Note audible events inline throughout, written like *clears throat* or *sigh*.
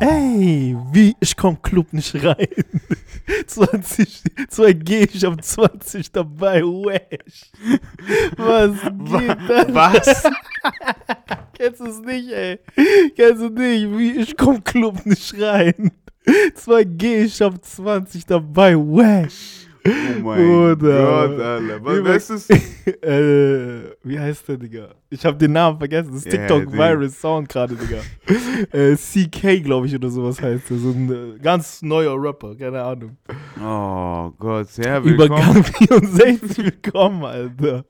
Ey, wie? Ich komm Club nicht rein. *laughs* 20, 2G, ich hab 20 dabei. Wesh. Was geht da? Was? *laughs* Kennst du es nicht, ey? Kennst du nicht? Wie? Ich komm Club nicht rein. 2G, ich hab 20 dabei. Wesh. Oh mein Bruder. Gott, Alter. Wie Was, was ist äh, wie heißt der, Digga? Ich hab den Namen vergessen. Das ist Ja, TikTok den- Viral Sound gerade, Digga. *laughs* äh, CK, glaube ich, oder sowas heißt der. So ein äh, ganz neuer Rapper, keine Ahnung. Oh Gott, sehr Übergang willkommen. 64, willkommen, Alter.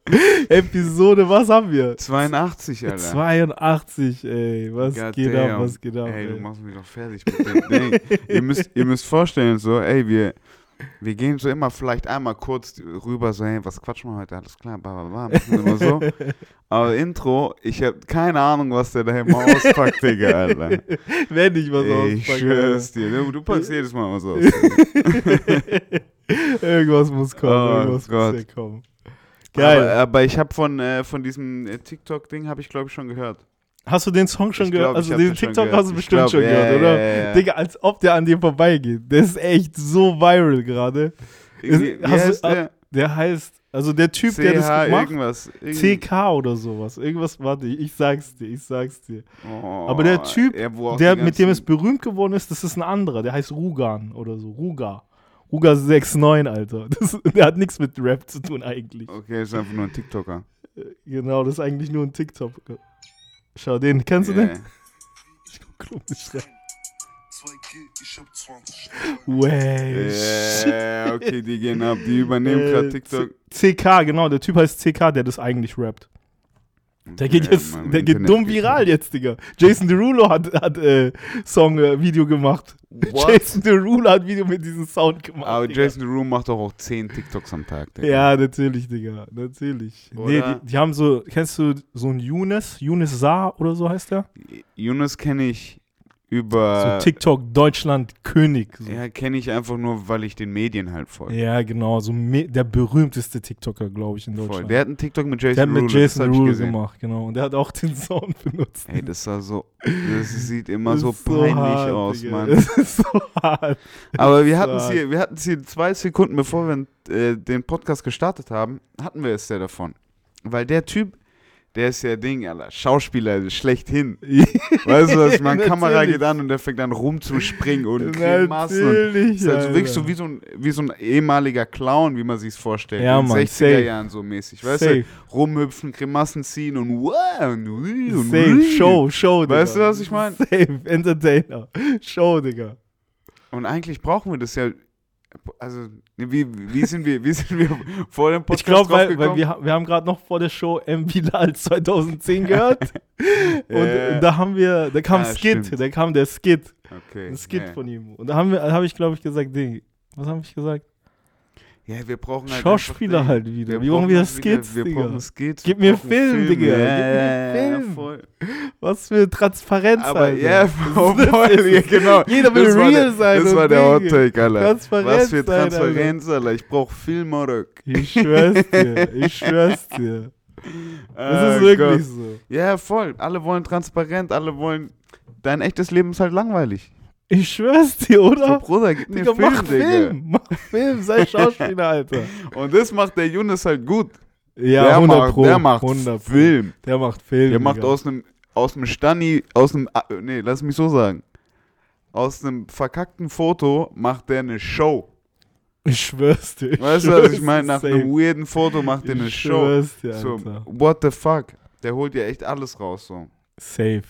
Episode, was haben wir? 82, Alter. 82, ey. Was God geht damn. ab, was geht ab? Ey, du ey. machst mich doch fertig mit dem Ding. ihr, müsst, ihr müsst vorstellen, so, ey, wir, wir gehen so immer vielleicht einmal kurz rüber, so, hey, was quatschen wir heute? Alles klar, bla, bla, bla. Immer so. *laughs* Aber Intro, ich habe keine Ahnung, was der da immer auspackt, Digga, Alter. *laughs* Wenn ich was Ey, ich auspacke, schwör's dir. Du, du packst jedes Mal was aus. *laughs* Irgendwas muss kommen, Oh irgendwas Gott. muss ja kommen. Geil. Aber, aber ich habe von, äh, von diesem äh, TikTok-Ding, habe ich glaube ich schon gehört. Hast du den Song schon gehört? glaub, Also hab den den TikTok gehört. hast du bestimmt glaub, schon gehört, ja, oder? ja, ja. Digga, als ob der an dir vorbeigeht. Der ist echt so viral gerade. Du- heißt der? Der heißt, also der Typ, der das CH gemacht irgendwas. Irgend- CK oder sowas. Irgendwas, warte, ich sag's dir, ich sag's dir. Oh, Aber der Typ, Der, mit dem es berühmt geworden ist, das ist ein anderer. Der heißt Rugan oder so. Ruga. Ruga 69, Alter. *laughs* Das, der hat nichts mit Rap zu tun eigentlich. Okay, ist einfach nur ein TikToker. Genau, das ist eigentlich nur ein TikTok. Schau, den, kennst du Yeah. den? Ich guck nicht rein. 2G, ich hab 20. Wesh. Yeah, okay, die gehen ab. Die übernehmen Äh, gerade TikTok. CK, genau, der Typ heißt CK, der das eigentlich rappt. Der geht jetzt, der geht dumm viral jetzt, Digga. Jason Derulo hat, hat äh, Song, äh, Video gemacht. What? Jason Derulo hat Video mit diesem Sound gemacht. Aber Digga. Jason Derulo macht doch auch 10 TikToks am Tag. Digga. Ja, natürlich, Digga. Natürlich. Nee, Oder? die, die haben so, kennst du so einen Younes? Younes Saar oder so heißt der? Yunus kenne ich über. so TikTok Deutschland König. So. Ja, kenne ich einfach nur, weil ich den Medien halt folge. Ja, genau. So der berühmteste TikToker, glaube ich, in Voll. Deutschland. Der hat einen TikTok mit Jason Der hat mit Jason gesehen. gemacht, genau. Und der hat auch den Sound *laughs* benutzt. Ey, das sah so, das sieht immer so peinlich hart, aus, Digga. Mann. Das ist so hart. Aber wir hatten es hier, wir hatten hier zwei Sekunden, bevor wir äh, den Podcast gestartet haben, hatten wir es ja davon. Weil der Typ, der ist ja Ding, Alter, Schauspieler schlechthin. *laughs* Weißt du was? Man Kamera geht an und der fängt an rumzuspringen und Grimassen. Und Natürlich. ist also wirklich so wie so, ein, wie so ein ehemaliger Clown, wie man sich vorstellt. Ja, in den Mann, 60er safe. Jahren so mäßig. Weißt Safe. du? Rumhüpfen, Grimassen ziehen und wow und, und Safe. ui. Show, Show, Digga. Weißt du, was ich mein? Safe. Entertainer. Show, Digga. Und eigentlich brauchen wir das ja. Also, wie, wie, sind, wir, wie sind wir vor dem Podcast Ich glaube, weil, weil wir, wir haben gerade noch vor der Show M. Bilal 2010 *laughs* gehört. und äh, da haben wir, da kam Ja, Skit, stimmt. da kam der Skit. Okay. Ein Skit ja. von ihm. Und da habe ich, glaube ich, gesagt, Ding. Was habe ich gesagt? Ja, wir brauchen halt. Schauspieler halt wieder. Wir brauchen wieder Skits, Wir Digga. brauchen Skits. Gib mir brauchen Film, Digga. Ja, Gib mir ja, ja, Film. voll. Was für Transparenz, Aber Alter. ja, *laughs* voll, ja, genau. Jeder will real sein Das war der Hot. Take, Alter. Transparenz Was für Transparenz, Alter. Ich brauch Film, oder? Ich schwör's dir. Ich schwör's dir. Das Ah, ist wirklich Gott. so. Ja, voll. Alle wollen transparent, alle wollen. Dein echtes Leben ist halt langweilig. Ich schwör's dir, So, oder? Bruder, gib mir Digga, Film, mach Digga. Film. Mach Film. Sei *laughs* Schauspieler, Alter. Und das macht der Yunus halt gut. Ja, der 100 macht, Pro. Der macht 100 Pro. Film. Der macht Film. Der macht Digga. aus einem aus einem Stani, aus einem, ah, nee, lass mich so sagen. Aus einem verkackten Foto macht der eine Show. Ich schwör's dir. Ich Weißt du, was ich meine? Nach safe. einem weirden Foto macht der eine Ich Show. schwör's dir, So, Alter. what the fuck? Der holt ja echt alles raus, so. Safe.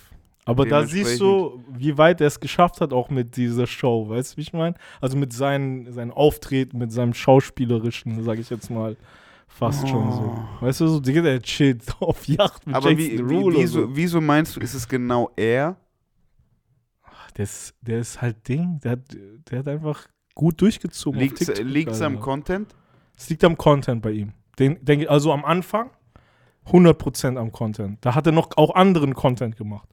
Aber da siehst du, wie weit er es geschafft hat, auch mit dieser Show. Weißt du, wie ich meine? Also mit seinen, seinen Auftreten, mit seinem Schauspielerischen, sage ich jetzt mal, fast schon so. Weißt du, so, Digga, der chillt *laughs* auf Yacht mit Oh. Aber Jason wie, wie, wieso, so. wieso meinst du, ist es genau er? Der ist, der ist halt Ding, der hat, der hat einfach gut durchgezogen. Liegt es TikTok, am. Content? Es liegt am Content bei ihm. Den, den, also am Anfang 100% am Content. Da hat er noch auch anderen Content gemacht.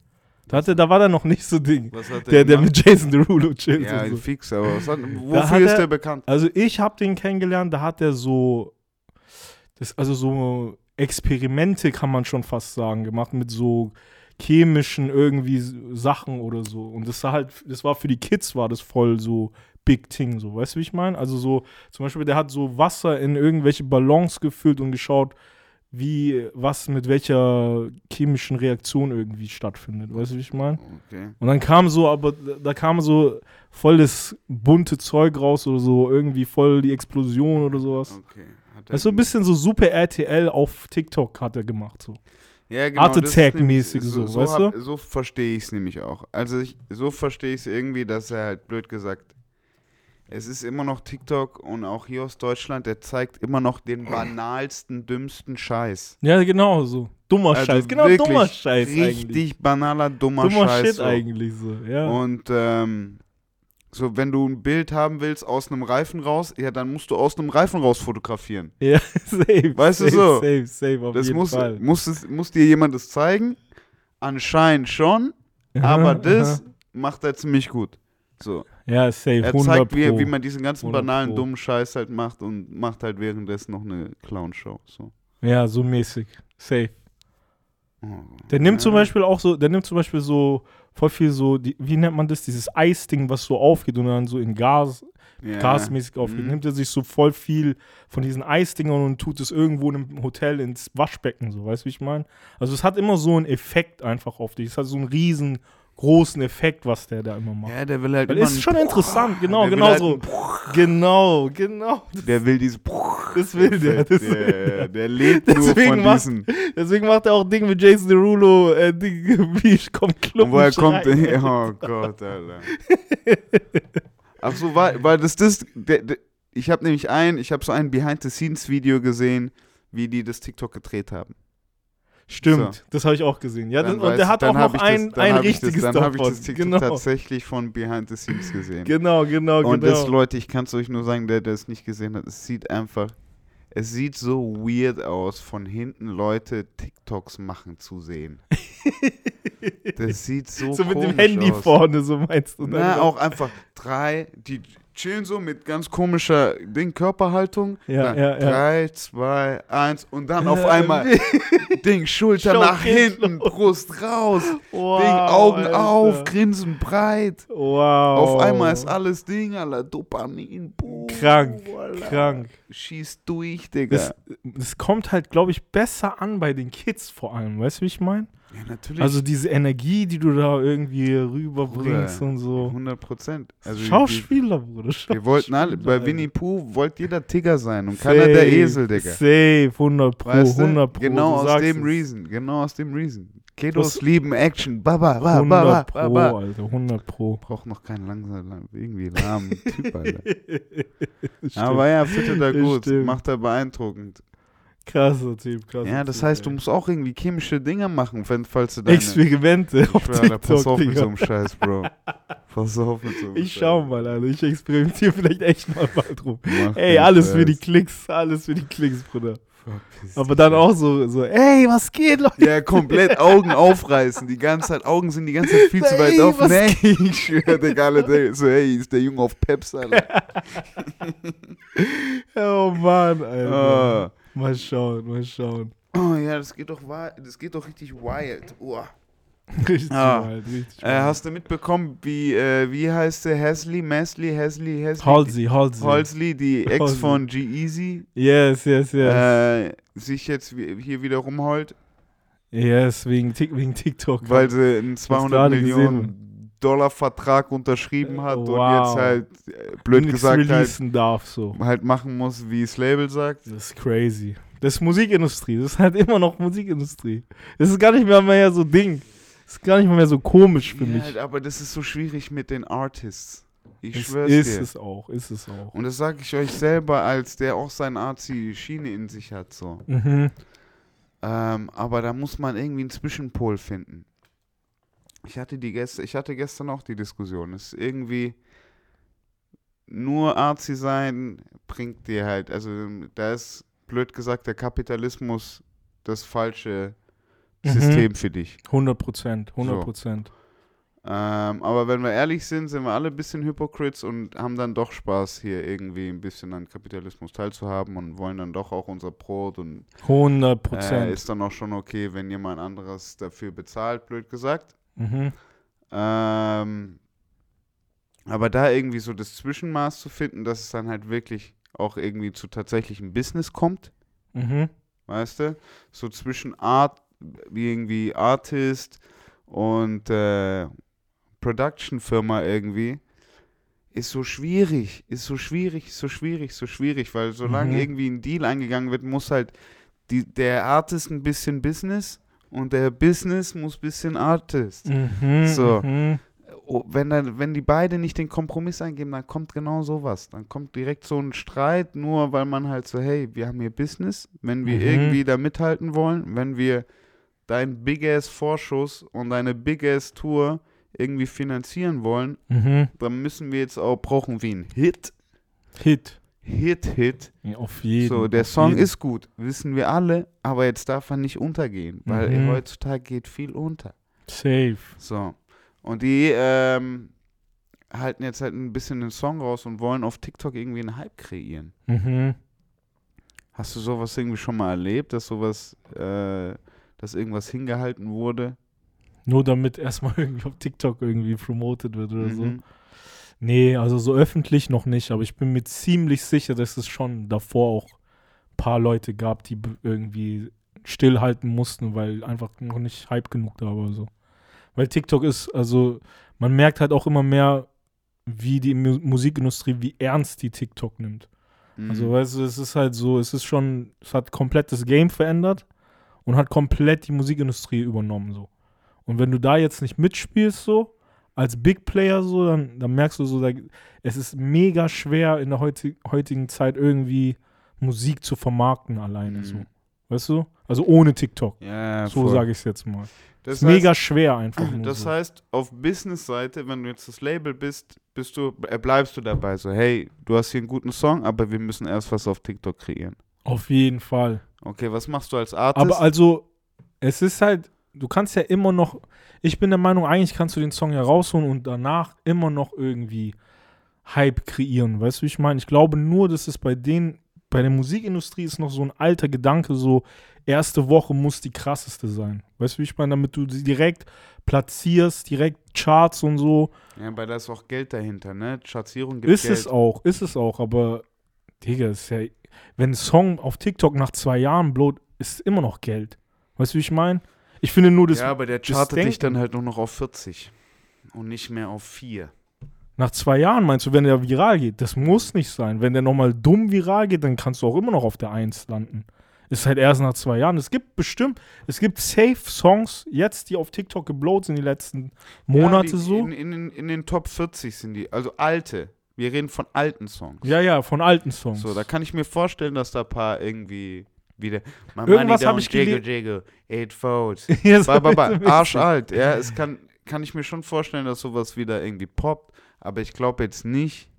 Da, hat er, da war er noch nicht so Ding. Was hat Der, der mit Jason Derulo *laughs* chillt Ja, so. fix, aber was hat, Da wofür hat ist er- der bekannt? Also ich habe den kennengelernt, da hat er so, das, also so Experimente kann man schon fast sagen, gemacht mit so chemischen irgendwie Sachen oder so. Und das war halt, das war für die Kids war das voll so Big Thing, so, weißt du, wie ich meine? Also so, zum Beispiel, der hat so Wasser in irgendwelche Ballons gefüllt und geschaut, wie, was mit welcher chemischen Reaktion irgendwie stattfindet, weißt du, wie ich meine? Okay. Und dann kam so, aber da kam so voll das bunte Zeug raus oder so, irgendwie voll die Explosion oder sowas. Okay. Hat er Das ist so ein bisschen so super RTL auf TikTok hat er gemacht, so. ja, genau, Art das ist Attack-mäßig nämlich- so, so, weißt hab- du? So verstehe ich es nämlich auch. Also ich, so verstehe ich es irgendwie, dass er halt blöd gesagt, es ist immer noch TikTok und auch hier aus Deutschland, der zeigt immer noch den banalsten, dümmsten Scheiß. Ja, genau so. Dummer Also Scheiß, genau, dummer Scheiß Richtig eigentlich. banaler, dummer, Dummer Scheiß. Shit so. eigentlich so, ja. Und ähm, so, wenn du ein Bild haben willst aus einem Reifen raus, ja, dann musst du aus einem Reifen raus fotografieren. *laughs* ja, safe. Weißt du safe, so? Safe, safe, auf Das jeden muss, Fall. muss, es, muss dir jemand das zeigen? Anscheinend schon, Aha, aber das aha. macht er ziemlich gut. So. Ja, safe, Er 100 zeigt, wie, wie man diesen ganzen 100 banalen, dummen Scheiß halt macht und macht halt währenddessen noch eine Clown-Show. So. Ja, so mäßig. Safe. Oh. Der nimmt zum. Beispiel auch so, der nimmt zum Beispiel so voll viel so, die, wie nennt man das, dieses Eisding, was so aufgeht und dann so in Gas, Ja. gasmäßig aufgeht. Mhm. Nimmt er sich so voll viel von diesen Eisdingern und tut es irgendwo in einem Hotel ins Waschbecken, so, weißt du, wie ich meine? Also es hat immer so einen Effekt einfach auf dich. Es hat so einen riesengroßen Effekt, was der da immer macht. Ja, der will halt Weil immer ist schon interessant, genau, der genau halt so. Genau, genau. Der will dieses. Das will der. Das der, der lebt nur Deswegen von macht- diesen. Deswegen macht er auch Ding mit Jason Derulo, äh, Ding, *laughs* wie ich komm Club. Und woher und kommt der? Oh Gott, Alter. Ach so, weil, weil das das. Der, der, ich habe nämlich ein, ich habe so ein Behind-the-Scenes-Video gesehen, wie die das TikTok gedreht haben. Stimmt, So. das habe ich auch gesehen. Ja, Dann und weiß- der hat dann auch noch ich das- ein, dann ein ich das- richtiges Dann habe ich das TikTok genau. tatsächlich von Behind-the-Scenes gesehen. genau, genau, Und genau. das, Leute, ich kann es euch nur sagen, der, der es nicht gesehen hat, es sieht einfach, es sieht so weird aus, von hinten Leute TikToks machen zu sehen. *laughs* das sieht so so mit dem Handy aus. vorne, so meinst du. Na, auch einfach drei, die chillen so mit ganz komischer Ding, Körperhaltung. Ja, dann ja, ja. Drei, zwei, eins und dann auf *laughs* einmal *laughs* Ding, Schulter nach hinten. Brust raus, wow, Ding, Augen Alter. auf, Grinsen breit. Wow. Auf einmal ist alles Ding, Alter, Dopamin, boom, Krank, Alter. krank. Schießt durch, Digga. Das, das kommt halt, glaube ich, besser an bei den Kids vor allem. Weißt du, wie ich meine? ja, natürlich. Also diese Energie, die du da irgendwie rüberbringst Bruder, und so. 100 Prozent. Also Schauspieler, Bruder. Wir, wir wollten alle, bei. Winnie Pooh wollte jeder Tigger sein und keiner der Esel, Digga. Safe, 100 Pro, Weißt du? 100 Pro. Genau aus dem es. Reason. Genau aus dem Reason. Kiddos Was- lieben Action. Baba, ba, ba, 100 ba, Pro, ba, ba. Alter, 100 Pro. Braucht noch keinen langsam, irgendwie lahmen Typ, Alter. *laughs* Aber ja, fittet er Das gut. stimmt. Macht er beeindruckend. Krasser Typ, krasser Ja, das Typ, heißt, du ey. musst auch irgendwie chemische Dinge machen, wenn, falls du deine... Experimente Ich auf schwör, Alter, pass TikTok, auf mit so Digga. einem Scheiß, Bro. Pass auf mit so einem Ich Scheiß. schau mal, Alter. Ich experimentiere vielleicht echt mal mal drum. Mach Ey, alles für die Scheiß. Klicks, alles für die Klicks, Bruder. Aber dann Alter. auch so, so, ey, was geht, Leute? Ja, komplett Augen aufreißen. Die ganze Zeit, Augen sind die ganze Zeit viel zu weit Ey, auf. was Nee, ich schwöre, Digga, denken so, hey, ist der Junge auf Peps, Alter. *laughs* Oh Mann, Alter. Ah. Mal schauen, mal schauen. Oh ja, das geht doch, das geht doch richtig wild. Uah. *laughs* Richtig Ah. wild, richtig Äh, hast du mitbekommen, wie, äh, wie heißt der Hasley, Masley, Hasley, Hasley? Halsey, Halsey. Halsey, die Ex Halsey. von G-Eazy, Yes, yes, yes. äh, sich jetzt hier wieder rumheult, yes, wegen, Tik- wegen TikTok. weil sie einen 200 gerade Millionen Dollar Vertrag unterschrieben hat und Wow. jetzt halt, äh, blöd nichts gesagt, halt, darf, so. halt machen muss, wie das Label sagt. Das ist crazy. Das ist Musikindustrie. Das ist halt immer noch Musikindustrie. Das ist gar nicht mehr mehr so Ding. Das ist gar nicht mehr so komisch für Ja, mich. aber das ist so schwierig mit den Artists. Ich Es schwör's ist dir. es auch, ist es auch. Und das sage ich euch selber, als der auch seine Arzi-Schiene in sich hat. So. Mhm. Ähm, aber da muss man irgendwie einen Zwischenpol finden. Ich hatte die gestern, ich hatte gestern auch die Diskussion. Es ist irgendwie nur Arzi sein bringt dir halt, also da ist blöd gesagt der Kapitalismus das falsche Mhm. System für dich. 100 Prozent, 100 Prozent. Ähm, aber wenn wir ehrlich sind, sind wir alle ein bisschen Hypocrites und haben dann doch Spaß, hier irgendwie ein bisschen an Kapitalismus teilzuhaben und wollen dann doch auch unser Brot und 100 äh, Prozent. ist dann auch schon okay, wenn jemand anderes dafür bezahlt, blöd gesagt. mhm. Ähm, aber da irgendwie so das Zwischenmaß zu finden, dass es dann halt wirklich auch irgendwie zu tatsächlichem Business kommt, Mhm. weißt du? So zwischen Art, irgendwie Artist und äh, Production-Firma irgendwie, ist so schwierig, ist so schwierig, so schwierig, so schwierig, weil solange Mhm. irgendwie ein Deal eingegangen wird, muss halt die, der Artist ein bisschen Business und der Business muss ein bisschen Artist. Mhm. So. Mhm. Wenn, dann, wenn die beide nicht den Kompromiss eingeben, dann kommt genau sowas. Dann kommt direkt so ein Streit, nur weil man halt so, hey, wir haben hier Business. Wenn wir Mhm. irgendwie da mithalten wollen, wenn wir deinen Big-Ass-Vorschuss und deine Big-Ass-Tour irgendwie finanzieren wollen, Mhm. dann müssen wir jetzt auch, brauchen wir einen Hit. Hit. Hit, Hit. Ja, auf jeden So, der Song jeden. ist gut, wissen wir alle, aber jetzt darf er nicht untergehen, weil Mhm. heutzutage geht viel unter. safe. So. Und die ähm, halten jetzt halt ein bisschen den Song raus und wollen auf TikTok irgendwie einen Hype kreieren. Mhm. Hast du sowas irgendwie schon mal erlebt, dass sowas, äh, dass irgendwas hingehalten wurde? Nur damit erstmal *laughs* irgendwie auf TikTok irgendwie promoted wird oder so. Mhm. Nee, also so öffentlich noch nicht, aber ich bin mir ziemlich sicher, dass es schon davor auch ein paar Leute gab, die irgendwie stillhalten mussten, weil einfach noch nicht Hype genug da war. So. Weil TikTok ist, also man merkt halt auch immer mehr, wie die Mu Musikindustrie, wie ernst die TikTok nimmt. Mhm. Also, weißt du, es ist halt so, es ist schon, es hat komplett das Game verändert und hat komplett die Musikindustrie übernommen, so. Und wenn du da jetzt nicht mitspielst, so, als Big Player, so, dann, dann merkst du so, da, es ist mega schwer in der heuti heutigen Zeit irgendwie Musik zu vermarkten alleine, Mhm. so. Weißt du? Also ohne TikTok. ja, so sage ich es jetzt mal. Das ist mega schwer einfach. Das so. heißt, auf Business-Seite, wenn du jetzt das Label bist, bist du, äh, bleibst du dabei so, hey, du hast hier einen guten Song, aber wir müssen erst was auf TikTok kreieren. Auf jeden Fall. Okay, was machst du als Artist? Aber also, es ist halt, du kannst ja immer noch, ich bin der Meinung, eigentlich kannst du den Song ja rausholen und danach immer noch irgendwie Hype kreieren. Weißt du, wie ich meine? Ich glaube nur, dass es bei denen, bei der Musikindustrie ist noch so ein alter Gedanke, so erste Woche muss die krasseste sein. Weißt du, wie ich meine? Damit du sie direkt platzierst, direkt Charts und so. ja, aber da ist auch Geld dahinter, ne? Schatzierung gibt Ist Geld. es auch, ist es auch, aber Digga, ist ja, wenn ein Song auf TikTok nach zwei Jahren blowt, ist immer noch Geld. Weißt du, wie ich meine? Ich finde nur, das ja, aber der chartet dich dann halt nur noch auf 40 und nicht mehr auf 4. nach zwei Jahren meinst du, wenn der viral geht? Das muss nicht sein. Wenn der nochmal dumm viral geht, dann kannst du auch immer noch auf der Eins landen. Ist halt erst nach zwei Jahren. Es gibt bestimmt, es gibt Safe-Songs jetzt, die auf TikTok geblowt sind die letzten Monate ja, die, so. In, in, in den Top 40 sind die, also alte. Wir reden von alten Songs. Ja, ja, von alten Songs. So, da kann ich mir vorstellen, dass da ein paar irgendwie wieder. My Irgendwas money hab don't ich jiggle, gele- jiggle, eight folds. *laughs* Ja, so Ba, ba, ba, bisschen. arschalt. Ja, es kann, kann ich mir schon vorstellen, dass sowas wieder irgendwie poppt, aber ich glaube jetzt nicht.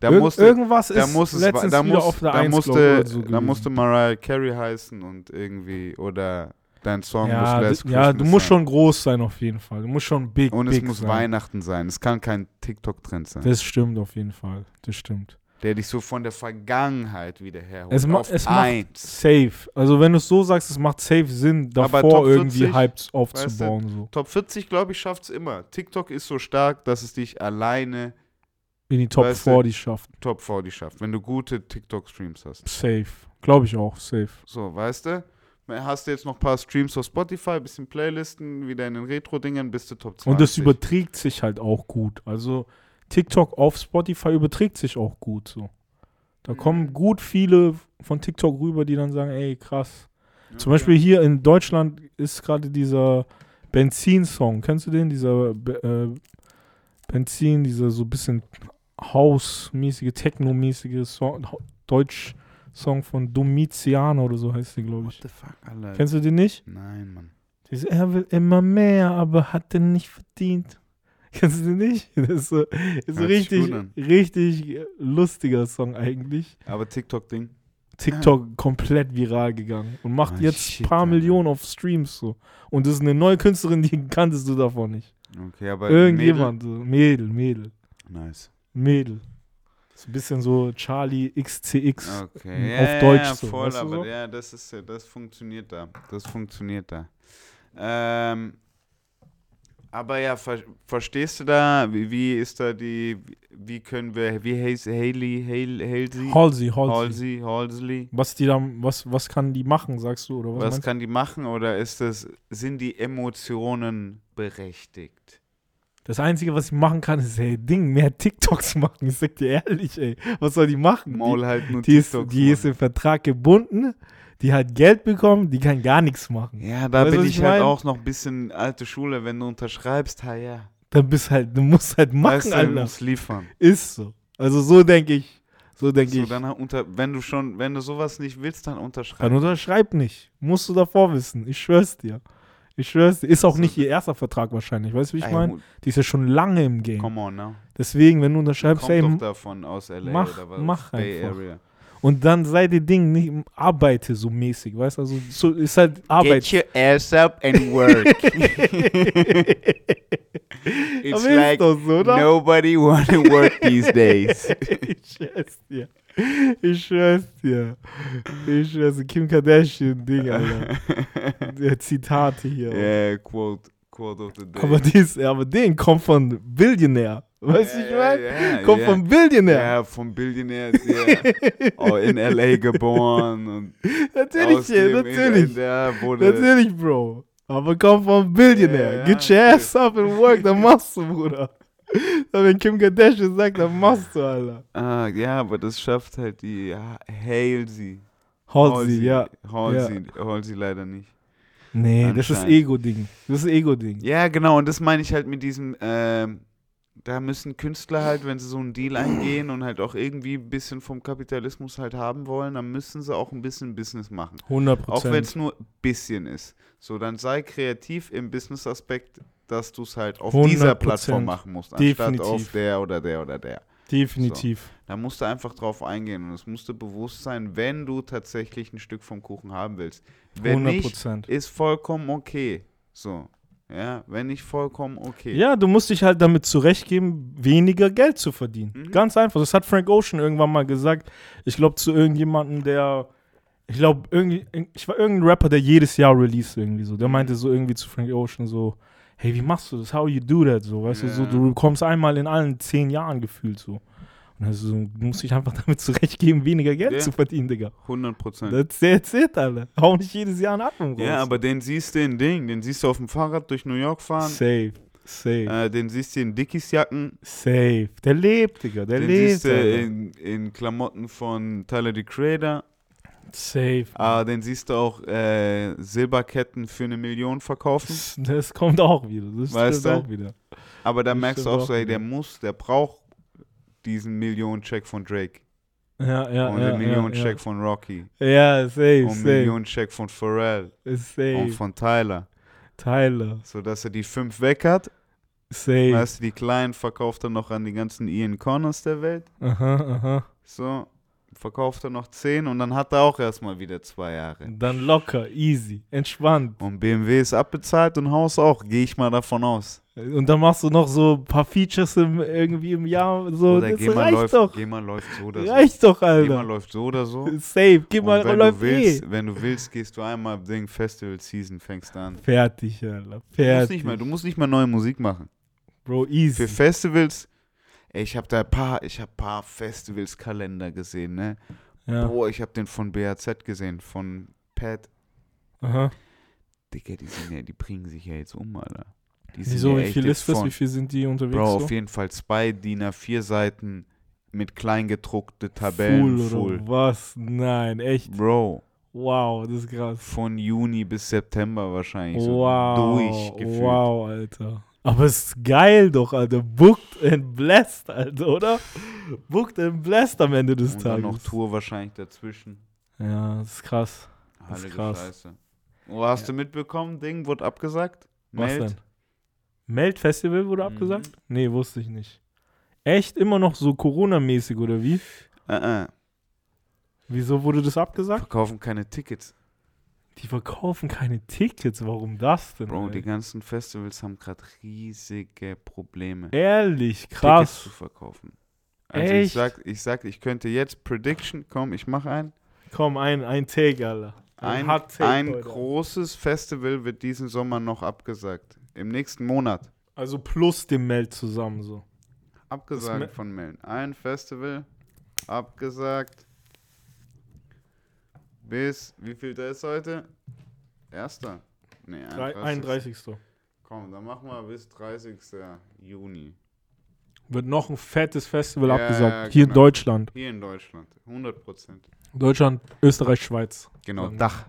Da musste, irgendwas da ist muss es, letztens da wieder muss, auf der da Eins, musste, so da musste Mariah Carey heißen und irgendwie oder dein Song ja, muss Last d- ja, du Christmas musst sein. schon groß sein auf jeden Fall. Du musst schon big, und es big muss sein. Weihnachten sein. Es kann kein TikTok-Trend sein, Das stimmt auf jeden Fall. Das stimmt. der dich so von der Vergangenheit wieder herholt. Es ma- es macht. Safe. Also wenn du es so sagst, es macht safe Sinn, davor irgendwie 40, Hype aufzubauen. so. Top 40, glaube ich, schafft es immer. TikTok ist so stark, dass es dich alleine In die Top Weißt du- 40 schafft. Top 40 schafft, wenn du gute TikTok-Streams hast. Safe. Glaube ich auch, safe. So, weißt du? Hast du jetzt noch ein paar Streams auf Spotify, bisschen Playlisten, wieder in den Retro-Dingern, bist du Top 20. Und das überträgt sich halt auch gut. Also TikTok auf Spotify überträgt sich auch gut so. Da Mhm. kommen gut viele von TikTok rüber, die dann sagen, ey, krass. Zum Okay. Beispiel hier in Deutschland ist gerade dieser Benzin-Song. Kennst du den? Dieser äh, Benzin, dieser so ein bisschen House-mäßige, Techno-mäßige Song, Ho- Deutsch-Song von Domitiano oder so heißt der, glaube What ich. the fuck, Alter? Kennst du den nicht? Nein, Mann. Dieses, er will immer mehr, aber hat den nicht verdient. *laughs* Kennst du den nicht? Das ist so, ist so sich richtig, richtig lustiger Song eigentlich. Aber TikTok-Ding. TikTok komplett viral gegangen und macht Ah, jetzt shit, paar Alter. Millionen auf Streams so. Und das ist eine neue Künstlerin, die *laughs* kanntest du davon nicht. Okay, aber Irgendjemand, so. Mädel, Mädel, Mädel? Nice. Mädel. So ein bisschen so Charlie XCX. Okay. auf ja, Deutsch ja, so, voll, weißt du aber so? ja, das ist ja, das funktioniert da. Das funktioniert da. Ähm, aber ja, ver verstehst du da, wie, wie ist da die, wie können wir, wie heißt Haley, Haley, Halsey? Halsey, Halsey. Halsey. Was die da, was, was kann die machen, sagst du? Oder was, Was kann die machen oder ist das, sind die Emotionen berechtigt? Du? Das Einzige, was ich machen kann, ist, ey, Ding, mehr TikToks machen. Ich sag dir ehrlich, ey. Was soll die machen? Maul halt nur die, die, ist, TikToks die ist im Vertrag gebunden, die hat Geld bekommen, die kann gar nichts machen. Ja, da Weißt du, bin ich ich halt auch noch ein bisschen alte Schule, wenn du unterschreibst, ha ja. Dann bist halt, du musst halt machen, weißt du, du Alter. musst liefern. Ist so. Also so denke ich. So denke So, ich. dann unter, wenn du schon, wenn du sowas nicht willst, dann unterschreib. Dann unterschreib nicht. Musst du davor wissen. Ich schwör's dir. Ich schwör's. Ist auch nicht ihr erster Vertrag wahrscheinlich. Weißt du, wie ich Ey, meine? Die ist ja schon lange im Game. Come on now. Deswegen, wenn du unterschreibst, ey, doch davon aus LA mach- oder was? mach Bay einfach. Area. und dann sei die Ding nicht, arbeite so mäßig, weißt du? Also, so ist halt Arbeit. your ass up and work. *laughs* It's like so, nobody wanna work these days. *laughs* ich schwör's dir. Ich schwör's dir. Ich schwör's dir. Kim Kardashian-Ding, Alter. *laughs* Der Zitate hier. yeah, quote, quote of the day. Aber, dies, aber den kommt von Billionär. Weißt du, ich meine? Ja, Kommt ja. von Billionär. Ja, vom Billionär, oh, in L.A. geboren und Natürlich, dem natürlich. Natürlich, Bro. Aber kommt vom Billionär. Ja, Get your ja. ass up and work, dann machst du, Bruder. *laughs* Wenn Kim Kardashian sagt, dann machst du, Alter. Ah, ja, aber das schafft halt die ja, Halsey. Halsey, ja. Halsey, Halsey leider nicht. Nee, das ist. Ego-Ding. Das ist Ego-Ding. Ja, genau, und das meine ich halt mit diesem, ähm, da müssen Künstler halt, wenn sie so einen Deal eingehen und halt auch irgendwie ein bisschen vom Kapitalismus halt haben wollen, dann müssen sie auch ein bisschen Business machen. 100 Auch wenn es nur ein bisschen ist. So, dann sei kreativ im Business-Aspekt, dass du es halt auf 100%. dieser Plattform machen musst, anstatt Definitiv. auf der oder der oder der. Definitiv. Da musst du einfach drauf eingehen und es musst du bewusst sein, wenn du tatsächlich ein Stück vom Kuchen haben willst. Wenn 100 nicht, Prozent. ist vollkommen okay. So. Ja, wenn nicht vollkommen okay. Ja, du musst dich halt damit zurechtgeben, weniger Geld zu verdienen. Mhm. Ganz einfach. Das hat Frank Ocean irgendwann mal gesagt. Ich glaube, zu irgendjemandem, der. Ich glaube, irgendwie. Ich war irgendein Rapper, der jedes Jahr release irgendwie so. Der Mhm. meinte so irgendwie zu Frank Ocean so: Hey, wie machst du das? How you do that? So, weißt du, so, du kommst einmal in allen zehn Jahren gefühlt so. Und also, du musst dich einfach *laughs* damit zurechtgeben, weniger Geld Ja. zu verdienen, Digga. 100 Prozent. That's, that's it, Alter. Hau nicht jedes Jahr ein Album raus. Ja, aber den siehst du in Ding, den siehst du auf dem Fahrrad durch New York fahren, Safe. Safe. äh, den siehst du in Dickies-Jacken, Safe. Der lebt, Digga. Der den lebt. siehst du in, in Klamotten von Tyler, the Creator, Safe. ah, den siehst du auch äh, Silberketten für eine Million verkaufen. *laughs* Das, kommt auch wieder. Das Weißt du? auch wieder. Aber da Das merkst du auch auch so, wieder. der muss, der braucht diesen Millionencheck von Drake Ja, ja, und ja. den ja, Millionencheck von Rocky Ja, ja safe, und. Millionencheck von Pharrell und Safe. von Tyler. Tyler. Sodass er die fünf weg hat. Safe. Weißt du, die kleinen verkauft er noch an die ganzen Ian Connors der Welt. Aha, aha. So, verkauft er noch zehn und dann hat er auch erstmal wieder zwei Jahre. Dann locker, easy, entspannt. Und BMW ist abbezahlt und Haus auch, gehe ich mal davon aus. Und dann machst du noch so ein paar Features im, irgendwie im Jahr. So, Oder das geh mal, reicht läuft, doch. geh mal läuft so oder so. Reicht doch, Geh mal Alter. läuft so oder so. Safe. Geh mal, und wenn läuft du willst, eh. wenn du willst, gehst du einmal Ding Festival Season, fängst an. Fertig, Alter. Du musst, Fertig. nicht mehr, du musst nicht mehr neue Musik machen. Bro, easy. Für Festivals, ich habe da ein paar, ich habe paar Festivals-Kalender gesehen, ne? ja. Boah, ich habe den von BAZ gesehen, von Pat. Aha. Digga, die sind ja, die bringen sich ja jetzt um, Alter. Die Wieso, ja wie viel ist das? von- Wie viel sind die unterwegs? Bro, so? auf jeden Fall zwei DIN A4 Seiten mit kleingedruckte Tabellen Full full. oder was? Nein, echt. Bro, Wow, das ist krass. von Juni bis September wahrscheinlich so Wow. durchgefühlt. Wow, Alter. Aber es ist geil doch, Alter. Booked and blessed, Alter, oder? Booked and blessed am Ende des Und dann Tages. noch Tour wahrscheinlich dazwischen. Ja, das ist krass. Das ist krass. Scheiße. Oh, hast du mitbekommen, Ding wurde abgesagt? Was Meld? denn? Meld Festival wurde Mhm. abgesagt? Nee, wusste ich nicht. Echt immer noch so Corona-mäßig oder wie? Äh, äh. Wieso wurde das abgesagt? Verkaufen keine Tickets. Die verkaufen keine Tickets. Warum das denn? Bro, ey? die ganzen Festivals haben gerade riesige Probleme, Ehrlich, Tickets krass. zu verkaufen. Also ich Echt? sag, ich sag, ich könnte jetzt Prediction, komm, ich mache ein. Komm, ein, ein Take, Alter. Ein, Hot Take ein großes Festival wird diesen Sommer noch abgesagt. Im nächsten Monat. Also plus dem Meld zusammen so. Abgesagt me- von Meln. Ein Festival abgesagt. Bis, wie viel da ist heute? Erster? Nee, Drei- 31. 31. Komm, dann machen wir bis 30. Juni. Wird noch ein fettes Festival Ja, abgesagt. Hier in genau. Deutschland. Hier in Deutschland. 100 Prozent. Deutschland, Österreich, Schweiz. Genau, Dann- Dach.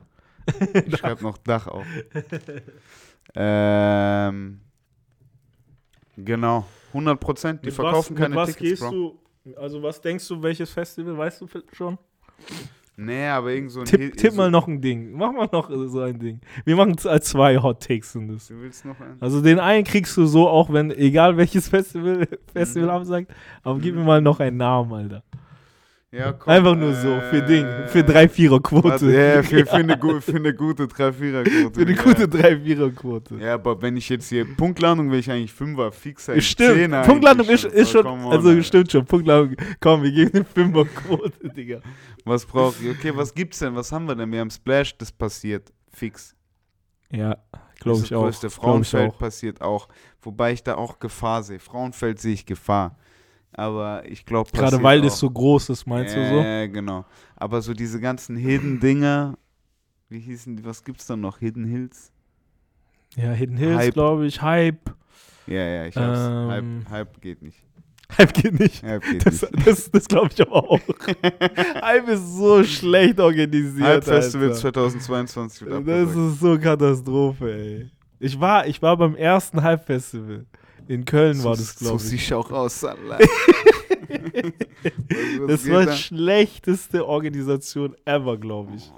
*laughs* Ich schreibe noch Dach auf. *laughs* ähm, genau, 100 Prozent. Die Mit verkaufen was, keine mit was Tickets, gehst Bro. du? Also was denkst du, welches Festival? Weißt du schon? Nee, aber irgend so ein Tipp, tipp so, mal noch ein Ding. Mach mal noch so ein Ding. Wir machen z- zwei Hot Takes in das. Du willst noch einen? Also den einen kriegst du so, auch wenn, egal welches Festival, Festival Mhm. absagt, aber gib Mhm. mir mal noch einen Namen, Alter. Ja, komm, Einfach nur so, für Ding, für äh, 3-4er-Quote. warte, Ja, *laughs* für, für, eine, für eine gute 3-4er-Quote. Für eine gute 3-4er-Quote. Ja, aber wenn ich jetzt hier Punktlandung will ich eigentlich 5er, Fixer, Stimmt, 10er Punktlandung eigentlich ist, ist schon, on, also Alter. stimmt schon, Punktlandung, komm, wir geben eine Fünferquote, Digga. Was braucht? Okay, was gibt's denn? Was haben wir denn? Wir haben Splash, das passiert. Fix. Ja, glaube das ich auch. größte Glaub ich Frauenfeld auch. passiert auch. Wobei ich da auch Gefahr sehe. Frauenfeld sehe ich Gefahr. Aber ich glaube, Gerade weil es so groß ist, meinst du so? Ja, genau. Aber so diese ganzen Hidden-Dinger, wie hießen die, was gibt's da noch? Hidden Hills? Ja, Hidden Hills, glaube ich, Hype. Ja, ja, ich hab's. Ähm. Hype, Hype geht nicht. Hype geht nicht. Hype geht Das, nicht. das, das glaube ich aber auch. *laughs* Hype ist so schlecht organisiert. Hype Festival Alter. 2022 wird Das ist so Katastrophe, ey. Ich war, ich war beim ersten Hype Festival. In Köln war das, So glaube ich. siehst du auch aus, Salah. *laughs* Das war die schlechteste Organisation ever, glaube ich.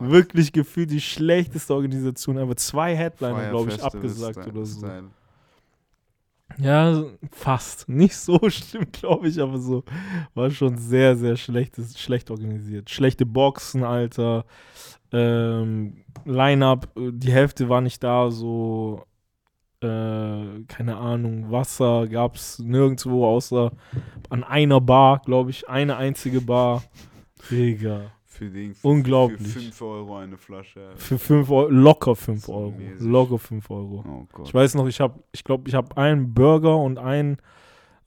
Oh. Wirklich gefühlt die schlechteste Organisation ever. Zwei Headliner, glaube ich, abgesagt Style- oder so. Style. Ja, fast. *laughs* Nicht so schlimm, glaube ich, aber so. War schon sehr, sehr schlecht, schlecht organisiert. Schlechte Boxen, Alter. Ähm, Line-Up, äh, die Hälfte war nicht da, so. Äh, keine Ahnung, Wasser gab es nirgendwo, außer an einer Bar, glaube ich. Eine einzige Bar. Digga. Für den für, Unglaublich. Für 5 Euro eine Flasche. Für 5 Euro, locker 5 So Euro. Locker 5 Euro. Oh Gott. Ich weiß noch, ich habe, ich glaube, ich habe einen Burger und einen,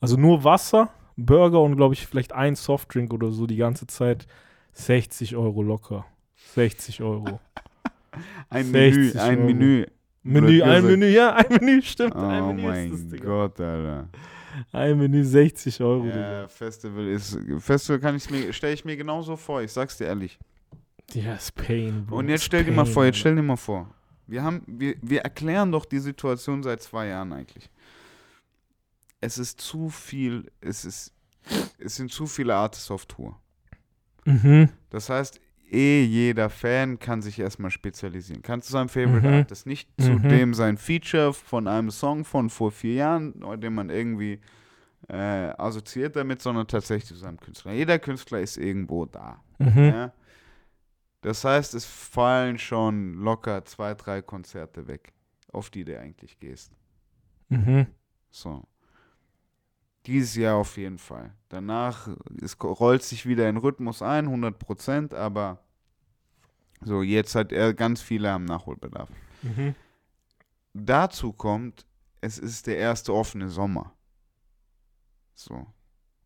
also nur Wasser, Burger und glaube ich vielleicht einen Softdrink oder so die ganze Zeit. 60 Euro locker. 60 Euro. *laughs* ein Menü, 60 ein Euro. Menü. Menü, ein. Menü, ja, ein Menü, stimmt. Oh ein Menü ist mein das, Digga. Gott, Alter. Ein Menü 60 Euro. Ja, Festival ist. Festival kann ich mir, stelle ich mir genauso vor, ich sag's dir ehrlich. Ja, ist Pain, Bro. Und jetzt ist stell dir mal vor, jetzt stell dir mal vor. Wir haben, wir, wir erklären doch die Situation seit zwei Jahren eigentlich. Es ist zu viel, es ist, es sind zu viele Artists auf Tour. Mhm. Das heißt, eh jeder Fan kann sich erstmal spezialisieren. Kann zu seinem Favorite Mhm. Artist, nicht zu Mhm. dem sein Feature von einem Song von vor vier Jahren, den man irgendwie äh, assoziiert damit, sondern tatsächlich zu seinem Künstler. Jeder Künstler ist irgendwo da. Mhm. Ja? Das heißt, es fallen schon locker zwei, drei Konzerte weg, auf die du eigentlich gehst. Mhm. So. Dieses Jahr auf jeden Fall. Danach, es rollt sich wieder in Rhythmus ein, 100 Prozent, aber so, jetzt hat er ganz viele am Nachholbedarf. Mhm. Dazu kommt, es ist der erste offene Sommer. So.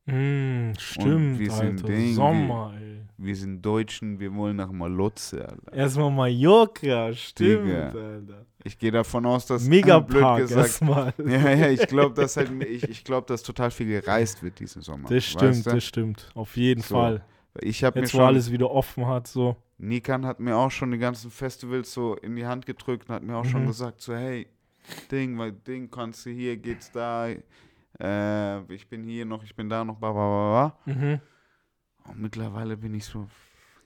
Mm, stimmt, wir sind Alter. Ding, Sommer, ey. Wir sind Deutschen, wir wollen nach Malotze, Alter. Erstmal Mallorca, stimmt, Digga. Alter. Ich gehe davon aus, dass blöd Megapark gesagt. erstmal. *laughs* Ja, ja, ich glaube, dass halt, ich, ich glaube, dass total viel gereist wird diesen Sommer. Das stimmt, weißt du? das stimmt. Auf jeden So, Fall. Ich habe mir Jetzt, wo schon, alles wieder offen hat, so. Nikan hat mir auch schon die ganzen Festivals so in die Hand gedrückt und hat mir auch schon Mhm. gesagt, so, hey, Ding, weil Ding kannst du hier, geht's da, äh, ich bin hier noch, ich bin da noch, bla bla bla bla. Mhm. Und mittlerweile bin ich so,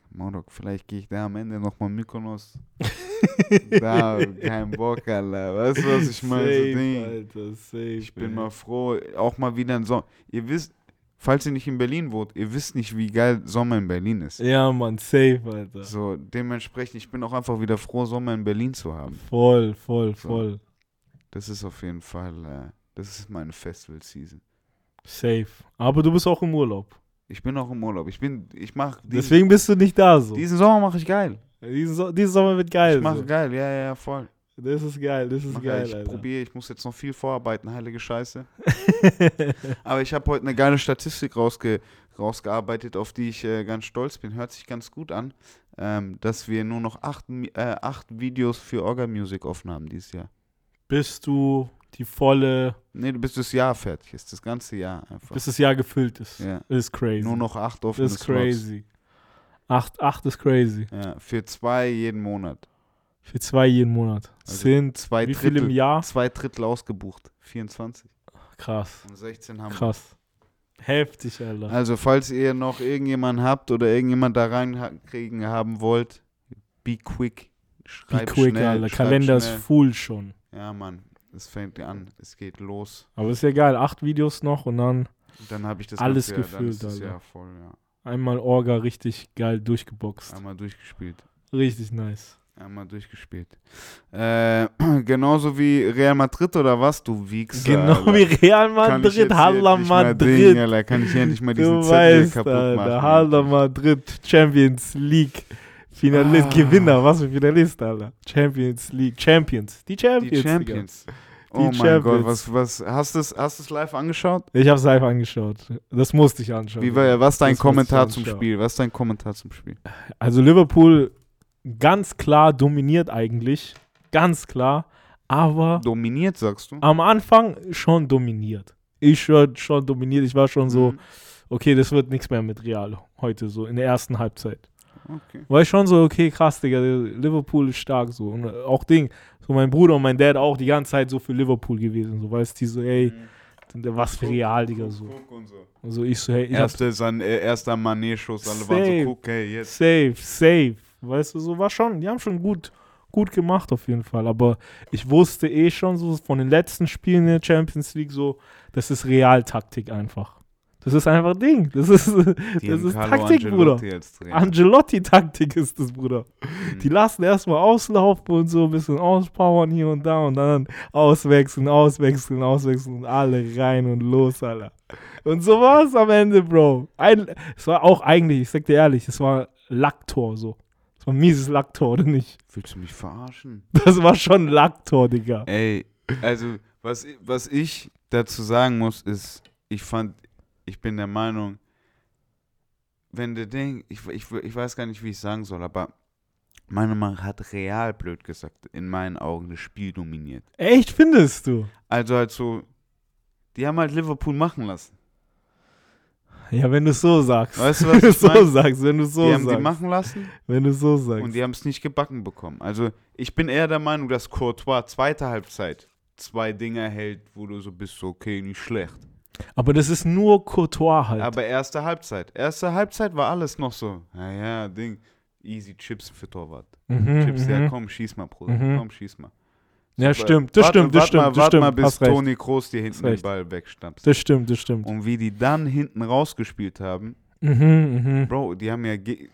Modok, vielleicht gehe ich da am Ende nochmal Mykonos. *laughs* da, kein Bock, Alter. Weißt du, was ich meine? So, Safe, Ding. Alter, safe. Ich bin ey. mal froh, auch mal wieder ein Song. Ihr wisst, falls ihr nicht in Berlin wohnt, ihr wisst nicht, wie geil Sommer in Berlin ist. Sommer. Ja, Mann, safe, Alter. So, dementsprechend, ich bin auch einfach wieder froh, Sommer in Berlin zu haben. Voll, voll, So. voll. Das ist auf jeden Fall, äh, das ist meine Festival-Season. Safe. Aber du bist auch im Urlaub. Ich bin auch im Urlaub. Ich bin, ich mach diesen, Deswegen bist du nicht da so. diesen Sommer mache ich geil. Diesen, so diesen Sommer wird geil. ich mache so. geil, ja, ja, ja, voll. Das ist geil, das ist Mach geil, ich probiere, ich muss jetzt noch viel vorarbeiten, heilige Scheiße. *laughs* Aber ich habe heute eine geile Statistik rausge rausgearbeitet, auf die ich äh, ganz stolz bin. Hört sich ganz gut an, ähm, dass wir nur noch acht, äh, acht Videos für Orga Music offen haben dieses Jahr. bis du die volle, Nee, bis das Jahr fertig ist, das ganze Jahr einfach. bis das Jahr gefüllt ist. Ja. Ist crazy. Nur noch acht offene das ist Slots. crazy. Acht, acht ist crazy. Ja, für zwei jeden Monat. Für zwei jeden Monat. Also Sind Zwei wie viel im Drittel, Jahr? zwei Drittel ausgebucht. 24. Krass, Und 16 haben wir. krass. Heftig, Alter. Also, falls ihr noch irgendjemanden habt oder irgendjemand da reinkriegen haben wollt, be quick. Be Schreibt quick, schnell, Alter. Kalender ist schnell. full schon. Ja, Mann, es fängt an, es geht los. Aber ist ja geil. Acht Videos noch und dann dann habe ich das Alles ganze Jahr, dann ist. Jahr voll, ja. einmal Orga richtig geil durchgeboxt. Einmal durchgespielt. Richtig nice. Einmal durchgespielt. Äh, *clears throat* genauso wie Real Madrid oder was, du Wichser. Genau Alter. wie Real Madrid, mal Madrid. Ding, Alter, kann ich endlich mal diesen Du Zettel weißt, kaputt machen. Halla Madrid, Champions League. Finalist, Ah. Gewinner, was für Finalist, Alter. Champions League, Champions. Die Champions. Die Digga. Champions. Oh Die mein Champions. Gott, was, was, hast du es hast du's live angeschaut? Ich hab's live angeschaut. Das musste ich anschauen. Wie war, was ist dein Das Kommentar zum. Spiel? Was dein Kommentar zum Spiel? Also Liverpool ganz klar dominiert eigentlich. Ganz klar. Aber Dominiert, sagst du? am Anfang schon dominiert. Ich schon, schon dominiert. Ich war schon so, Mhm. okay, das wird nichts mehr mit Real heute so in der ersten Halbzeit. Okay. War ich schon so, okay, krass, Digga, Liverpool ist stark so. Und auch Ding, so mein Bruder und mein Dad auch die ganze Zeit so für Liverpool gewesen. So, weißt du, die so, ey, was für Real, Digga, so. Also ich so, hey, ich Erste, San, äh, erster Mané-Schuss, alle waren so, guck, hey, jetzt. safe, safe. Weißt du, so war schon, die haben schon gut, gut gemacht auf jeden Fall. Aber ich wusste eh schon so von den letzten Spielen in der Champions League so, das ist Realtaktik einfach. Das ist einfach Ding. Das ist, Die *laughs* das ist Carlo Taktik, Bruder. Angelotti-Taktik ist das, Bruder. Mhm. Die lassen erstmal auslaufen und so ein bisschen auspowern hier und da und dann auswechseln, auswechseln, auswechseln und alle rein und los, Alter. Und so war es am Ende, Bro. Ein, es war auch eigentlich, ich sag dir ehrlich, es war Lacktor so. Es war ein mieses Lacktor, oder nicht? Willst du mich verarschen? Das war schon Lacktor, Digga. Ey, also, was, was ich dazu sagen muss, ist, ich fand, ich bin der Meinung, wenn der Ding, ich, ich, ich weiß gar nicht, wie ich sagen soll, aber Meinung nach hat Real, blöd gesagt, in meinen Augen das Spiel dominiert. Echt, findest du? Also halt so, die haben halt Liverpool machen lassen. Ja, wenn du so sagst. Weißt du, was Wenn ich so mein? sagst, wenn du so die haben sagst. die machen lassen wenn du so sagst. und die haben es nicht gebacken bekommen. Also ich bin eher der Meinung, dass Courtois zweite Halbzeit zwei Dinger hält, wo du so bist, so, okay, nicht schlecht. Aber das ist nur Courtois halt. Aber erste Halbzeit. Erste Halbzeit war alles noch so, naja, Ding, easy Chips für Torwart. Mhm, Chips, ja mhm. komm, schieß mal, Bruder, Mhm. komm, schieß mal. Ja, Super. stimmt, das Warte- stimmt, das warte stimmt, mal, das warte stimmt. mal, bis hast. Toni Kroos dir hinten den. Ball wegstampft. Das stimmt, das stimmt. Und wie die dann hinten rausgespielt haben, Mhm, mhm, Bro, die haben ja, ge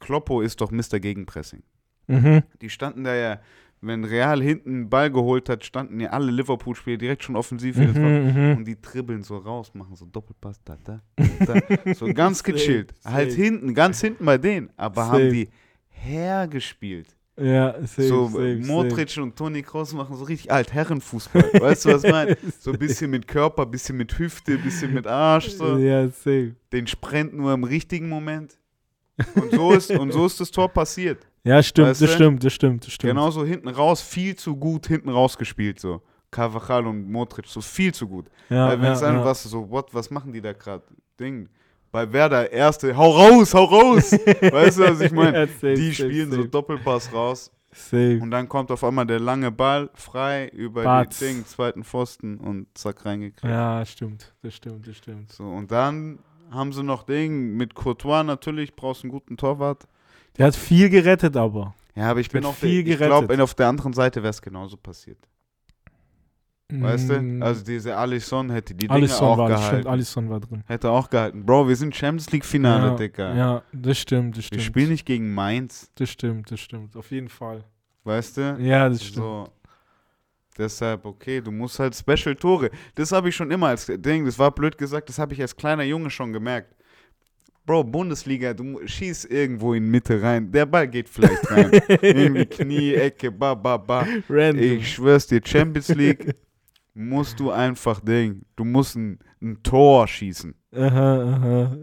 Kloppo ist doch Mr. Gegenpressing. mhm. Die standen da ja, wenn Real hinten einen Ball geholt hat, standen ja alle Liverpool-Spieler direkt schon offensiv das Tor. Mhm, mhm. Und die dribbeln so raus, machen so Doppelpass, da, da, da. So *laughs* ganz gechillt. Safe, Halt safe. hinten, ganz hinten bei denen. Aber Safe. haben die hergespielt. Ja, safe, so safe, Modric und Toni Kroos machen so richtig alt Herrenfußball. *laughs* weißt du, was ich meine? So ein bisschen mit Körper, bisschen mit Hüfte, bisschen mit Arsch. So. Ja, safe. Den Sprint nur im richtigen Moment. Und so ist, und so ist das Tor passiert. Ja, stimmt, Weißt das du? stimmt, das stimmt, das stimmt. Genauso hinten raus, viel zu gut hinten rausgespielt. So. Carvajal und Modric, so viel zu gut. Ja, Weil wenn ja, es einfach ja. was so, what, was machen die da gerade? Ding. Bei Werder, erste, hau raus, hau raus! *laughs* weißt du, was ich meine? Ja, safe, Die safe, spielen so safe. Doppelpass raus Safe. und dann kommt auf einmal der lange Ball frei über Batz. die Ding, zweiten Pfosten und zack reingekriegt. Ja, stimmt, das stimmt, das stimmt. So, und dann haben sie noch Ding mit Courtois natürlich, brauchst einen guten Torwart. Der hat viel gerettet, aber. Ja, aber ich bin auf der, viel ich gerettet. glaube, auf der anderen Seite wäre es genauso passiert. Weißt Mm, du? Also diese Alisson hätte die Dinge Alisson auch war, gehalten. stimmt, Alisson war drin. Hätte auch gehalten. Bro, wir sind Champions League Finale, ja, Digga. Ja, das stimmt, das wir stimmt. spielen nicht gegen Mainz, Das stimmt, das stimmt. Auf jeden Fall. weißt du? Ja, das stimmt. So. Deshalb, okay, du musst halt Special Tore. Das habe ich schon immer als Ding, das war blöd gesagt, das habe ich als kleiner Junge schon gemerkt. Bro, Bundesliga, du mu- schieß irgendwo in Mitte rein. Der Ball geht vielleicht rein. *laughs* Irgendwie Knie, Ecke, ba, ba, ba. Random. Ich schwör's dir, Champions League musst du einfach Ding. Du musst ein, ein Tor schießen. Aha, aha.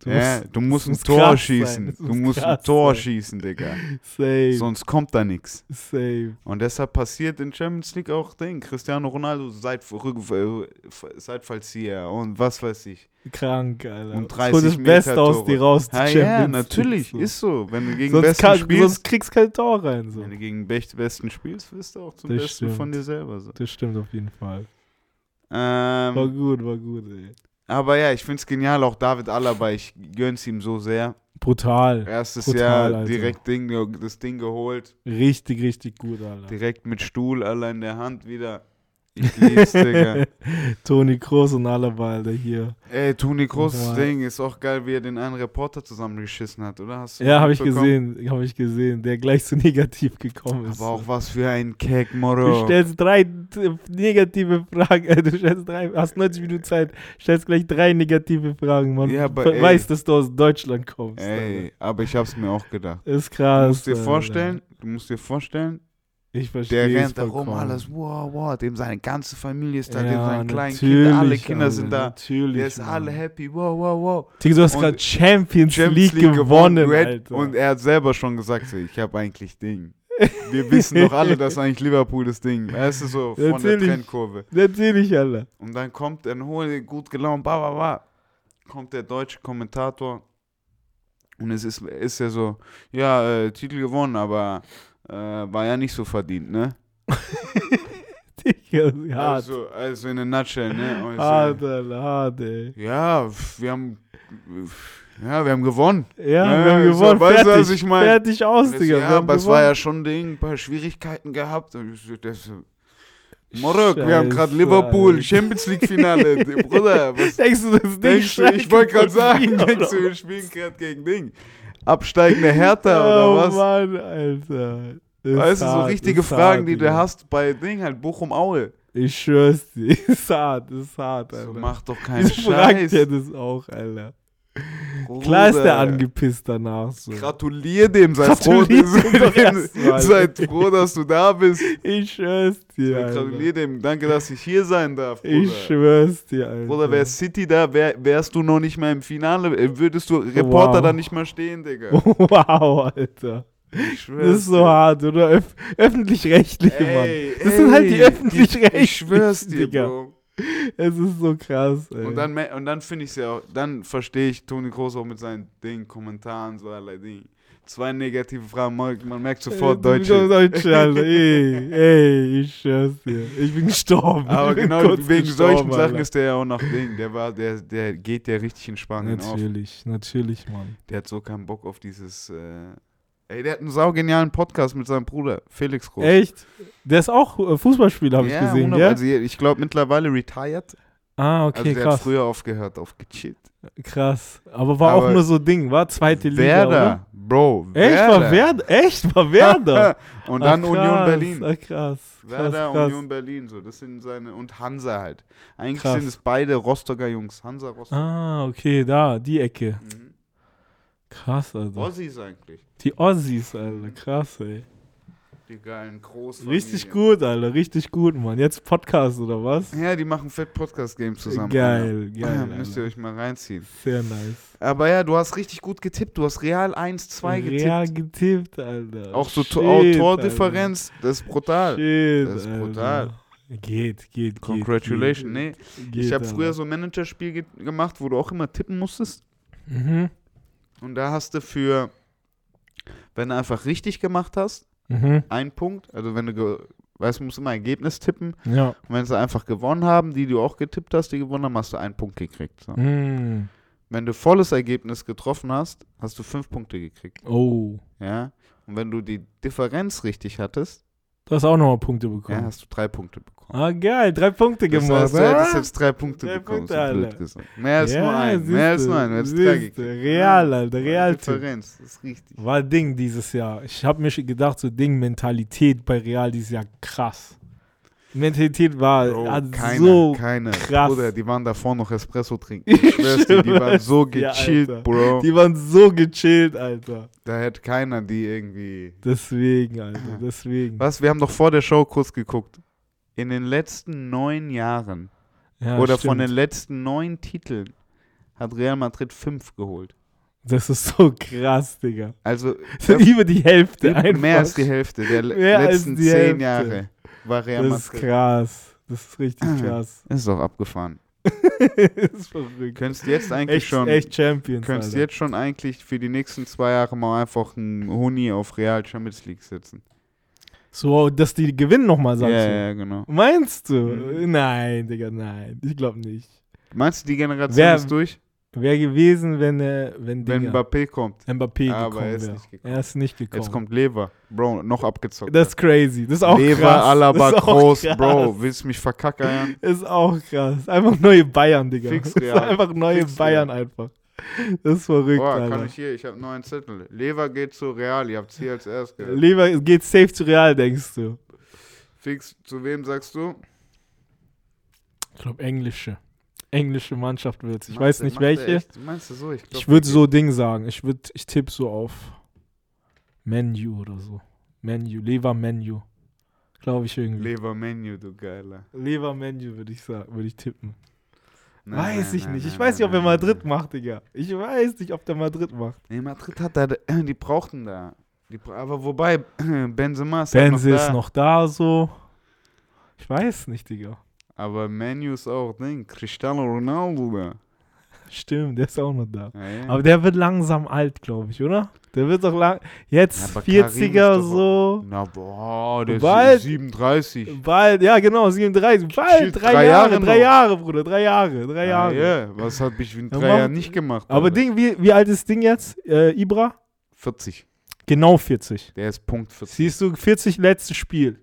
Du ja, musst- du musst ein Tor schießen. Du muss musst ein Tor sein. schießen, Digga. Safe, Sonst kommt da nichts. safe. Und deshalb passiert in Champions League auch Ding. Cristiano Ronaldo seit Seitfallzieher und was weiß ich. Krank, Alter. Und Es 30 holt das Meter Beste aus dir raus. Ja, ja, natürlich. League, Ist so. Wenn du gegen Sonst, Besten kann, spielst, sonst kriegst kein Tor rein. So. wenn du gegen Best- Besten spielst, wirst du auch zum Das Besten stimmt. von dir selber. So. Das stimmt auf jeden Fall. War Ähm, gut, war gut, ey. Aber ja, ich finde es genial, auch David Alaba. Ich gönn's ihm so sehr. Brutal. Erstes Brutal, Jahr Alter. direkt Ding, das Ding geholt. Richtig, richtig gut, Alter. Direkt mit Stuhl allein in der Hand wieder. Ich lieb's, Digga. *laughs* Toni Kroos und Alaba, Alter, hier. Ey, Toni Kroos Nochmal. Ding ist auch geil, wie er den einen Reporter zusammengeschissen hat, oder? Hast du Ja, habe ich gesehen, habe ich gesehen, der gleich so negativ gekommen ist. Aber auch was für ein Keck, Du Moro. stellst drei negative Fragen, äh, *laughs* du stellst drei, hast 90 Minuten Zeit, stellst gleich drei negative Fragen, man Ja, aber we- ey. weiß, dass du aus Deutschland kommst. Ey, aber ich hab's mir auch gedacht. Alter. Ist Du krass. musst dir Alter. vorstellen, du musst dir vorstellen, ich der verstehe rennt da rum, alles, wow, wow, dem seine ganze Familie ist da, dem ja, seine kleinen Kinder, alle Kinder Alter, sind da. Natürlich, Der ist Mann. alle happy, wow, wow, wow. Digga, du hast gerade Champions, Champions League, gewonnen, Du hätt- Alter. Und er hat selber schon gesagt, so, ich habe eigentlich Ding. Wir wissen doch alle, dass eigentlich Liverpool das Ding. Weißt du so, von der Natürlich. Trendkurve. Natürlich, Alter. Und dann kommt ein hohe, gut gelaunt, ba, ba, ba. Kommt der deutsche Kommentator. Und es ist, ist ja so, ja, äh, Titel gewonnen, aber äh, war ja nicht so verdient, ne? Digga, hart. Also, also in a nutshell, ne? Und ich so, Hart, hart, ey. ja, wir haben, ja, wir haben gewonnen. Ja, Ja, wir haben so, gewonnen. weißt du, fertig, was ich mein? fertig aus, ich Digga. ja, aber es war gewonnen. ja schon ein Ding, ein paar Schwierigkeiten gehabt. Und ich so, das, Morok, wir haben gerade Liverpool. Champions League Finale. *laughs* Bruder, was Denkst du, das Ding denkst du? Ich wollte gerade sagen, denkst du, wir spielen gerade gegen Ding? Absteigende Hertha *laughs* oh, oder was? Mann, Alter. Ist Weißt du, so hart, richtige Fragen, hart, die du Digga. hast bei Ding, halt Bochum-Aue. Ich schwör's dir. *laughs* Ist hart, ist hart, Alter. So, mach doch keinen fragt Scheiß. der das auch, Alter? Klar ist der Bruder. angepisst danach so. Gratulier dem, sei froh, Gratulier dem erstmal. *laughs* sei froh, dass du da bist. Ich schwör's dir, Alter. gratulier dem, danke, dass ich hier sein darf, Bruder. Ich schwör's dir, Alter. Bruder, wäre City da, wär, wärst du noch nicht mal im Finale, äh, würdest du Reporter Wow. da nicht mal stehen, Digga. *laughs* Wow, Alter. Das ist so dir. hart, oder? Öf öffentlich-rechtliche, Mann. Ey, Das sind halt die ey, öffentlich-rechtlichen, Ich schwör's dir, Digga. Bro. *laughs* Es ist so krass, ey. Und dann, und dann finde ich ja auch, dann verstehe ich Toni Kroos auch mit seinen Dingen, Kommentaren, so allerlei Dingen. Zwei negative Fragen, man, merkt sofort Deutsche. Deutsche, Alter. Ey, ey, ich schwör's dir. Ich bin gestorben. Aber bin *laughs* genau wegen solchen Sachen Alter. ist der ja auch noch Ding. Der war, der, der geht ja richtig in Spanien auf. Natürlich, natürlich, Mann. Der hat so keinen Bock auf dieses. Äh Ey, der hat einen saugenialen Podcast mit seinem Bruder, Felix Groß. Echt? Der ist auch äh, Fußballspieler, habe ich gesehen, 100 ja? Also ich glaube mittlerweile retired. Ah, Also okay, der hat krass. früher aufgehört auf gechillt. Krass. Aber war Aber auch nur so Ding, war zweite Liga, Werder, oder? Bro. Echt, war Werder? Echt, war Werder? *laughs* Und dann krass, Union Berlin. Ah, krass. krass, Werder, krass. Union Berlin, so. Das sind seine. Und Hansa halt. Eigentlich sind es beide Rostocker Jungs. Hansa, Rostock. Ah, okay, da, die Ecke. Mhm. Krass, Alter. Ossis eigentlich. Die Ossis, Alter, krass, ey. Die geilen Groß. Richtig gut, Alter, richtig gut, Mann. Jetzt Podcast oder was? Ja, die machen fett Podcast-Games zusammen. Geil, Alter. geil, Ja, müsst ihr Alter. euch mal reinziehen. Sehr nice. Aber ja, du hast richtig gut getippt. Du hast Real 1-2 getippt. Real getippt, Alter. Auch so Shit, Tordifferenz, das ist brutal. Alter. Shit, Das ist Alter. brutal. Geht, geht, Congratulations. Nee, geht. geht ich habe Alter. früher so ein Managerspiel ge gemacht, wo du auch immer tippen musstest. Mhm. Und da hast du für, wenn du einfach richtig gemacht hast, Mhm. einen Punkt. Also wenn du, weißt du, musst immer Ergebnis tippen. Ja. Und wenn sie einfach gewonnen haben, die du auch getippt hast, die gewonnen haben, hast du einen Punkt gekriegt. So. Mm. Wenn du volles Ergebnis getroffen hast, hast du fünf Punkte gekriegt. Oh. Ja. Und wenn du die Differenz richtig hattest, Du hast auch nochmal Punkte ja, bekommen. hast du drei Punkte bekommen. Ah, geil, drei Punkte Das gemacht. heißt, du hättest jetzt drei Punkte Drei bekommen, Punkte, so blöd gesagt. Mehr als Ja, nur ein, mehr als nur ein, du hättest drei siehste. gekriegt. Real, Alter, Real. Differenz, das ist richtig. War Ding dieses Jahr. Ich habe mir gedacht, so Ding, Mentalität bei Real dieses Jahr krass. Mentalität war Bro, hat keiner, so keiner. krass. Bruder, die waren davor noch Espresso trinken. Ich schwör's dir, die waren so *laughs* Ja, gechillt, Alter. Bro. Die waren so gechillt, Alter. Da hätte keiner die irgendwie. Deswegen, Alter, deswegen. Was? Wir haben doch vor der Show kurz geguckt. In den letzten neun Jahren Ja, oder stimmt. von den letzten neun Titeln hat Real Madrid fünf geholt. Das ist so krass, Digga. Also *laughs* über die Hälfte einfach. mehr als die Hälfte der Mehr letzten zehn Hälfte. Jahre war Real Das ist Madrid. krass. Das ist richtig krass. Das ist doch abgefahren. *laughs* das ist verrückt. Könntest jetzt eigentlich Echt, schon, echt Champions, könntest Alter. jetzt schon eigentlich für die nächsten zwei Jahre mal einfach einen Huni auf Real Champions League setzen. So, dass die gewinnen nochmal, Ja, sagst du? ja, genau. Meinst du? Mhm. Nein, Digga, nein. Ich glaube nicht. Meinst du, die Generation Wer- ist durch? Wäre gewesen, wenn, äh, wenn, Wenn Dinger, Mbappé kommt. Mbappé Aber gekommen er ist wäre. nicht gekommen. Er ist nicht gekommen. Jetzt kommt Lever. Bro, noch abgezockt. das ist crazy. Das ist auch Lever, krass. Alaba, Groß. krass. Bro, willst du mich verkackern? Ist auch krass. Einfach neue Bayern, Digga. Fix *laughs* Real. einfach neue Fix Bayern einfach. Das ist verrückt, Boah, Alter. kann ich hier, ich habe neuen Zettel. Lever geht zu Real, ihr habt's hier als erst gehört. Lieber es geht safe zu Real, denkst du? Fix, zu wem sagst du? Ich glaube englische. Englische Mannschaft wird's. Ich weiß der- nicht welche. Meinst du so? Ich, glaub, Ich würde so Ding sagen. Ich würde, ich tippe so auf Menu oder so. Menu, Lever Menu. Glaube ich irgendwie. Lever Menu, du Geiler. Lever Menu würde ich sagen, würde ich tippen. Nein, weiß nein, ich nein, nicht. Ich weiß nicht, ob er Madrid macht, Digga. Ich weiß nicht, ob der Madrid macht. Nee, Madrid hat da, die brauchten da. Die, aber wobei, *clears throat* Benzema ist halt Benze noch ist da. noch da, so. Ich weiß nicht, Digga. Aber Menu ist auch Ding. Cristiano Ronaldo da. Stimmt, der ist auch noch da. Ja, ja. Aber der wird langsam alt, glaube ich, oder? Der wird doch lang. Jetzt Ja, aber Karim 40er ist doch- so. Na boah, der Bald- ist 37. Bald, ja genau, 37. Bald, Shit, drei, drei Jahre, Jahre drei. Jahre, Bruder, drei Jahre, drei Ja, Jahre. ja, was habe ich in drei Jahren nicht gemacht? Aber Alter? Ding, wie, wie alt ist Ding jetzt? Äh, Ibra? 40. Genau 40. Der ist Punkt 40. Siehst du, 40 letztes Spiel.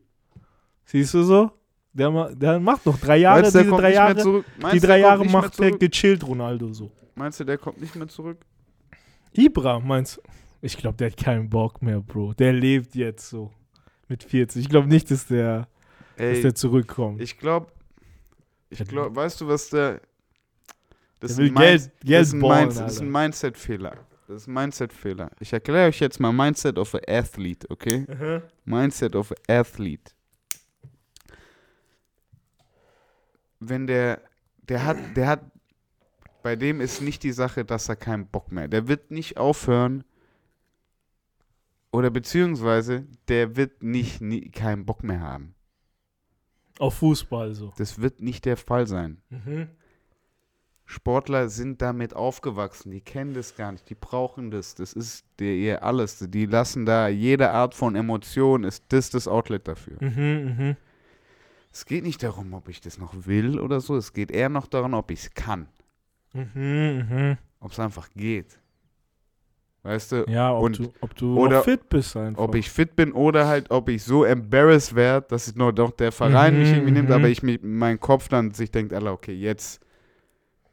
Siehst du so? Der, der macht noch drei Jahre, der diese drei Jahre. zurück? Die drei Jahre macht der gechillt Ronaldo so. Meinst du, der kommt nicht mehr zurück? Ibra, meinst du? Ich glaube, der hat keinen Bock mehr, Bro. Der lebt jetzt so. Mit 40. Ich glaube nicht, dass der, dass Ey, der zurückkommt. ich glaube, ich glaube, weißt du, was der. Das Der will ein Mind- Geld- Geld das ist ein, das ist. Mindset-Fehler. Das ist ein Mindset-Fehler. Ich erkläre euch jetzt mal Mindset of an Athlete, okay? Aha. Mindset of an Athlete. Wenn der, der hat, der hat, bei dem ist nicht die Sache, dass er keinen Bock mehr. Der wird nicht aufhören oder beziehungsweise der wird nicht nie, keinen Bock mehr haben. Auf Fußball so. Das wird nicht der Fall sein. Mhm. Sportler sind damit aufgewachsen, die kennen das gar nicht, die brauchen das, das ist der, ihr alles, die lassen da jede Art von Emotion, ist das das Outlet dafür. Mhm, mhm. Es geht nicht darum, ob ich das noch will oder so, es geht eher noch darum, ob ich es kann, Mhm, mhm. ob es einfach geht. Weißt du, Ja, ob Und- du, ob du oder fit bist einfach. ob ich fit bin oder halt, ob ich so embarrassed werde, dass es noch doch der Verein mich Mhm, irgendwie nimmt, mhm. aber ich mich, mein Kopf dann sich denkt, Alter, okay, jetzt,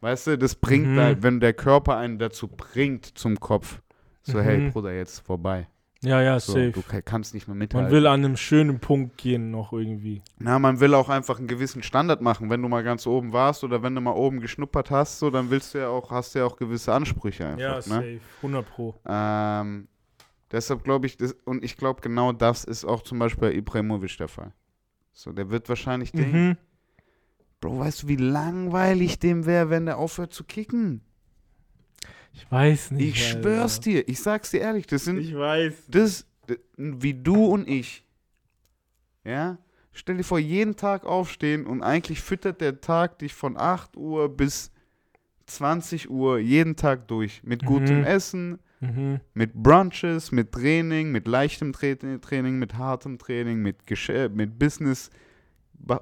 weißt du, das bringt Mhm. halt, wenn der Körper einen dazu bringt zum Kopf, so, Mhm. hey, Bruder, jetzt vorbei. Ja, ja, So, safe. du ka- kannst nicht mehr mithalten. Man will an einem schönen Punkt gehen noch irgendwie. Na, man will auch einfach einen gewissen Standard machen. Wenn du mal ganz oben warst oder wenn du mal oben geschnuppert hast, so, dann willst du ja auch, hast du ja auch gewisse Ansprüche einfach. Ja, ne? safe. 100 Pro. Ähm, deshalb glaube ich, das, und ich glaube, genau das ist auch zum Beispiel bei Ibrahimovic der Fall. So, der wird wahrscheinlich denken, Mhm. Bro, weißt du, wie langweilig dem wäre, wenn der aufhört zu kicken? Ich weiß nicht. Ich Alter. schwör's dir, ich sag's dir ehrlich, das sind, Ich weiß. das, wie du und ich, ja, stell dir vor, jeden Tag aufstehen und eigentlich füttert der Tag dich von 8 Uhr bis 20 Uhr jeden Tag durch. Mit gutem Mhm. Essen, Mhm. mit Brunches, mit Training, mit leichtem Tra Training, mit hartem Training, mit, Gesch mit Business,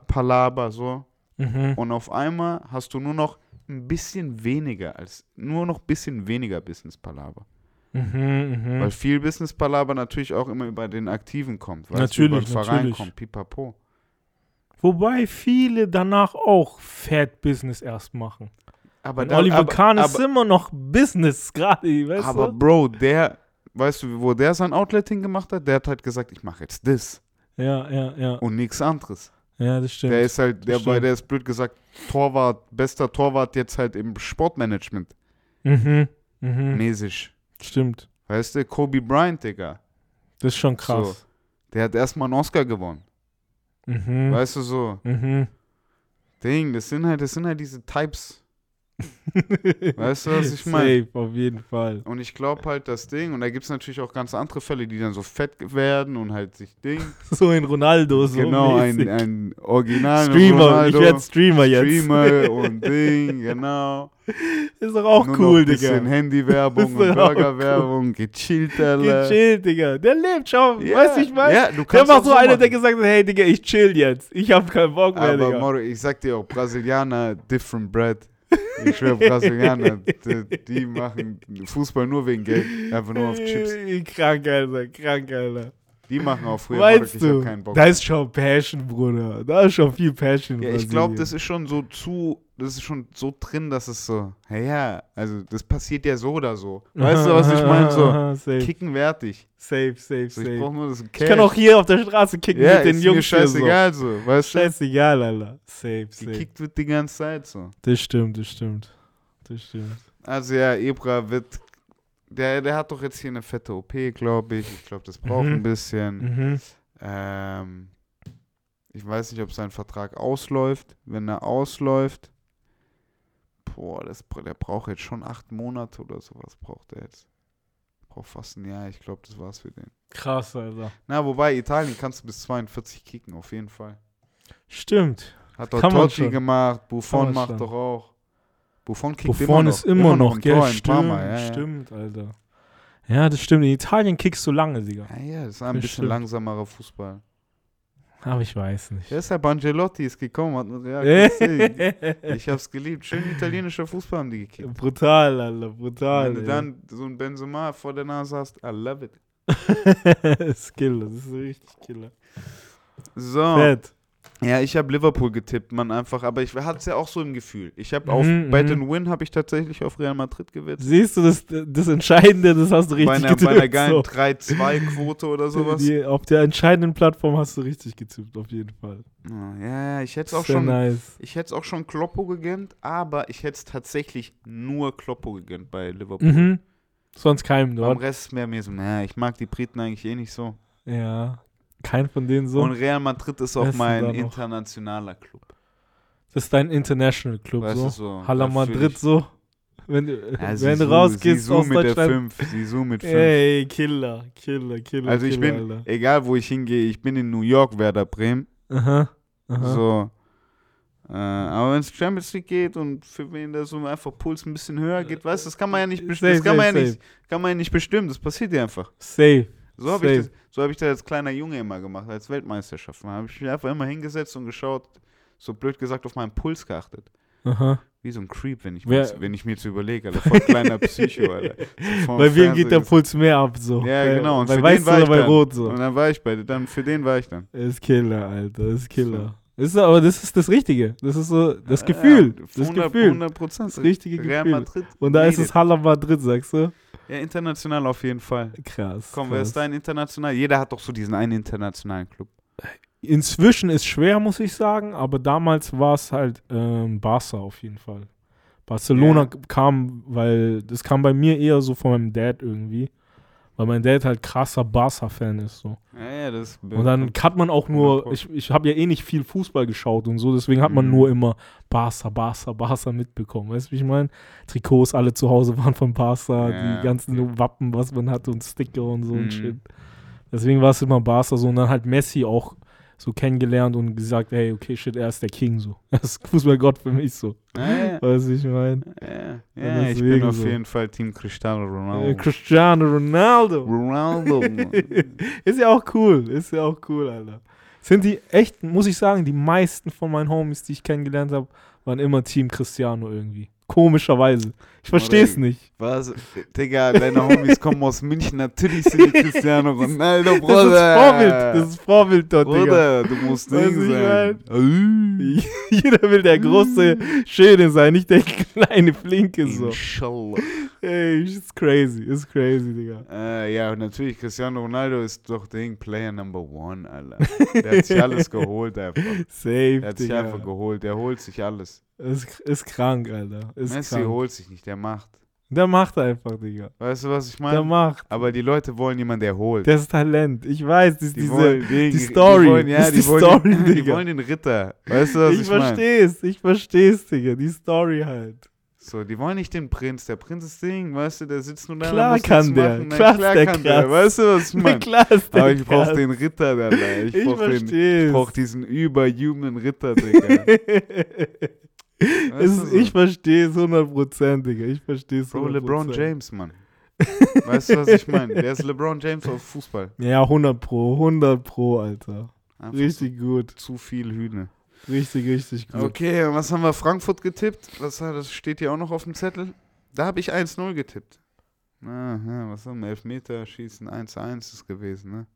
Palaber, so. Mhm. Und auf einmal hast du nur noch ein bisschen weniger als, nur noch ein bisschen weniger Business Palaber. Mhm. Mhm. Weil viel Business Palaber natürlich auch immer über den Aktiven kommt. Weil Natürlich, über den Verein natürlich. kommt, pipapo. Wobei viele danach auch Fat Business erst machen. Aber Und da- Oliver aber- Kahn ist aber, immer noch Business gerade, weißt aber du? Bro, der, weißt du, wo der sein Outlet hingemacht hat? Der hat halt gesagt, ich mache jetzt das Ja, ja, ja. und nichts anderes. Ja, das stimmt. Der ist halt, der, stimmt. der ist blöd gesagt, Torwart, bester Torwart jetzt halt im Sportmanagement mhm. Mhm. mäßig. Stimmt. Weißt du, Kobe Bryant, Digga. Das ist schon krass. Der hat erstmal einen Oscar gewonnen. Mhm. Weißt du so? Mhm. Ding, das sind halt, das sind halt diese Types. *laughs* Weißt du, was ich meine? Safe, auf jeden Fall. Und ich glaube halt das Ding, und da gibt es natürlich auch ganz andere Fälle, die dann so fett werden und halt sich Ding. *laughs* So in Ronaldo, so genau, ein, mäßig. ein Original Streamer, Ronaldo, ich werde Streamer jetzt. Streamer *laughs* und Ding, genau. Ist doch auch Nur cool, noch bisschen Digga. Handywerbung Ist und Burgerwerbung, gechillt, Alter. Gechillt, Digga. Der lebt, schau, Ja, weißt du, ich meine? Ja, du der war so einer, machen. der gesagt hat, hey, Digga, ich chill jetzt. Ich hab keinen Bock mehr, Aber Digga. Moro, ich sag dir auch, Brasilianer, different bread. Ich schwöre, Brasilianer, *laughs* die, die machen Fußball nur wegen Geld, einfach nur auf Chips. Krank, Alter, krank, Alter. Die machen auch früher Moro, Weißt ich hab du, keinen Bock. da ist schon Passion, Bruder. Da ist schon viel Passion. Ja, ich glaube, das ist schon so zu, das ist schon so drin, dass es so, ja, ja, also das passiert ja so oder so. Weißt du, was ich *laughs* meine? So, safe, kicken wertig. safe, safe, So, ich safe. brauch nur das Cash. Ich kann auch hier auf der Straße kicken ja, mit den ist Jungs mir hier so. scheißegal so, weißt du? Scheißegal, Alter. Safe, safe. Gekickt wird die ganze Zeit so. Das stimmt, das stimmt. Das stimmt. Also ja, Ebra wird, der, der hat doch jetzt hier eine fette OP, glaube ich. Ich glaube, das braucht Mhm. ein bisschen. Mhm. Ähm, ich weiß nicht, ob sein Vertrag ausläuft. Wenn er ausläuft, boah, das, der braucht jetzt schon acht Monate oder sowas braucht er jetzt. Braucht fast ein Jahr. Ich glaube, das war's für den. Krass, Alter. Na, wobei, Italien kannst du bis 42 kicken, auf jeden Fall. Stimmt. Hat doch Totti gemacht, Buffon macht schon. doch auch. Buffon kickt Buffon immer noch. ist immer, noch, ein gell? Stimmt, ja. stimmt, Alter. Ja, das stimmt. In Italien kickst du lange, Digga. Ja, ja, das ist ein Das bisschen stimmt. langsamerer Fußball. Aber ich weiß nicht. Deshalb Angelotti ist gekommen, hat gesehen. *laughs* Ich hab's geliebt. Schön italienischer Fußball haben die gekickt. brutal, Alter, brutal. Wenn du ey. dann so ein Benzema vor der Nase hast, I love it. *laughs* das ist Killer, das ist richtig Killer. So. Fett. Ja, ich habe Liverpool getippt, man einfach, aber ich hatte es ja auch so im Gefühl. Ich habe Mhm, auf bei mhm. den Win habe ich tatsächlich auf Real Madrid gewettet. Siehst du, das, das Entscheidende, das hast du richtig Bei einer, getippt. bei einer geilen so. 3-2-Quote oder sowas. Die, auf der entscheidenden Plattform hast du richtig getippt, auf jeden Fall. Ja, ja, ich hätte es auch schon, nice. ich hätte es auch schon Kloppo gegönnt, aber ich hätte es tatsächlich nur Kloppo gegönnt bei Liverpool. Mhm. Sonst keinem Am dort. Rest wäre mir so, naja, ich mag die Briten eigentlich eh nicht so. Ja. Kein von denen so. Und Real Madrid ist auch mein internationaler Club. das ist dein International Club Weißt so. so. Hala Madrid so. Wenn, du- Ja, wenn du rausgehst Sisu aus mit der Deutschland. 5. Sisu mit 5. Ey, Killer, Killer, Killer. also ich Killer, bin, Alter. egal wo ich hingehe, ich bin in New York, Werder Bremen. Aha. aha. So. Äh, aber wenn es Champions League geht und für wen da so einfach Puls ein bisschen höher geht, weißt du, das kann man ja nicht bestimmen. Safe, Das kann man ja nicht, kann man ja nicht bestimmen, das passiert ja einfach. Safe. So habe ich, das- so hab ich das als kleiner Junge immer gemacht, als Weltmeisterschaft. Da habe ich mich einfach immer hingesetzt und geschaut, so blöd gesagt, auf meinen Puls geachtet. Aha. Wie so ein Creep, wenn ich, mir, jetzt- wenn ich mir jetzt überlege, Alter, voll kleiner Psycho, Alter. *laughs* So Bei wem geht der Puls mehr ab so? Ja, genau. Und bei weiß oder bei dann. rot so? Und dann war ich bei, dann, für den war ich dann. Ist Killer, Alter. Ist Killer. Ist aber das ist das Richtige. Das ist so das Gefühl. ja, das 100, Gefühl. 100 Prozent. Das richtige Real Gefühl. Madrid. Und da ist es Hala Madrid, sagst du? Ja, international auf jeden Fall. Krass. Komm, wer krass. ist dein international? Jeder hat doch so diesen einen internationalen Club. Inzwischen ist schwer, muss ich sagen, aber damals war es halt ähm, Barca auf jeden Fall. Barcelona Ja. kam, weil das kam bei mir eher so von meinem Dad irgendwie. Weil mein Dad halt krasser Barca-Fan ist. So. Ja, ja, das Und dann hat man auch nur, 100 ich, ich habe ja eh nicht viel Fußball geschaut und so, deswegen hat man Mhm. nur immer Barca, Barca, Barca mitbekommen. Weißt du, wie ich meine? Trikots alle zu Hause waren von Barca, Ja, die ganzen Wappen, was man hatte und Sticker und so Mhm. und shit. Deswegen war es immer Barca so und dann halt Messi auch so kennengelernt und gesagt, hey, okay, shit, er ist der King so. *laughs* Er ist Fußballgott für mich so. Ja, ja. Weißt du, wie ich meine? Ja, Ja, ja ich bin auf so. jeden Fall Team Cristiano Ronaldo. Cristiano Ronaldo. Ronaldo. *laughs* ist ja auch cool, ist ja auch cool, Alter. Sind die echt, muss ich sagen, die meisten von meinen Homies, die ich kennengelernt habe, waren immer Team Cristiano irgendwie. Komischerweise. Ich verstehe es Oder- nicht. Was? Digga, deine Homies kommen aus München, natürlich sind die Cristiano *laughs* Ronaldo, Das Bruder. ist Vorbild. Das ist Vorbild dort, Digga. Bruder, du musst Ding sein. ich *laughs* Jeder will der große, schöne sein, nicht der kleine Flinke so. Inshallah. Ey, ist crazy, ist crazy, Digga. Äh, ja, natürlich, Cristiano Ronaldo ist doch Ding, Player Number One, Alter. Der hat sich alles geholt einfach. Safe, Der hat sich Digga. einfach geholt, der holt sich alles. Ist, ist krank, Alter. Ist Messi krank. holt sich nicht, der macht. Der macht einfach, Digga. Weißt du, was ich Der meine? macht. Aber die Leute wollen jemanden, der holt. Der ist Talent. Ich weiß, ist die diese. wollen Ding, die Story. Die wollen, ja, die, die wollen Story, den, die wollen den Ritter. Weißt du, was ich ich, meine? versteh's, ich versteh's, Digga. Die Story halt. So, die wollen nicht den Prinz. Der Prinz ist Ding, weißt du, der sitzt nur da. Klar muss kann der. Machen. Na, Klar ist klar der kann der. krass. Weißt du, was ich *laughs* meine? klar ist der Aber ich brauch krass. den Ritter, Alter. Ich, Ich brauch den. Ich brauch diesen überhuman Ritter, Digga. *laughs* So? Ich verstehe es 100%, Digga. Ich verstehe es Bro, 100%. LeBron James, Mann. *laughs* Weißt du, was ich meine? Der ist LeBron James auf Fußball. Ja, 100 Pro, 100 Pro, Alter. Also Richtig gut. Zu viel Hühne. Richtig, richtig gut. Okay, und was haben wir? Frankfurt getippt? Was, hat- das steht hier auch noch auf dem Zettel. Da habe ich 1-0 getippt. Aha, was haben wir? Elfmeter schießen 1-1 ist gewesen, ne?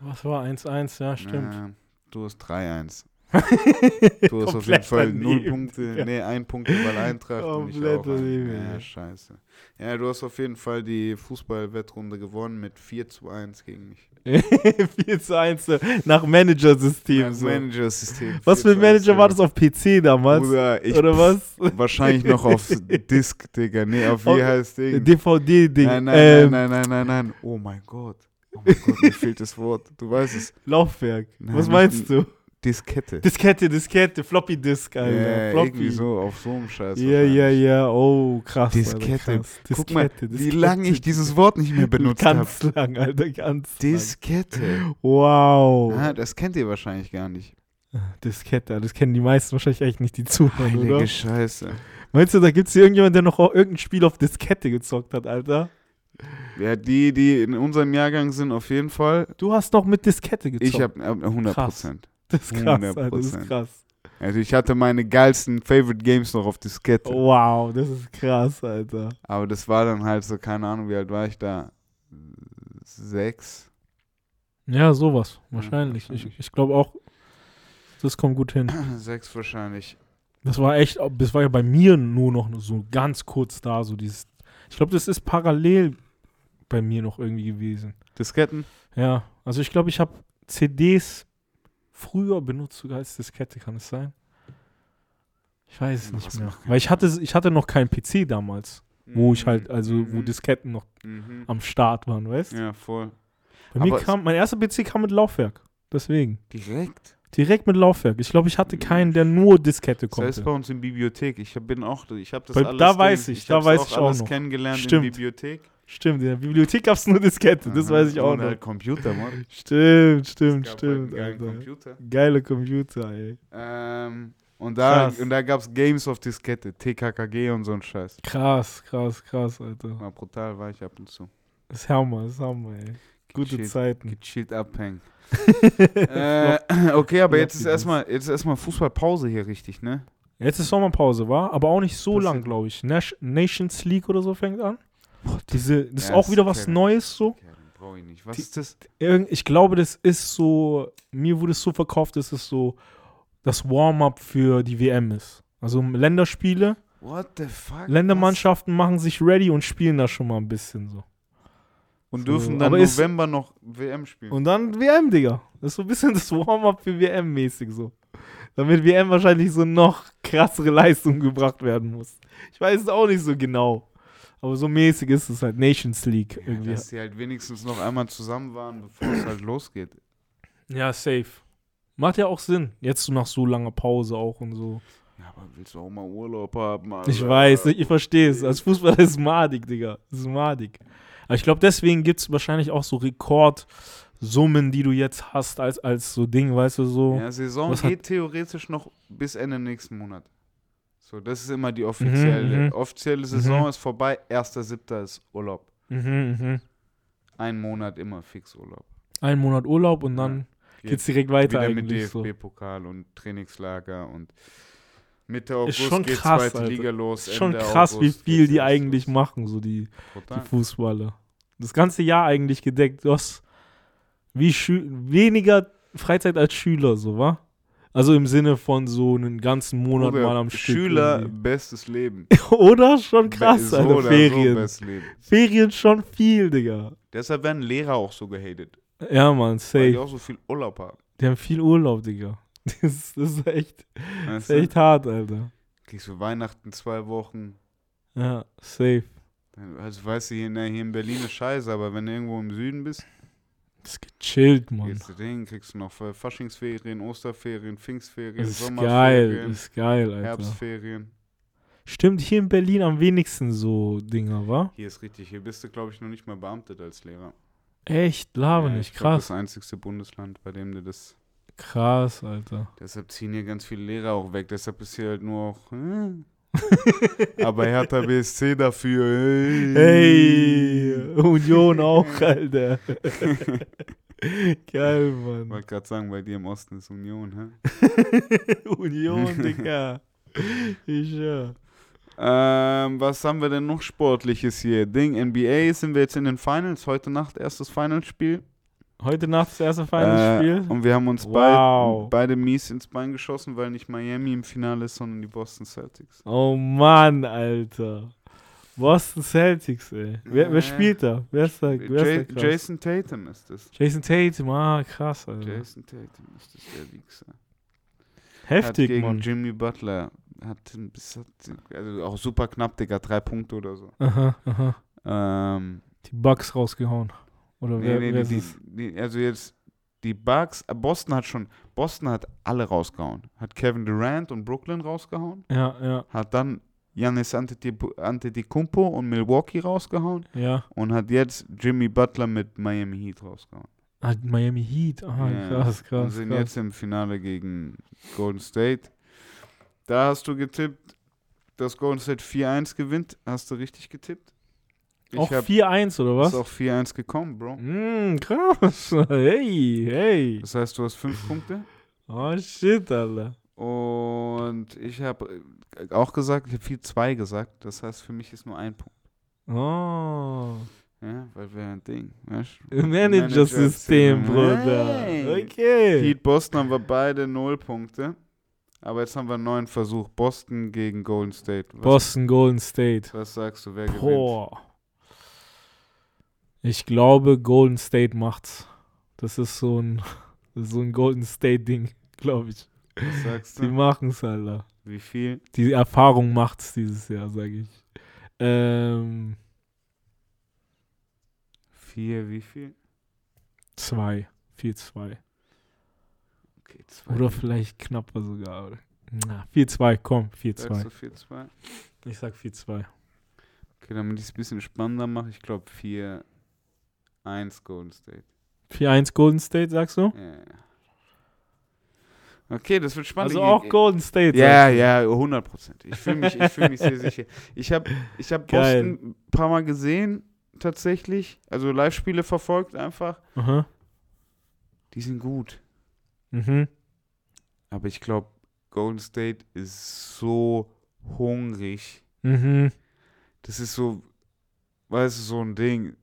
Was war 1-1? Ja, stimmt. Ja, du hast 3-1. *laughs* Du hast auf jeden Fall 0 daneben, Punkte. Digga. Nee, ein Punkt über Eintracht und ich Komplett daneben, Ja, ja. scheiße. Ja, du hast auf jeden Fall die Fußball-Wettrunde gewonnen mit 4 zu 1 gegen mich. *laughs* 4 zu 1 nach Managersystem. Mein So. Manager-System. Was 4 für ein zu 1, Manager war das auf PC damals? Bruder, ich Oder was? *laughs* Wahrscheinlich noch auf Disk, Digga. Nee, auf wie heißt Ding? DVD-Ding. Nein, nein, ähm, nein, nein, nein, nein, nein. Oh mein Gott. Oh mein Gott, mir fehlt das Wort. Du weißt es. Laufwerk. Nein, Was meinst du? Diskette. Diskette, Diskette, Floppy Disk, Alter. Ja, Floppy. irgendwie so auf so einem Scheiß. Ja, ja, ja. Oh, krass. Diskette. Alter, krass. Guck mal, Diskette, wie Diskette. lange ich dieses Wort nicht mehr benutzt habe. Ganz lang, Alter, ganz lang. Diskette. Wow. Ah, das kennt ihr wahrscheinlich gar nicht. Diskette, das kennen die meisten wahrscheinlich echt nicht, die zuhören, oder? Heilige Scheiße. Meinst du, da gibt es hier irgendjemand, der noch irgendein Spiel auf Diskette gezockt hat, Alter? Ja, die, die in unserem Jahrgang sind, auf jeden Fall. Du hast noch mit Diskette gezockt. Ich habe 100 Prozent. Das ist krass, Alter, das ist 100%. krass. Also ich hatte meine geilsten Favorite Games noch auf Diskette. Wow, das ist krass, Alter. Aber das war dann halt so, keine Ahnung, wie alt war ich da? Sechs. Ja, sowas, wahrscheinlich. wahrscheinlich. Ich, ich glaube auch, das kommt gut hin. *clears throat* Sechs wahrscheinlich. Das war echt, das war ja bei mir nur noch so ganz kurz da, so dieses. Ich glaube, das ist parallel bei mir noch irgendwie gewesen. Disketten? Ja, also ich glaube, ich habe CDs früher benutzt sogar als Diskette, kann es sein? Ich weiß es Was nicht mehr. Weil ich hatte, ich hatte noch keinen PC damals, wo ich halt, also wo Mhm. Disketten noch Mhm. am Start waren, weißt du? Ja, voll. Bei mir Aber kam, mein erster PC kam mit Laufwerk. Deswegen. Direkt? Direkt mit Laufwerk. Ich glaube, ich hatte keinen, der nur Diskette Das heißt konnte. bei uns in Bibliothek. Ich bin auch, ich habe das Bei- alles. da weiß ich, da hab's weiß ich auch alles noch. kennengelernt Stimmt. in Bibliothek. Stimmt, in der Bibliothek gab es nur Diskette, das Aha. weiß ich auch noch. halt Computer, Mann. Stimmt, stimmt, halt stimmt. geilen Alter. Computer. Geile Computer, ey. Ähm, und da, Krass. und da gab es Games auf Diskette, TKKG und so ein Scheiß. Krass, krass, krass, Alter. War brutal, war ich ab und zu. Das ist Hammer, das ist Hammer, ey. Gute Gechillt- Zeiten. Gechillt abhängen. *laughs* äh, *clears throat* okay, aber jetzt ist erstmal jetzt ist erstmal Fußballpause hier richtig, ne? Jetzt ist Sommerpause, war, aber auch nicht so Passiert. lang, glaube ich. Nations League oder so fängt an. Diese, das ist auch wieder was Kevin. Neues so. Brauche ich. Was Die- ist das? Ich glaube, das ist so, mir wurde es so verkauft, dass es so das Warm-up für die WM ist. Also Länderspiele, What the fuck? Ländermannschaften machen sich ready und spielen da schon mal ein bisschen so. Was? Und So, dürfen dann aber ist- November noch WM spielen. Und dann WM, Digga. Das ist so ein bisschen das Warm-up für WM-mäßig so. Damit WM wahrscheinlich so noch krassere Leistung gebracht werden muss. Ich weiß es auch nicht so genau. Aber so mäßig ist es halt Nations League ja, irgendwie. dass die halt wenigstens noch einmal zusammen waren, bevor es halt losgeht. Ja, safe. Macht ja auch Sinn. Jetzt so nach so langer Pause auch und so. Ja, aber willst du auch mal Urlaub haben? Ich Alter? weiß, ich, ich verstehe es. Als Fußballer ist es madig, Digga. Das ist madig. Aber ich glaube, deswegen gibt es wahrscheinlich auch so Rekordsummen, die du jetzt hast, als, als so Ding, weißt du, so. Ja, Saison geht theoretisch noch bis Ende nächsten Monat. So, das ist immer die offizielle. mhm. Offizielle Saison Mhm. ist vorbei, 1.7. ist Urlaub. Mhm, mhm. Ein Monat immer fix Urlaub. Ein Monat Urlaub und Ja. dann Geht geht's direkt weiter Wieder mit eigentlich so. DFB-Pokal und Trainingslager und Mitte August schon geht krass, zweite Alter. Liga los. ist schon Ende krass, wie August viel geht's die eigentlich los. machen, so die, Total. die Fußballer. Das ganze Jahr eigentlich gedeckt. Du hast wie Schü weniger Freizeit als Schüler, so, wa? Also im Sinne von so einen ganzen Monat Bruder, mal am Stück. Schüler, irgendwie. bestes Leben. *laughs* Oder? Schon krass, so Alter. oder So Ferien. Ferien schon viel, Digga. Deshalb werden Lehrer auch so gehatet. Ja, Mann, Weil die safe. auch so viel Urlaub haben. Die haben viel Urlaub, Digga. Das, *laughs* ist- das ist echt, das ist echt hart, Alter. Kriegst du Weihnachten zwei Wochen. Ja, safe. Also weißt du, hier, hier in Berlin ist scheiße, aber wenn du irgendwo im Süden bist, Das ist gechillt, Mann. gehst du dahin, kriegst du noch Faschingsferien, Osterferien, Pfingstferien, Das ist geil, Sommerferien, das ist geil, Alter. Herbstferien. Stimmt, hier in Berlin am wenigsten so Dinger, wa? Hier ist richtig, hier bist du, glaube ich, noch nicht mal beamtet als Lehrer. Echt, laber Ja, nicht, ich glaub, krass. Das einzigste Bundesland, bei dem du das. Krass, Alter. Deshalb ziehen hier ganz viele Lehrer auch weg. Deshalb ist hier halt nur auch. Äh. *laughs* Aber Hertha BSC dafür. Hey. Hey, Union auch, *laughs* Alter. Geil, Ich Mann. wollte gerade sagen, bei dir im Osten ist Union, hä? *laughs* Union, Digga. Ich ja. Ähm, was haben wir denn noch Sportliches hier? Ding, NBA sind wir jetzt in den Finals. Heute Nacht erstes Finalspiel. Heute Nacht das erste Äh, Finalspiel. und wir haben uns Wow. beid, beide mies ins Bein geschossen, weil nicht Miami im Finale ist, sondern die Boston Celtics. oh Mann, Alter. Boston Celtics, ey. Wer, Äh, wer spielt da? Wer ist da? Wer ist da krass? Jason Tatum ist das. Jason Tatum, ah, krass, Alter. Jason Tatum ist das der Wichser. hat Heftig, gegen Mann. Jimmy Butler hat, bisschen- also auch super knapp, Digga, drei Punkte oder so. Aha, aha. Ähm, Die Bugs rausgehauen. Oder wer, nee, wer die, die, also jetzt die Bucks, äh, Boston hat schon, Boston hat alle rausgehauen. Hat Kevin Durant und Brooklyn rausgehauen, Ja, ja, hat dann Giannis Antetokounmpo und Milwaukee rausgehauen ja. und hat jetzt Jimmy Butler mit Miami Heat rausgehauen. Ah, Miami Heat. Ah, Ja, krass, Und krass. sind krass. jetzt im Finale gegen Golden State. Da hast du getippt, dass Golden State 4-1 gewinnt. Hast du richtig getippt? Ich auch hab- 4-1 oder was? Ist auch 4-1 gekommen, Bro. Mm, krass. *laughs* Hey, hey. Das heißt, du hast 5 Punkte. Oh shit, Alter. Und ich habe auch gesagt, ich habe 4-2 gesagt. Das heißt, für mich ist nur ein Punkt. Oh. Ja, weil wir ein Ding. Weißt? Manager-System, Bruder. Hey. Okay. Heat Boston haben wir beide 0 Punkte. Aber jetzt haben wir einen neuen Versuch. Boston gegen Golden State. Was, Boston Golden State. was sagst du, wer gewinnt? Ich glaube, Golden State macht's. Das ist so ein, ist *laughs* so ein Golden State-Ding, *laughs* glaube ich. Was sagst Die du? machen's, Alter. Wie viel? Die Erfahrung macht's dieses Jahr, sage ich. Ähm, Vier, wie viel? zwei. 4-2. Okay, zwei. Oder vielleicht knapper sogar. oder? Na, 4-2, komm, 4-2. Sagst du 4, 2? Ich sag 4-2. Okay, damit ich es ein bisschen spannender mache, ich glaube 4, 1 Golden State. 4-1 Golden State, sagst du? Ja, ja. Okay, das wird spannend. Also Ich- auch Golden State. Ja, ja, 100 Prozent. Ich fühle mich, ich fühl mich sehr sicher. Ich habe ich hab Geil. Boston ein paar Mal gesehen, tatsächlich. Also Live-Spiele verfolgt einfach. Aha. Die sind gut. Mhm. Aber ich glaube, Golden State ist so hungrig. Mhm. Das ist so, weißt du, so ein Ding.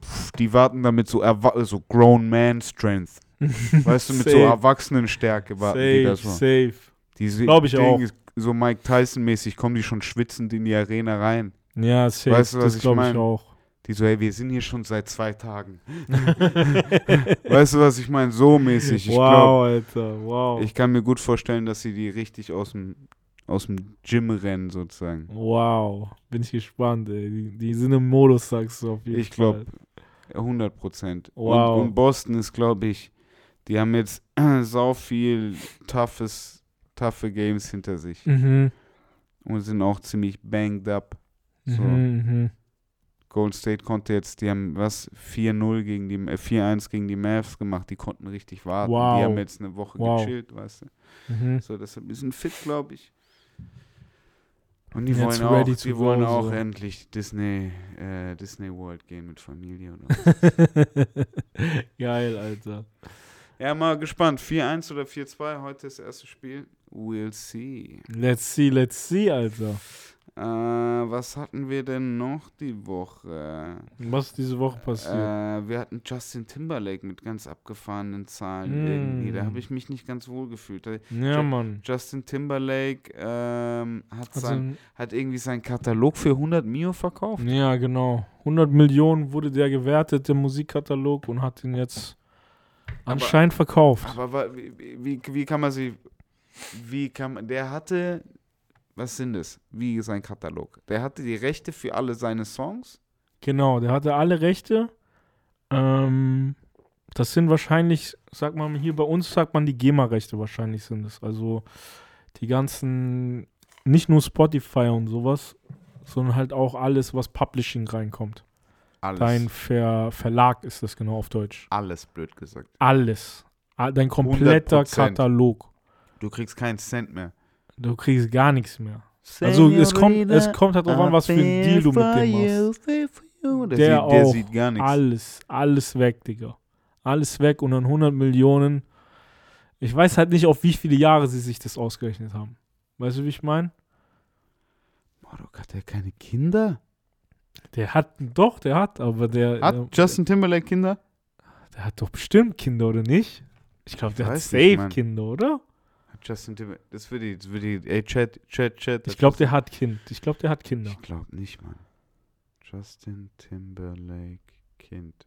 Pff, die warten damit so, so Grown Man Strength. *laughs* Weißt du, mit so. Erwachsenenstärke warten die Safe, das so. safe. Die Glaub ich auch. So Mike Tyson-mäßig kommen die schon schwitzend in die Arena rein. Ja, safe. Weißt du, was das ich glaube ich auch. Die so, hey, wir sind hier schon seit zwei Tagen. *laughs* Weißt du, was ich meine? So mäßig. Ich wow, glaube, Alter, wow. ich kann mir gut vorstellen, dass sie die richtig aus dem, aus dem Gym rennen, sozusagen. wow. Bin ich gespannt, ey. Die, die sind im Modus, sagst du auf jeden Ich Fall. glaub, 100 Prozent. Wow. Und, und Boston ist, glaube ich, die haben jetzt *clears throat* sau viel toughes, toughe Games hinter sich. Mhm. Und sind auch ziemlich banged up. So. Mhm, mhm. Golden State konnte jetzt, die haben was, 4-0 gegen die, äh, 4-1 gegen die Mavs gemacht, die konnten richtig warten. Wow. Die haben jetzt eine Woche Wow. gechillt, weißt du. Mhm. So, deshalb ist ein fit, glaube ich. Und die wollen auch, die wollen auch so. endlich Disney, äh, Disney World gehen mit Familie. *laughs* Geil, Alter. Ja, mal gespannt. 4-1 oder 4-2, heute ist das erste Spiel. We'll see. Let's see, let's see, Alter. Äh, was hatten wir denn noch die Woche? Was ist diese Woche passiert? Äh, wir hatten Justin Timberlake mit ganz abgefahrenen Zahlen Mm. irgendwie. Da habe ich mich nicht ganz wohl gefühlt. Ja, Ju- Mann. Justin Timberlake ähm, hat, Also, sein, hat irgendwie seinen Katalog für 100 Mio verkauft. ja, genau. 100 Millionen wurde der gewertet, der Musikkatalog, und hat ihn jetzt anscheinend verkauft. Aber wa- wie, wie, wie kann man sie. Wie kann man. Der hatte. Was sind es? Wie sein Katalog? Der hatte die Rechte für alle seine Songs. Genau, der hatte alle Rechte. Ähm, das sind wahrscheinlich, sagt man hier bei uns, sagt man die GEMA-Rechte wahrscheinlich sind es. Also die ganzen, nicht nur Spotify und sowas, sondern halt auch alles, was Publishing reinkommt. Alles. Dein Ver Verlag ist das genau auf Deutsch. alles blöd gesagt. Alles. A- Dein kompletter 100%. Katalog. Du kriegst keinen Cent mehr. Du kriegst gar nichts mehr. Also es kommt, es kommt halt drauf an, was für ein Deal du mit dem machst. Der, Der sieht, der sieht gar nichts. Alles, alles weg, Digga. Alles weg und dann 100 Millionen. Ich weiß halt nicht, auf wie viele Jahre sie sich das ausgerechnet haben. Weißt du, wie ich meine? Morok, hat der keine Kinder? Der hat, doch, der hat, aber der, Hat der, Justin Timberlake Kinder? der hat doch bestimmt Kinder, oder nicht? Ich glaube, der hat safe. Kinder, oder? Justin Timberlake. Das wird die, das wird die. Ey, Chat, Chat, Chat. Ich glaube, der hat Kind. Ich glaube, der hat Kinder. Ich glaube nicht, Mann. Justin Timberlake Kind.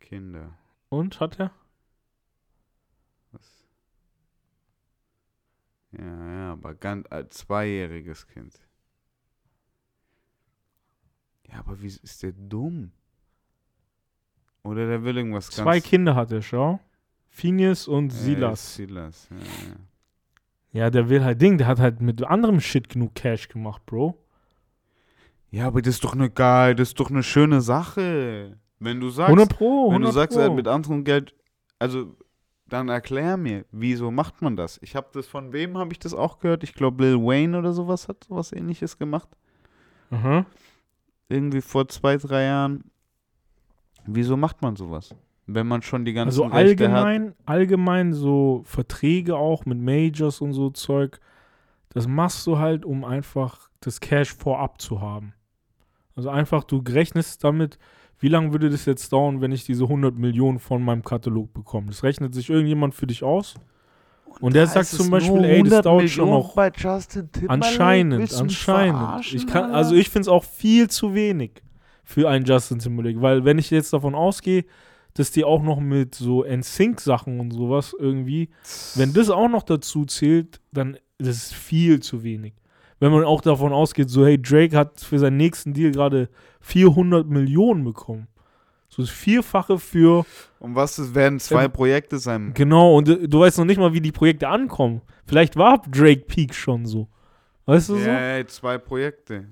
Kinder. Und, hat er? Was? Ja, ja, aber ganz ein zweijähriges Kind. Ja, aber wie ist der dumm? Oder der will irgendwas Zwei ganz Kinder hat er, schau. Phineas und Äh, Silas. Silas, ja, ja. Ja, der will halt Ding, der hat halt mit anderem Shit genug Cash gemacht, Bro. Ja, aber das ist doch eine geil, das ist doch eine schöne Sache. Wenn du sagst, 100 Pro, 100 wenn du sagst, Pro. mit anderem Geld, also dann erklär mir, wieso macht man das? Ich habe das von wem habe ich das auch gehört? Ich glaube Lil Wayne oder sowas hat sowas ähnliches gemacht. Aha. Irgendwie vor zwei, drei Jahren. Wieso macht man sowas? Wenn man schon die ganzen Also Rechte hat. allgemein, allgemein so Verträge auch mit Majors und so Zeug, das machst du halt, um einfach das Cash vorab zu haben. Also einfach, du rechnest damit, wie lange würde das jetzt dauern, wenn ich diese 100 Millionen von meinem Katalog bekomme. Das rechnet sich irgendjemand für dich aus. Und der da sagt zum Beispiel, ey, das 100 dauert schon Millionen noch bei Justin Timberlake? Anscheinend, anscheinend. Ich kann, also ich finde es auch viel zu wenig für einen Justin Timberlake, weil wenn ich jetzt davon ausgehe, dass die auch noch mit so NSYNC-Sachen und sowas irgendwie, wenn das auch noch dazu zählt, dann das ist viel zu wenig. Wenn man auch davon ausgeht, so hey, Drake hat für seinen nächsten Deal gerade 400 Millionen bekommen. So das Vierfache für Und was werden zwei Ähm, Projekte sein? Genau, und äh, du weißt noch nicht mal, wie die Projekte ankommen. Vielleicht war Drake Peak schon so. Weißt du so? Ja, zwei Projekte.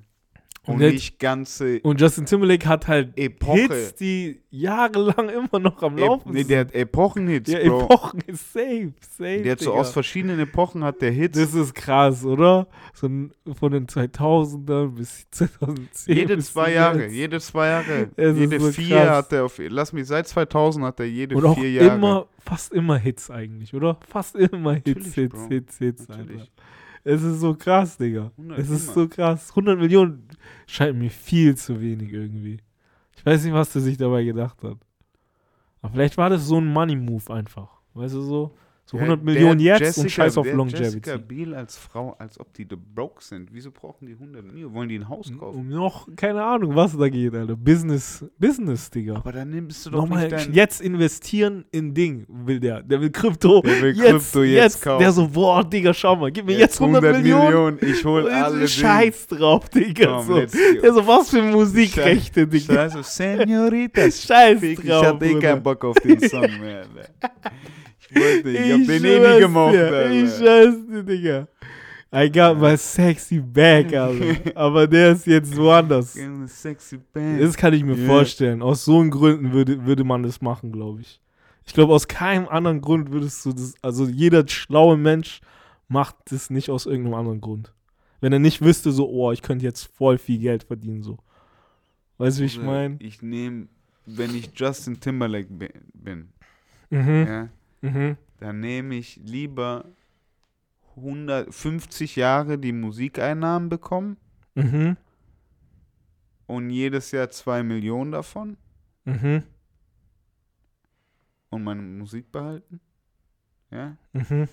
Und Und, nicht ganze Und Justin Timberlake hat halt Epoche. Hits, die jahrelang immer noch am E Laufen nee, sind. der hat Epochenhits, ja, Bro. Epochen ist safe, safe. der hat so Digga. aus verschiedenen Epochen hat der Hits. Das ist krass, oder? So von den 2000ern bis 2010. jede bis zwei Jahre, jetzt. jede zwei Jahre, *laughs* Es jede so vier krass. hat er auf, lass mich, seit 2000 hat er jede Und auch vier Jahre. immer, fast immer Hits eigentlich, oder? Fast immer Hits, Hits. Hits, Hits, Natürlich. Alter. Es ist so krass, Digga. 100 Es ist immer. so krass. 100 Millionen scheint mir viel zu wenig irgendwie. Ich weiß nicht, was der sich dabei gedacht hat. Aber vielleicht war das so ein Money-Move einfach. Weißt du so? So Ja, 100 der Millionen jetzt Jessica, und scheiß auf Longevity. Jessica Biel als Frau, als ob die the broke sind. Wieso brauchen die 100 Millionen? Wollen die ein Haus kaufen? Um noch, keine Ahnung, was da geht, Alter. Business, Business, Digga. Aber dann nimmst du doch Nochmal nicht dein... jetzt investieren in Ding, will der. Der will Krypto. Der will jetzt, Krypto jetzt kaufen. Der so, boah, Digga, schau mal, gib mir jetzt 100, Millionen. Ich hol alle Scheiß drauf, Digga. Komm, so. Der so, was für Musikrechte, Digga. Scheiße, Senoritas. Scheiß Fick, ich drauf, hatte eh keinen Bock auf den Song mehr, *laughs* Alter. Ich ich, hab den eh nie gemocht, dir, Ich Alter. schwör's dir, Digga. I got my sexy back, Alter. *laughs* Aber der ist jetzt woanders. Sexy Band. Das kann ich mir Yeah. vorstellen. Aus so einem Gründen würde, würde man das machen, glaube ich. Ich glaube, aus keinem anderen Grund würdest du das. Also jeder schlaue Mensch macht das nicht aus irgendeinem anderen Grund. Wenn er nicht wüsste, so, oh, ich könnte jetzt voll viel Geld verdienen, so. Weißt du, wie ich meine? Ich nehme wenn ich Justin Timberlake bi- bin, Mhm. ja, Mhm. dann nehme ich lieber 150 Jahre die Musikeinnahmen bekommen Mhm. und jedes Jahr 2 Millionen davon Mhm. und meine Musik behalten. Ja? Mhm.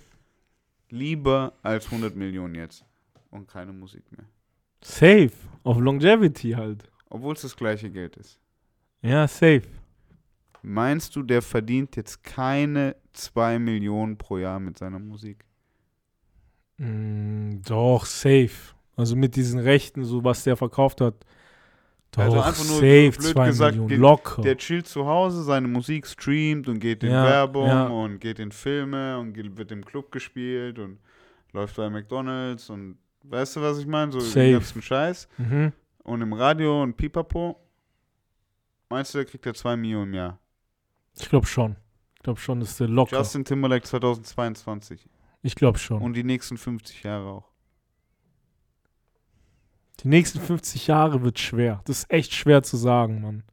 Lieber als 100 Millionen jetzt und keine Musik mehr. Safe. Auf Longevity halt. Obwohl es das gleiche Geld ist. Ja, safe. Meinst du, der verdient jetzt keine 2 Millionen pro Jahr mit seiner Musik? Mm, doch, safe. Also mit diesen Rechten, so was der verkauft hat. Doch, Also einfach nur safe, blöd zwei gesagt, Millionen. Locker. Der chillt zu Hause, seine Musik streamt und geht in Ja, Werbung ja. und geht in Filme und wird im Club gespielt und läuft bei McDonalds und weißt du, was ich meine? So Safe. den ganzen Scheiß. mhm. Und im Radio und Pipapo. Meinst du, der kriegt ja 2 Millionen im Jahr? Ich glaube schon. Ich glaube schon, ist der locker. Justin Timberlake 2022. ich glaube schon. Und die nächsten 50 Jahre auch. Die nächsten 50 Jahre wird schwer. Das ist echt schwer zu sagen, Mann.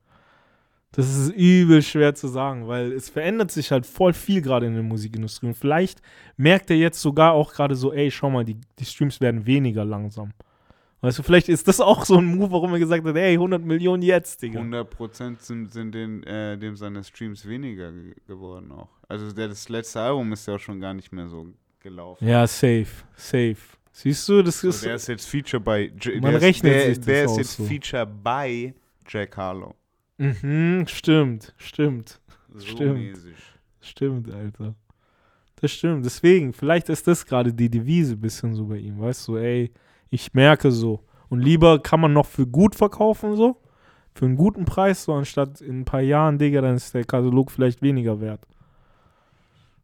Das ist übel schwer zu sagen, weil es verändert sich halt voll viel gerade in der Musikindustrie. Und vielleicht merkt er jetzt sogar auch gerade so, ey, schau mal, die, die Streams werden weniger langsam. Weißt du, vielleicht ist das auch so ein Move, warum er gesagt hat, ey, 100 Millionen jetzt, Digga. 100% sind, sind den, äh, dem seine Streams weniger ge geworden auch. Also der, das letzte Album ist ja auch schon gar nicht mehr so gelaufen. Ja, safe, safe. Siehst du, das So, ist. der ist jetzt Feature bei. J Man der rechnet ist, der, sich das der ist jetzt so. Feature bei Jack Harlow. Mhm, stimmt, stimmt. So Stimmt. mäßig. Stimmt, Alter. Das stimmt. Deswegen, vielleicht ist das gerade die Devise ein bisschen so bei ihm. Weißt du, ey, ich merke so. Und lieber kann man noch für gut verkaufen, so. Für einen guten Preis, so anstatt in ein paar Jahren, Digga, dann ist der Katalog vielleicht weniger wert.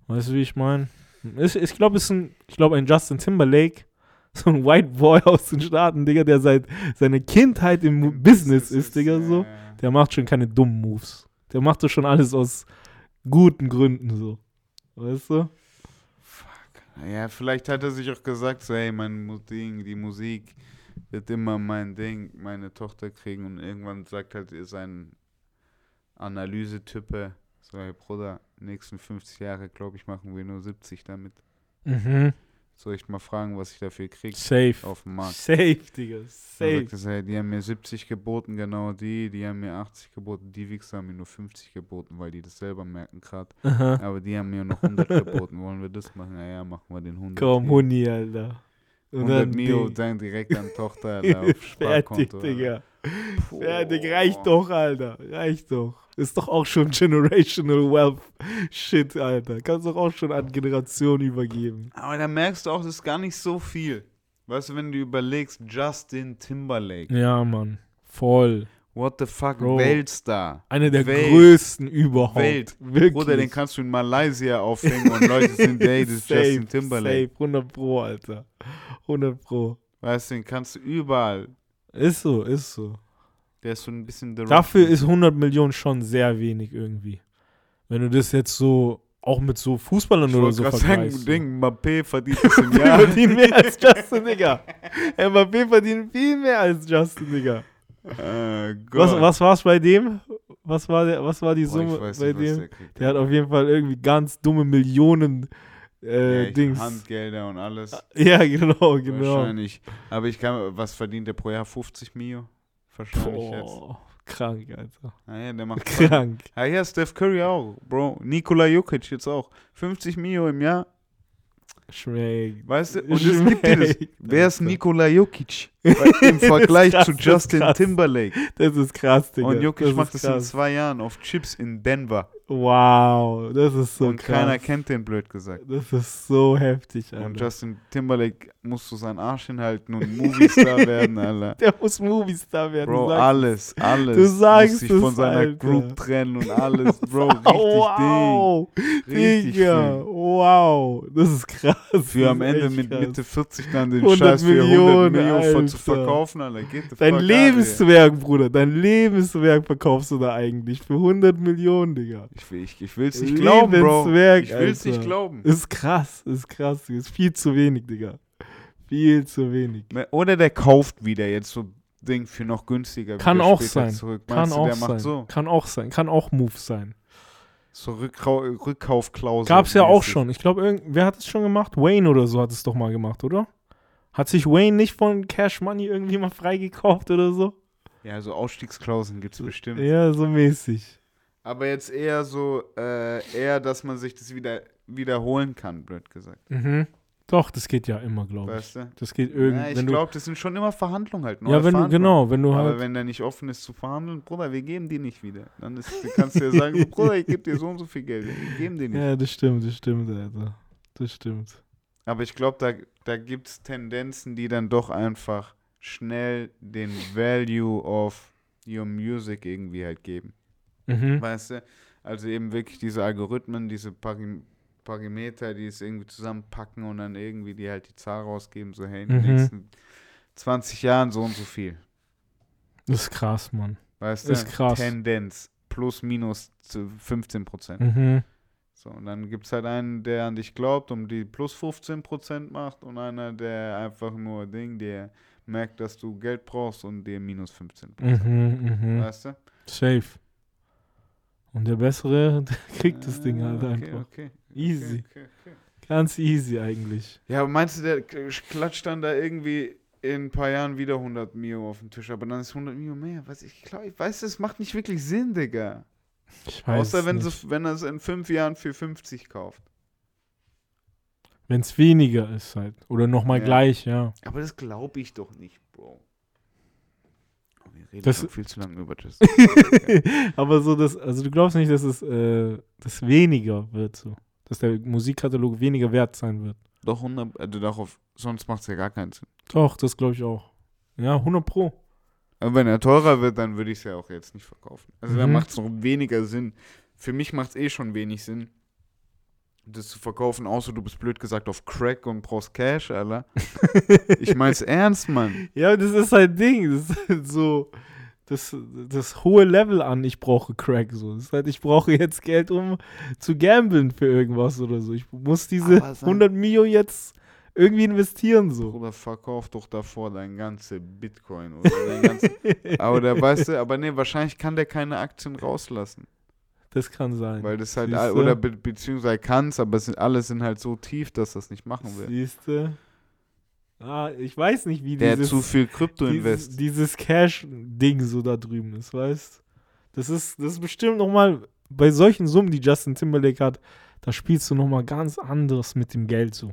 Weißt du, wie ich meine? Ich glaube, es ist ein, ich glaube, ein Justin Timberlake, *laughs* so ein White Boy aus den Staaten, Digga, der seit seine Kindheit im Business ist, Digga, so. Der macht schon keine dummen Moves. Der macht das schon alles aus guten Gründen so. Weißt du? Ja, vielleicht hat er sich auch gesagt, so, hey, mein Ding, die Musik wird immer mein Ding, meine Tochter kriegen und irgendwann sagt halt sein Analysetype, so, hey Bruder, nächsten 50 Jahre, glaube ich, machen wir nur 70 damit. Mhm. Soll ich mal fragen, was ich dafür kriege Safe. auf dem Markt? Safe, Digga. Safe. sagt so, hey, die haben mir 70 geboten, genau die, die haben mir 80 geboten, die Wichser haben mir nur 50 geboten, weil die das selber merken gerade. Aber die haben mir noch 100 geboten, wollen wir das machen? Ja, ja, machen wir den 100. Komm. Huni, Alter. Und 100 dann Mio, dann direkt an Tochter *laughs* Alter, auf Fertig, Sparkonto. Digga. Puh. Fertig, reicht doch, Alter. Reicht doch. Ist doch auch schon Generational Wealth Shit, Alter. Kannst doch auch schon an Generationen übergeben. Aber da merkst du auch, das ist gar nicht so viel. Weißt du, wenn du überlegst, Justin Timberlake, Ja, Mann. Voll. What the fuck, Bro. Weltstar. Einer der Welt. größten überhaupt. Welt. Wirklich. Bruder, den kannst du in Malaysia aufhängen und Leute sind, hey, das ist Safe, Justin Timberlake. Safe, 100 Pro, Alter. 100 Pro. Weißt du, den kannst du überall. Ist so, ist so. Der ist so ein bisschen Rock. Dafür ist 100 Millionen schon sehr wenig irgendwie. Wenn du das jetzt so, auch mit so Fußballern ich oder so gerade sagen, vergleichst. Ding, Mbappé verdient *laughs* das im Jahr. verdient mehr als *laughs* Justin, Digga. Mbappé verdient viel mehr als Justin, Digga. Äh, Was, was war's bei dem? Was war, der, was war die Summe weiß bei nicht, dem? der. Der hat auf jeden Fall irgendwie ganz dumme Millionen Ja, äh, ich- Dings. Handgelder und alles. Ja, genau, genau. Wahrscheinlich. Aber ich kann, was verdient der pro Jahr? 50 Mio? Wahrscheinlich jetzt. Boah, krank, Alter. Naja, der macht. *laughs* Krank. Ah ja, Steph Curry auch, Bro. Nikola Jokic jetzt auch. 50 Mio im Jahr. Schmeckt. Weißt du? Und es gibt. Schmeckt, Wer ist. Nikola Jokic? Im *laughs* Vergleich krass, zu Justin. Timberlake. Das ist krass, Digga. Und Jokic das macht das in zwei Jahren auf Chips in Denver. Wow, das ist so und krass. keiner kennt den, blöd gesagt. Das ist so heftig, Alter. Und Justin Timberlake muss so seinen Arsch hinhalten und Moviestar *laughs* werden, Alter. Der muss Moviestar werden. Bro, du sagst alles, alles. Du sagst muss sich von seiner Alter. Group trennen und alles, *laughs* Bro. Richtig wow, Ding. Richtig Digga, Ding. wow, das ist krass. Für das am Ende mit krass. Mitte 40 dann den 100 Scheiß für 100 Millionen, Millionen zu Alter. verkaufen, Alter. Get the Dein Lebenswerk, Bruder, dein Lebenswerk verkaufst du da eigentlich für 100 Millionen, Digga. Ich, will, ich, ich will's nicht glauben, Bro. Ich will's Alter. nicht glauben. Ist krass, ist krass, ist viel zu wenig, Digga. Viel zu wenig. Oder der kauft wieder jetzt so Ding für noch günstiger Kann auch sein. Zurück. Kann Meinst du, auch der sein. so? Kann auch sein. Kann auch Move sein. So Rückkau Rückkaufklausel. Gab's ja auch schon. Ich glaube, wer hat es schon gemacht? Wayne oder so hat es doch mal gemacht, oder? Hat sich Wayne nicht von Cash Money irgendwie mal freigekauft oder so? Ja, so Ausstiegsklauseln gibt es bestimmt. Ja, so mäßig. Aber jetzt eher so, äh, eher, dass man sich das wieder wiederholen kann, blöd gesagt. Mhm. Doch, das geht ja immer, glaube ich. Weißt du? Das geht Ja, irgendwie. ich wenn du, glaube, das sind schon immer Verhandlungen halt. ja, wenn du, genau, wenn du Aber halt. wenn der nicht offen ist zu verhandeln, Bruder, wir geben die nicht wieder. Dann ist, kannst du ja sagen, so, *laughs* Bruder, ich gebe dir so und so viel Geld. Wir geben die nicht. Ja, das stimmt, das stimmt, Alter. Das stimmt. Aber ich glaube, da, da gibt es Tendenzen, die dann doch einfach schnell den Value of your music irgendwie halt geben. Mhm. Weißt du? Also eben wirklich diese Algorithmen, diese Pari Parimeter, die es irgendwie zusammenpacken und dann irgendwie die halt die Zahl rausgeben, so hey, in den Mhm. nächsten 20 Jahren so und so viel. Das ist krass, Mann. Weißt du? Ist krass. Tendenz. Plus, minus zu 15 Prozent. Mhm. So, und dann gibt es halt einen, der an dich glaubt und die plus 15 Prozent macht und einer, der einfach nur Ding, der merkt, dass du Geld brauchst und dir minus 15 Prozent. Mhm, mhm. Weißt du? Safe. Und der Bessere, *laughs* der kriegt das Ding halt Ah, okay, einfach. Okay, Easy. Okay, okay, okay. Ganz easy eigentlich. Ja, aber meinst du, der klatscht dann da irgendwie in ein paar Jahren wieder 100 Mio auf den Tisch, aber dann ist 100 Mio mehr? Weiß ich, glaub, ich weiß, das macht nicht wirklich Sinn, Digga. Ich weiß Außer wenn, nicht. sie, wenn er es in fünf Jahren für 50 kauft. Wenn es weniger ist halt. Oder nochmal Ja. gleich, ja. Aber das glaube ich doch nicht, Bro. Reden Das- schon viel zu lange über das. *laughs* Aber so, das, also du glaubst nicht, dass es äh, das weniger wird so. Dass der Musikkatalog weniger wert sein wird. doch 100, also darauf, sonst macht es ja gar keinen Sinn. Doch, das glaube ich auch. Ja, 100 Pro. Aber wenn er teurer wird, dann würde ich es ja auch jetzt nicht verkaufen. Also Mhm. macht es noch weniger Sinn. Für mich macht es eh schon wenig Sinn, das zu verkaufen, außer du bist blöd gesagt auf Crack und brauchst Cash, Alter. *laughs* ich mein's ernst, Mann. Ja, das ist halt Ding. Das ist halt so das, das hohe Level an, ich brauche Crack. So. Das ist halt, ich brauche jetzt Geld, um zu gamblen für irgendwas oder so. Ich muss diese Aber sein- 100 Mio jetzt irgendwie investieren. so. Bruder, verkauf doch davor dein ganze Bitcoin oder dein ganze. *laughs* aber der weißt du, aber nee, wahrscheinlich kann der keine Aktien rauslassen. Das kann sein. Weil das halt, Siehste? oder be beziehungsweise aber es sind, alle sind halt so tief, dass das nicht machen will. Siehst du? Ah, ich weiß nicht, wie Der dieses, zu viel Krypto dieses, invest. dieses Cash-Ding so da drüben ist, weißt Das ist, das ist bestimmt nochmal, bei solchen Summen, die Justin Timberlake hat, da spielst du nochmal ganz anderes mit dem Geld so.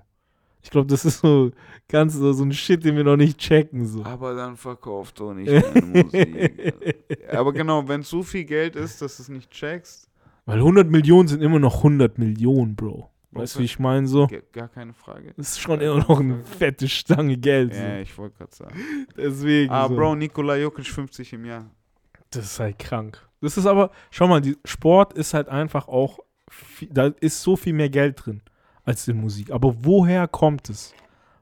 Ich glaube, das ist so ganz so, so ein Shit, den wir noch nicht checken. So. Aber dann verkauft doch nicht *laughs* deine Musik. aber genau, wenn so viel Geld ist, dass du es nicht checkst, Weil 100 Millionen sind immer noch 100 Millionen, Bro. Weißt du, wie ich meine? So, gar keine Frage. das ist schon immer noch eine fette Stange Geld. So. Ja, ich wollte gerade sagen. *laughs* Deswegen. Ah, so. Bro, Nikola Jokic 50 im Jahr. Das ist halt krank. Das ist aber, schau mal, die Sport ist halt einfach auch, viel, da ist so viel mehr Geld drin als in Musik. Aber woher kommt es?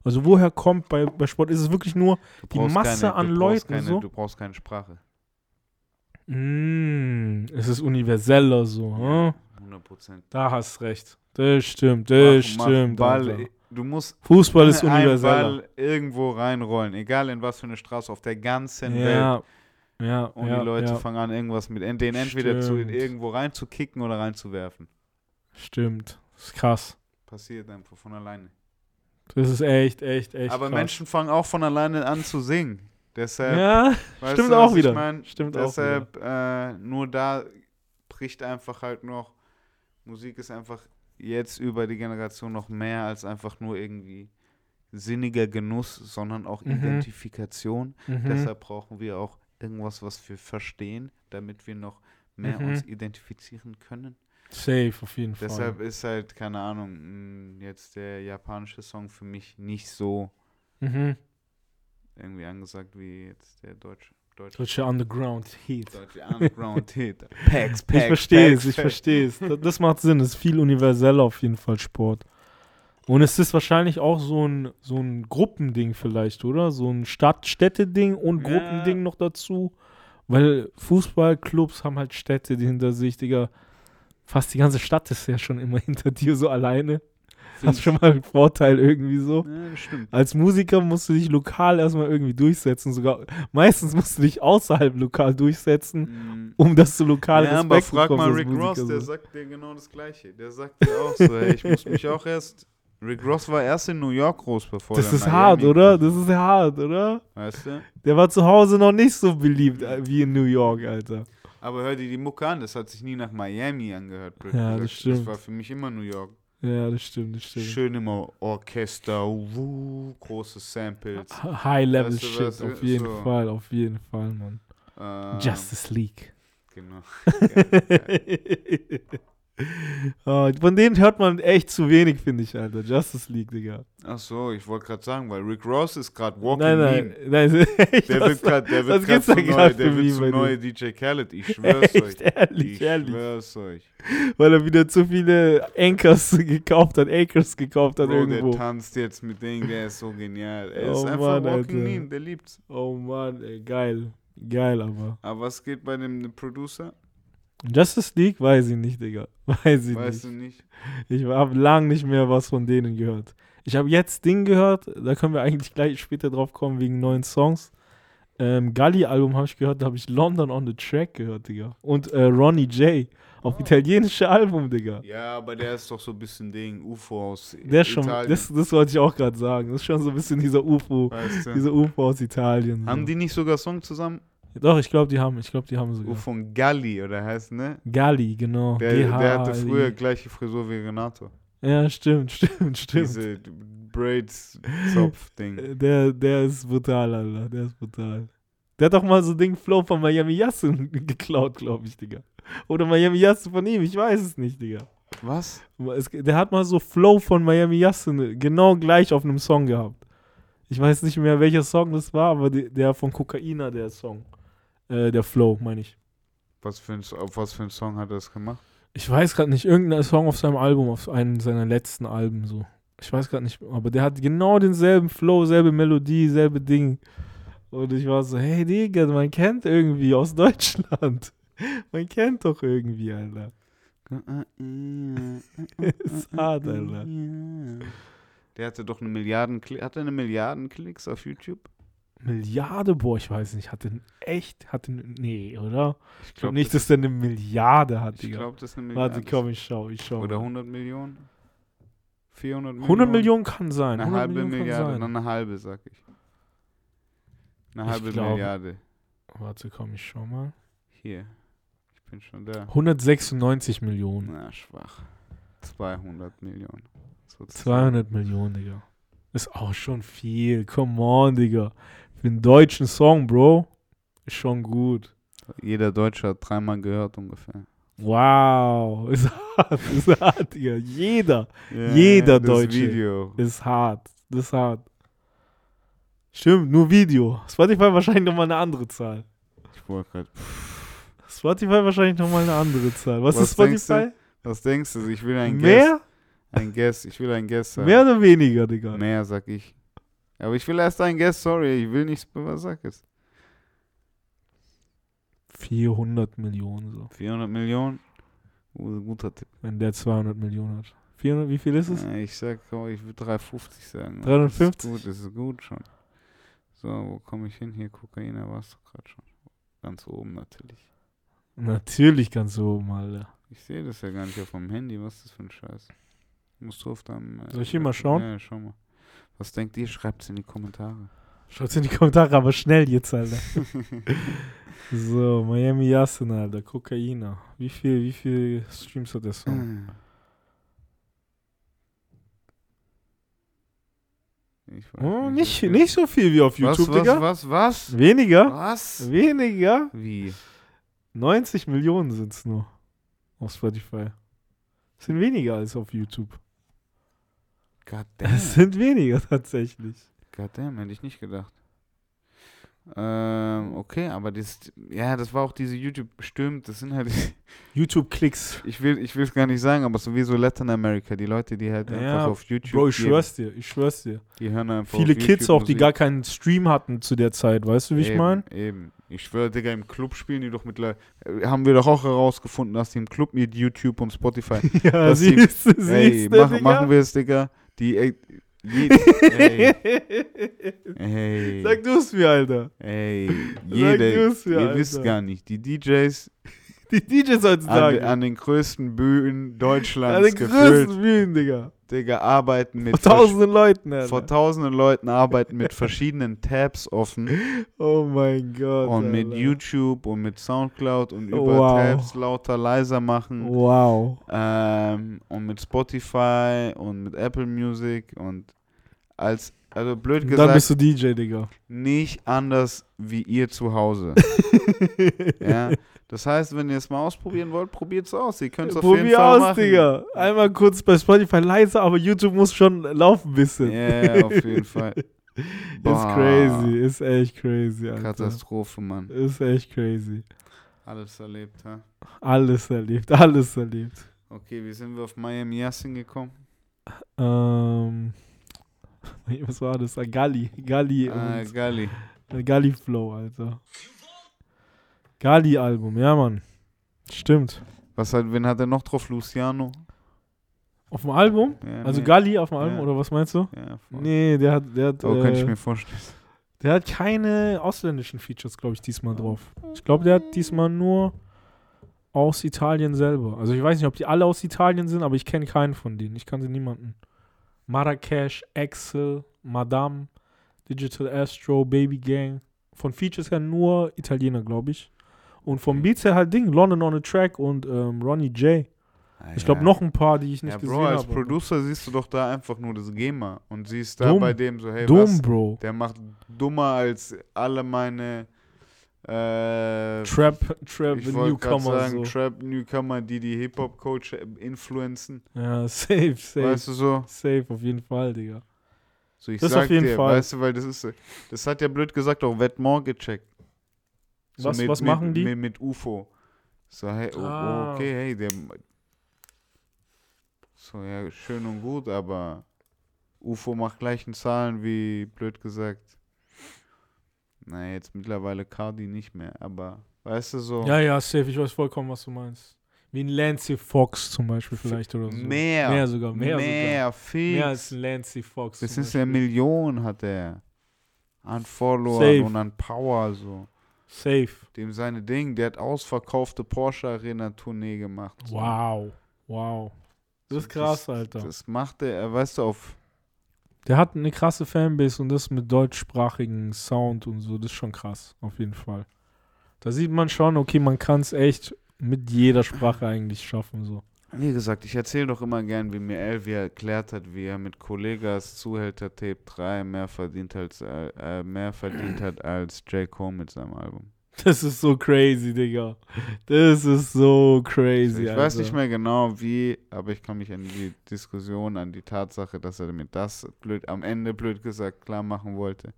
Also woher kommt bei, bei Sport, ist es wirklich nur, Die Masse keine, an Leuten keine, so? Du brauchst keine Sprache. mm, es ist universeller so. Hm? 100 Prozent. Da hast recht. Das stimmt, das stimmt. Ball, Alter. du musst Fußball ist *laughs* universeller. Ball irgendwo reinrollen, egal in was für eine Straße auf der ganzen Welt. Ja, ja, Und ja, die Leute ja. fangen an, irgendwas mit den entweder zu, irgendwo reinzukicken oder reinzuwerfen. Stimmt. Das ist krass. Passiert einfach von alleine. Das ist echt, echt, echt Aber krass. Menschen fangen auch von alleine an zu singen. Deshalb, Ja, stimmt du, auch wieder. Ich mein? Stimmt auch Deshalb, äh, nur da bricht einfach halt noch, Musik ist einfach jetzt über die Generation noch mehr als einfach nur irgendwie sinniger Genuss, sondern auch Mhm. Identifikation. mhm. Deshalb brauchen wir auch irgendwas, was wir verstehen, damit wir noch mehr Mhm. uns identifizieren können. Safe, auf jeden Fall. Deshalb ist halt, keine Ahnung, mh, jetzt der japanische Song für mich nicht so Mhm. irgendwie angesagt wie jetzt der deutsche. Deutsche, Deutsche Underground Heat. deutsche Underground-Hit. *laughs* Packs, Packs, Ich verstehe es, ich verstehe es. Das, das macht Sinn, es ist viel universeller auf jeden Fall Sport. Und es ist wahrscheinlich auch so ein, so ein Gruppending vielleicht, oder? So ein Stadt-Städte-Ding und Ja. Gruppending noch dazu. Weil Fußballclubs haben halt Städte, die hinter sich, Digga. Fast die ganze Stadt ist ja schon immer *laughs* hinter dir so alleine. Hast du schon mal einen Vorteil irgendwie so. Ja, das stimmt. Als Musiker musst du dich lokal erstmal irgendwie durchsetzen. Sogar meistens musst du dich außerhalb lokal durchsetzen, Mhm. um dass du lokal Ja, aber Respekt frag bekommst mal Rick Ross, der sagt dir genau das Gleiche. Der sagt dir auch so, ey, ich muss mich auch erst. Rick Ross war erst in New York groß, bevor Das ist hart, oder? Das ist hart, oder? Weißt du? Der war zu Hause noch nicht so beliebt äh, wie in New York, Alter. Aber hör dir die Mucke an, das hat sich nie nach Miami angehört. Ja, gesagt. das stimmt. Das war für mich immer New York. Ja, das stimmt, das stimmt. Schön immer Orchester, wuh, große Samples. High-Level-Shit, Weißt du, auf jeden so. Fall, auf jeden Fall, Mann. Ähm, Justice League. Genau. *laughs* Geil, geil. Ah, von denen hört man echt zu wenig, finde ich, Alter. Justice League, Digga. Ach so, ich wollte gerade sagen, weil Rick Ross ist gerade Walking nein, nein, Meme. nein. echt, Der wird gerade der wird grad zu neu, der wird zu neue DJ Khaled. Ich *laughs* schwör's euch. Echt, ehrlich, Ich ehrlich. schwör's euch. Weil er wieder zu viele Anchors *laughs* gekauft hat, Anchors gekauft hat Bro, irgendwo. der tanzt jetzt mit denen, der ist so genial. Er ist Oh einfach Mann, Walking Alter. Meme, der liebt's. Oh Mann, ey, geil. Geil, aber. Aber was geht bei dem Producer? Justice League weiß ich nicht, Digga. *laughs* Weiß ich Weißt nicht. du nicht? Ich habe lang nicht mehr was von denen gehört. Ich habe jetzt Ding gehört, da können wir eigentlich gleich später drauf kommen wegen neuen Songs. Ähm, Galli-Album habe ich gehört, da habe ich London on the Track gehört, Digga. Und äh, Ronnie J. auf Oh. italienische Album, Digga. Ja, aber der ist doch so ein bisschen Ding, UFO aus Der schon, Italien. das, das wollte ich auch gerade sagen. Das ist schon so ein bisschen dieser UFO, weißt du? dieser UFO aus Italien. So. Haben die nicht sogar Song zusammen? Doch, ich glaube, die haben, ich glaube, die haben sogar. Von Galli, oder heißt, ne? Galli, genau. Der, der hatte früher gleiche Frisur wie Renato. Ja, stimmt, *laughs* stimmt, stimmt. Diese Braids-Zopf-Ding. Äh, Der, der ist brutal, Alter. Der ist brutal. Der hat doch mal so Ding Flow von Miami Yassin *laughs* geklaut, glaube ich, Digga. Oder Miami Yassin von ihm, ich weiß es nicht, Digga. Was? Es, der hat mal so Flow von Miami Yassin genau gleich auf einem Song gehabt. Ich weiß nicht mehr, welcher Song das war, aber die, der von Kokaina, der Song. Äh, der Flow, meine ich. Was für ein, auf was für einen Song hat er das gemacht? Ich weiß gerade nicht, irgendein Song auf seinem Album, auf einem seiner letzten Alben so. Ich weiß gerade nicht, aber der hat genau denselben Flow, selbe Melodie, selbe Ding. Und ich war so, hey Digga, man kennt irgendwie aus *laughs* Deutschland. Man kennt doch irgendwie, Alter. *laughs* Ist hart, Alter. Der hatte doch eine Milliarden hat er eine Milliarden Klicks auf YouTube? Milliarde, boah, ich weiß nicht, hat den echt, hat den, nee, oder? Ich Ich glaube nicht, dass der eine Milliarde hat, ich glaube, das ist eine Milliarde. Warte, komm, ich schau, ich schau. Oder mal. 100 Millionen? 400 Millionen? 100 Millionen kann sein. Eine 100 halbe Millionen Milliarde, kann sein. dann eine halbe, sag ich. Eine Ich halbe glaube- Milliarde. Warte, komm, ich schau mal. Hier. Ich bin schon da. 196 Millionen. Na, schwach. 200 Millionen. sozusagen. 200 Millionen, Digga. Ist auch schon viel. Come on, Digga. Für einen deutschen Song, Bro. Ist schon gut. Jeder Deutsche hat dreimal gehört ungefähr. Wow. *laughs* Ist hart. Ist hart, Digga. Jeder Jeder das Deutsche. Video. ist hart. Das ist hart. Stimmt, nur Video. Spotify wahrscheinlich nochmal eine andere Zahl. Ich wollte gerade. Spotify wahrscheinlich nochmal eine andere Zahl. Was, Was ist denkst Spotify? Was denkst du? Ich will ein Guess. Mehr? Ein Guess. Ich will ein Guess sagen. Mehr oder weniger, Digga? Mehr, sag ich. Aber ich will erst ein Guess, sorry. Ich will nicht, was sag es? 400 Millionen so. 400 Millionen? Uh, guter Tipp. Wenn der 200 Millionen hat. 400, wie viel ist es? Äh, Ich sag, oh, ich will 350 sagen. 350? Das ist gut, das ist gut schon. So, wo komme ich hin? Hier, Kokain, da warst du gerade schon. Ganz oben natürlich. Natürlich ganz oben, Alter. Ich sehe das ja gar nicht auf meinem Handy. Was ist das für ein Scheiß? Musst du auf deinem. äh, Soll ich hier mal Laptop- schauen? Ja, schau mal. Was denkt ihr? Schreibt es in die Kommentare. Schaut's in die Kommentare, aber schnell jetzt, Alter. *laughs* so, Miami Yassin, Alter. Kokaina. Wie viel, wie viel Streams hat der Song? Oh, nicht, viel. nicht so viel wie auf was, YouTube, was, Digga. was, was? Weniger? Was? Weniger? Wie? 90 Millionen sind's nur auf Spotify. Sind weniger als auf YouTube. Goddamn. *laughs* Es sind weniger tatsächlich. Goddamn, hätte ich nicht gedacht. Ähm, okay, aber das, ja, das war auch diese YouTube, stimmt, das sind halt, *laughs* YouTube-Klicks. ich will, ich will es gar nicht sagen, aber sowieso Latin America, die Leute, die halt Ja, einfach auf YouTube, Bro, ich geben, schwör's dir, ich schwör's dir. die hören einfach Viele Kids auch, die gar keinen Stream hatten zu der Zeit, weißt du, wie ich eben, meine? Eben, Ich schwöre, Digga, im Club spielen die doch mittlerweile. äh, Haben wir doch auch herausgefunden, dass die im Club mit YouTube und Spotify. *laughs* Ja, siehst du, siehst du, Digga? machen wir es, Digga. Die. Ey, je, *laughs* ey, ey, Sag du es mir, Alter. ey, Sag jede, du's mir, ihr wisst Alter. gar nicht, die DJs Die DJs an, heutzutage. an den größten Bühnen An Deutschlands den gefüllt, größten Bühnen, Digga. Digga, arbeiten mit Vor tausenden Leuten, Alter. vor tausenden Leuten arbeiten mit verschiedenen Tabs offen *laughs* oh mein Gott. und mit Alter. YouTube und mit Soundcloud und über Wow. Tabs lauter leiser machen Wow. ähm, und mit Spotify und mit Apple Music und als also blöd Und dann bist gesagt du DJ, Digga. nicht anders wie ihr zu Hause. *laughs* ja, das heißt, wenn ihr es mal ausprobieren wollt, probiert es aus. Ihr könnt es auf jeden Probier Fall aus, machen. Digga. Einmal kurz bei Spotify leise, aber YouTube muss schon laufen ein bisschen. Ja, auf jeden Fall. *laughs* Ist crazy, ist echt crazy, Alter. Katastrophe, Mann. Ist echt crazy. Alles erlebt, ha? Alles erlebt, alles erlebt. Okay, wie sind wir auf Miami Yassin gekommen? Ähm, *laughs* was war das? Ah, Galli. Galli Ah, Gali. Galli Flow, Alter. Galli-Album, ja, Mann. Stimmt. Was hat, wen hat er noch drauf? Luciano? Auf dem Album? Ja, Also nee. Galli auf dem Album, Ja. oder was meinst du? Ja, voll. Nee, der hat, der hat, Oh, könnte ich äh, mir vorstellen. der hat keine ausländischen Features, glaube ich, diesmal drauf. Ich glaube, der hat diesmal nur aus Italien selber. Also ich weiß nicht, ob die alle aus Italien sind, aber ich kenne keinen von denen. Ich kannte niemanden. Marrakesh, Axel, Madame, Digital Astro, Baby Gang. Von Features her nur Italiener, glaube ich. Und vom Beats her halt Ding, London on a Track und ähm, Ronnie J. Ich glaube Ja. noch ein paar, die ich nicht Ja, gesehen Bro, als habe. Producer siehst du doch da einfach nur das GEMA und siehst da Dumm. bei dem so, hey, Dumm, was? Bro. Der macht dummer als alle meine äh, Trap, Trap ich Newcomer sagen, so. Trap Newcomer, die die Hip-Hop-Coach influenzen. Ja, *laughs* safe, safe. Weißt du so? Safe, auf jeden Fall, Digga. So, ich Das sag auf jeden dir, Fall. weißt du, weil das ist, das hat ja blöd gesagt auch Vetmore gecheckt. So Was- mit, was mit, machen die? Mit, mit UFO. So, hey, oh, Ah. oh, okay, hey, der. So, ja, schön und gut, aber UFO macht gleichen Zahlen wie, blöd gesagt. Na, jetzt mittlerweile Cardi nicht mehr, aber weißt du so. Ja, ja, safe. Ich weiß vollkommen, was du meinst. Wie ein Lancy Fox zum Beispiel vielleicht oder so. Mehr. Mehr sogar, mehr, mehr, sogar. viel. Mehr als ein Lancy Fox. das ist ja. Millionen hat er. An Followern Safe. und an Power so. Safe. Dem seine Ding, der hat ausverkaufte Porsche Arena Tournee gemacht. So. Wow. Wow. Das ist krass, Alter. Das macht er, weißt du, auf. Der hat eine krasse Fanbase und das mit deutschsprachigen Sound und so, das ist schon krass, auf jeden Fall. Da sieht man schon, okay, man kann es echt mit jeder Sprache eigentlich schaffen, so. Wie gesagt, ich erzähle doch immer gern, wie mir Elvi erklärt hat, wie er mit Kollegas Zuhälter Tape 3 mehr verdient, als, äh, äh, mehr verdient hat als J. Cole mit seinem Album. Das ist so crazy, Digga. Das ist so crazy, ich Alter. weiß nicht mehr genau wie, aber ich kann mich an die Diskussion, an die Tatsache, dass er mir das blöd, am Ende blöd gesagt klar machen wollte,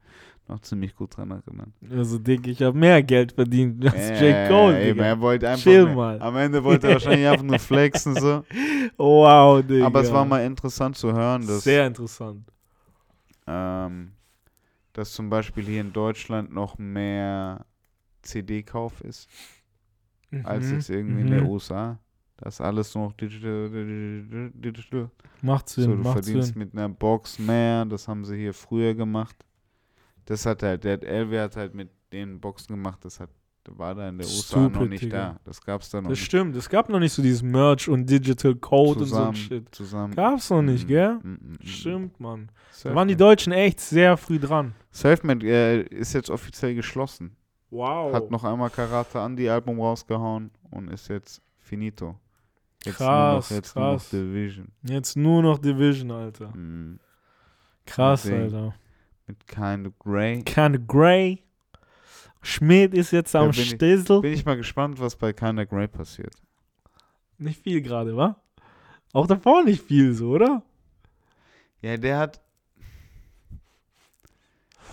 noch ziemlich gut dran erinnern. Also, Digga, ich habe mehr Geld verdient als Äh, J. Cole, Digga. er wollte einfach Chill mehr. mal. Am Ende wollte er wahrscheinlich einfach nur flexen so. *laughs* Wow, Digga. Aber es war mal interessant zu hören, dass, Sehr interessant. ähm, dass zum Beispiel hier in Deutschland noch mehr CD-Kauf ist, als Mhm, jetzt irgendwie in mhm. den USA. Das ist alles noch digital, digital, digital. Macht Sinn, So, du macht verdienst Sinn. mit einer Box mehr, das haben sie hier früher gemacht. Das hat halt, der LW hat halt mit den Boxen gemacht, das hat, war da in der USA noch nicht Digga. da. Das gab's da noch Das nicht stimmt, es gab noch nicht so dieses Merch und Digital Code und so zusammen. ein Shit. zusammen. Gab's noch nicht, Mm, gell? mm, mm, mm. Stimmt, Mann. Da waren die Deutschen echt sehr früh dran. Selfmade äh, ist jetzt offiziell geschlossen. Wow. Hat noch einmal Karate Andy Album rausgehauen und ist jetzt finito. Jetzt Krass, nur noch, jetzt krass. nur noch Division. Jetzt nur noch Division, Alter. Mhm. Krass, Deswegen. Alter. Mit Kind of Grey. Kinda Grey. Schmidt ist jetzt am bin ich- Stissel. Bin ich mal gespannt, was bei Kind of Grey passiert. Nicht viel gerade, wa? Auch davor nicht viel so, oder? Ja, der hat.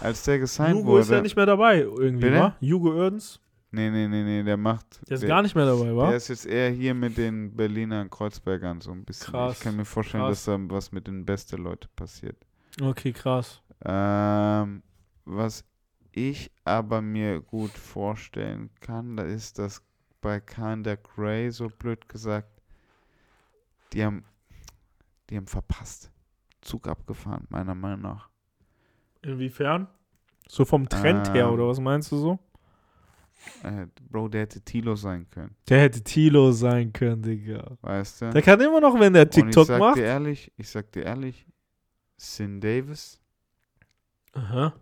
Als der gesigned Jugo wurde. ist ja nicht mehr dabei, irgendwie, wa? Jugo Oerdens. nee, nee, nee, nee, der macht. Der ist der, gar nicht mehr dabei, wa? Der ist jetzt eher hier mit den Berliner Kreuzbergern so ein bisschen. Krass, Ich kann mir vorstellen, krass. dass da was mit den besten Leuten passiert. Okay, krass. Ähm, was ich aber mir gut vorstellen kann, da ist das bei Kinda Grey, so blöd gesagt, die haben, die haben verpasst. Zug abgefahren, meiner Meinung nach. Inwiefern? So vom Trend her, Ähm. oder was meinst du so? Äh, Bro, der hätte Tilo sein können, Der hätte Tilo sein können, Digga. weißt du? Der kann immer noch, wenn der Und ich TikTok sag macht. dir ehrlich, ich sag dir ehrlich, Sin Davis, Aha.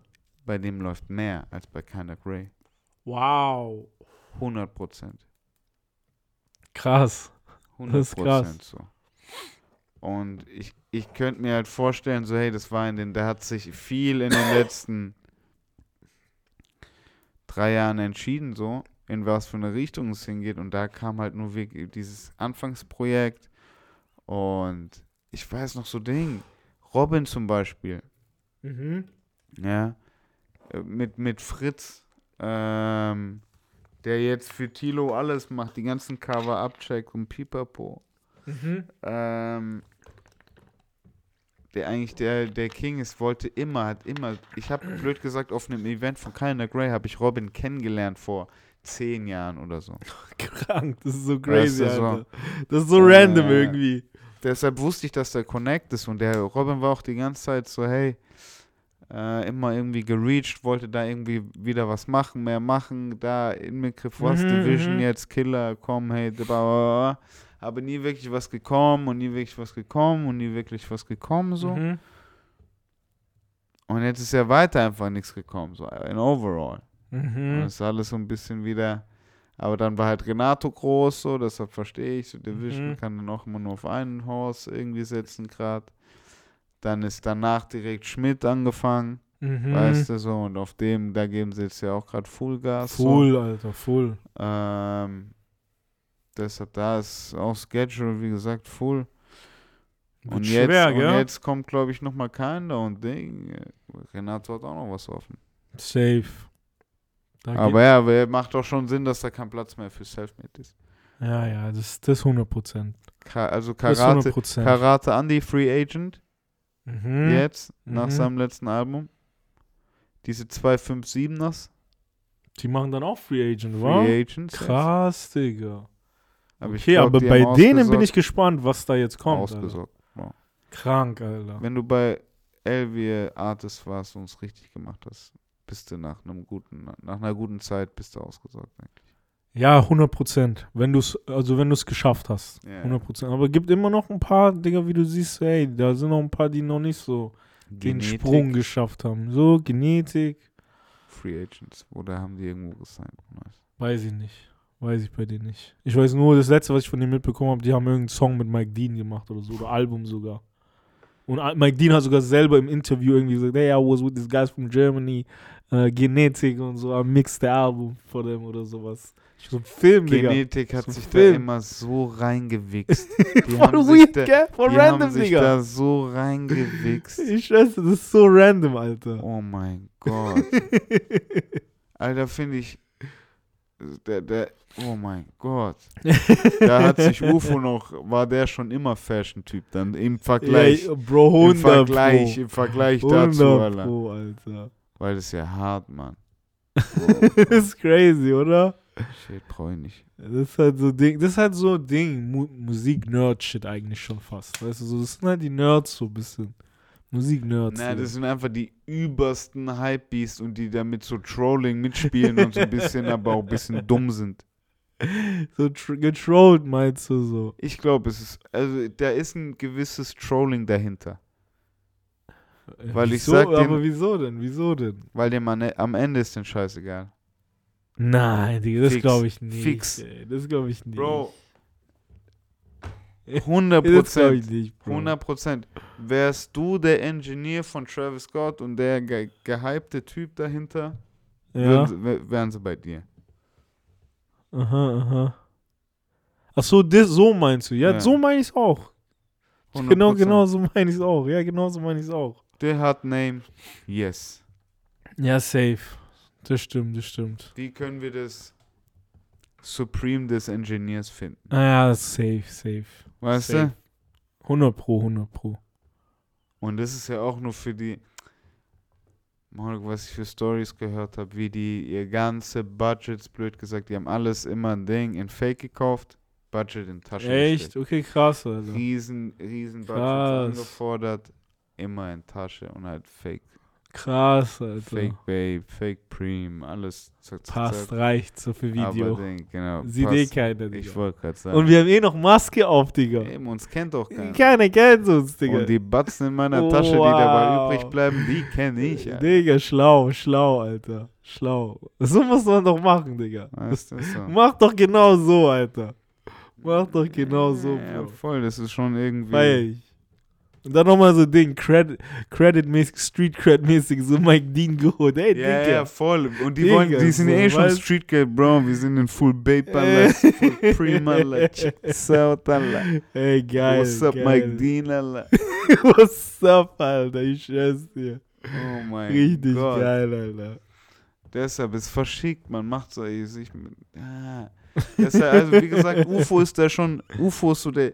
bei dem läuft mehr als bei Kinda Grey. Wow. 100 Prozent. Krass. 100 ist krass. so. Und ich, ich könnte mir halt vorstellen, so, hey, das war in den, der hat sich viel in den letzten drei Jahren entschieden, so, in was für eine Richtung es hingeht. Und da kam halt nur wirklich dieses Anfangsprojekt. Und ich weiß noch so Ding. Robin zum Beispiel, Mhm. Ja, äh, mit, mit Fritz, ähm, der jetzt für Tilo alles macht, die ganzen Cover abcheckt und Pipapo. Mhm. Ähm, der eigentlich der, der King ist, wollte immer, hat immer, ich habe *clears throat* blöd gesagt, auf einem Event von Kyler Grey habe ich Robin kennengelernt vor zehn Jahren oder so. *laughs* Krank. Das ist so crazy, Weißt du, so. Das ist so Äh, random irgendwie. Deshalb wusste ich, dass der Connect ist und der Robin war auch die ganze Zeit so, hey, äh, immer irgendwie gereached, wollte da irgendwie wieder was machen, mehr machen, da Inbegriff was, Mhm, Division mhm. jetzt, Killer, komm, hey, bla, bla, bla. aber nie wirklich was gekommen und nie wirklich was gekommen und nie wirklich was gekommen, so. Mhm. Und jetzt ist ja weiter einfach nichts gekommen, so in overall. Und Mhm. es ist alles so ein bisschen wieder. Aber dann war halt Renato groß, so, deshalb verstehe ich, so Division Mhm. kann dann auch immer nur auf einen Horse irgendwie setzen, gerade. Dann ist danach direkt Schmidt angefangen, Mhm. weißt du, so, und auf dem, da geben sie jetzt ja auch gerade Fullgas. Full, Alter, full. So. Ähm, deshalb, da ist auch Schedule, wie gesagt, full. Wird Und jetzt, schwer, und jetzt kommt, glaube ich, nochmal keiner und Ding. Renato hat auch noch was offen. Safe. Da Aber ja, aber macht doch schon Sinn, dass da kein Platz mehr für Selfmade ist. ja, ja, das, das 100 Prozent. Ka also Das Karate, 100 Prozent. Karate Andy Free Agent Mhm. jetzt nach Mhm. seinem letzten Album. Diese 257ers, Die machen dann auch Free Agent, Free wa? Agents. jetzt. Krass, Digga. Aber Okay, glaub, aber bei denen bin ich gespannt, was da jetzt kommt. Alter. Ausgesorgt. Krank, Alter. Wenn du bei Elvier Artist warst und es richtig gemacht hast, bist du nach einem guten, nach einer guten Zeit bist du ausgesorgt eigentlich. Ja, 100 Prozent. Wenn du es, also wenn du es geschafft hast. Ja. 100 Prozent. Aber gibt immer noch ein paar, Digga, wie du siehst, ey, da sind noch ein paar, die noch nicht so den Genetik, Sprung geschafft haben. So, Genetik, Free Agents. Oder haben die irgendwo gesigned? Weiß ich nicht. Weiß ich bei denen nicht. Ich weiß nur, das letzte, was ich von denen mitbekommen habe, die haben irgendeinen Song mit Mike Dean gemacht oder so, oder Album sogar. Und Mike Dean hat sogar selber im Interview irgendwie gesagt, hey, I was with these guys from Germany, äh, Genetik und so, I mixed the album for them oder sowas. So, Film, Digga. Genetik hat So ein sich Film. da immer so reingewichst. *laughs* Die Voll weird, da, gell? Voll random, haben sich Digga. da so reingewichst. *laughs* Ich dir, das ist so random, Alter. Oh mein Gott. *laughs* Alter, finde ich. Der, der, oh mein Gott. Da hat sich UFO noch, war der schon immer Fashion-Typ dann im Vergleich. Ja, Bro, 100 Im Vergleich, Pro. im Vergleich 100 dazu, Alter. Pro, Alter. Weil das ist ja hart, Mann. das ist crazy, oder? Shit, brauch ich nicht. Das ist halt so Ding, das ist halt so Ding, Mu Musik-Nerd-Shit eigentlich schon fast. Weißt du, so, das sind halt die Nerds so ein bisschen. Musik-Nerds. Na, das sind einfach die übersten Hypebeasts und die damit so Trolling mitspielen und so ein bisschen, *laughs* aber auch ein bisschen dumm sind. so tr- getrollt, meinst du so? Ich glaube, es ist, also da ist ein gewisses Trolling dahinter. Weil ich wieso? sag dem- Aber wieso denn? Wieso denn? Weil dem am am Ende ist den scheißegal. Nein, Digga, das glaube ich nicht. Fix. Ey, das glaube ich nicht. Bro, 100 *laughs* das glaube ich Prozent. nicht, Bro. 100 Prozent. Wärst du der Engineer von Travis Scott und der ge gehypte Typ dahinter, Ja. würden wären sie bei dir. Aha, aha. Ach so, das, so meinst du? Ja, Ja. so meine ich es auch. 100%. Genau, genau so meine ich es auch. Ja, genau so meine ich es auch. Der hat Name, yes. Ja, safe. Das stimmt, das stimmt. Wie können wir das Supreme des Engineers finden? Ah ja, safe, safe. Weißt Safe. du? 100 pro, 100 pro. Und das ist ja auch nur für die. Mal, was ich für Stories gehört habe, wie die ihr ganze Budgets, blöd gesagt, die haben alles immer ein Ding in Fake gekauft, Budget in Tasche Echt? gesteckt. Okay, krass, Alter. Riesen, riesen Budgets angefordert, immer in Tasche und halt Fake, Krass, Alter. Fake Babe, Fake Preem, alles. zack, zack, Passt, zack. reicht so für Video. Aber Ding, genau. Sieht passt. eh keiner, Ich Digga. wollte gerade sagen. Und wir haben eh noch Maske auf, Digga. Eben, uns kennt doch keiner. Keiner kennt uns, Digga. Und die Batzen in meiner Tasche, die dabei Wow. übrig bleiben, die kenne ich. Ja. Digga, schlau, schlau, Alter. Schlau. So muss man doch machen, Digga. Weißt du, so. Mach doch genau so, Alter. Mach doch genau so, Ja, Bro. voll, das ist schon irgendwie. Feier ich. Und dann nochmal so Ding, Credit, Credit-mäßig, Street-Cred-mäßig, so Mike Dean geholt. Ey, Ja, Digga. ja, voll. Und die Digga, wollen, die sind so, eh schon Streetgate, Bro. Wir sind in Full Babe, Äh. Full Prima. *laughs* Check's out, Alter. Ey, geil. What's up, geil. Mike Dean, Alter? *laughs* What's up, Alter? Ich schwör's dir. Oh mein Richtig Gott. geil, Alter. Deshalb ist verschickt, man macht so, sich mit, ah. Deshalb, also wie gesagt, *laughs* UFO ist da schon, UFO ist so der,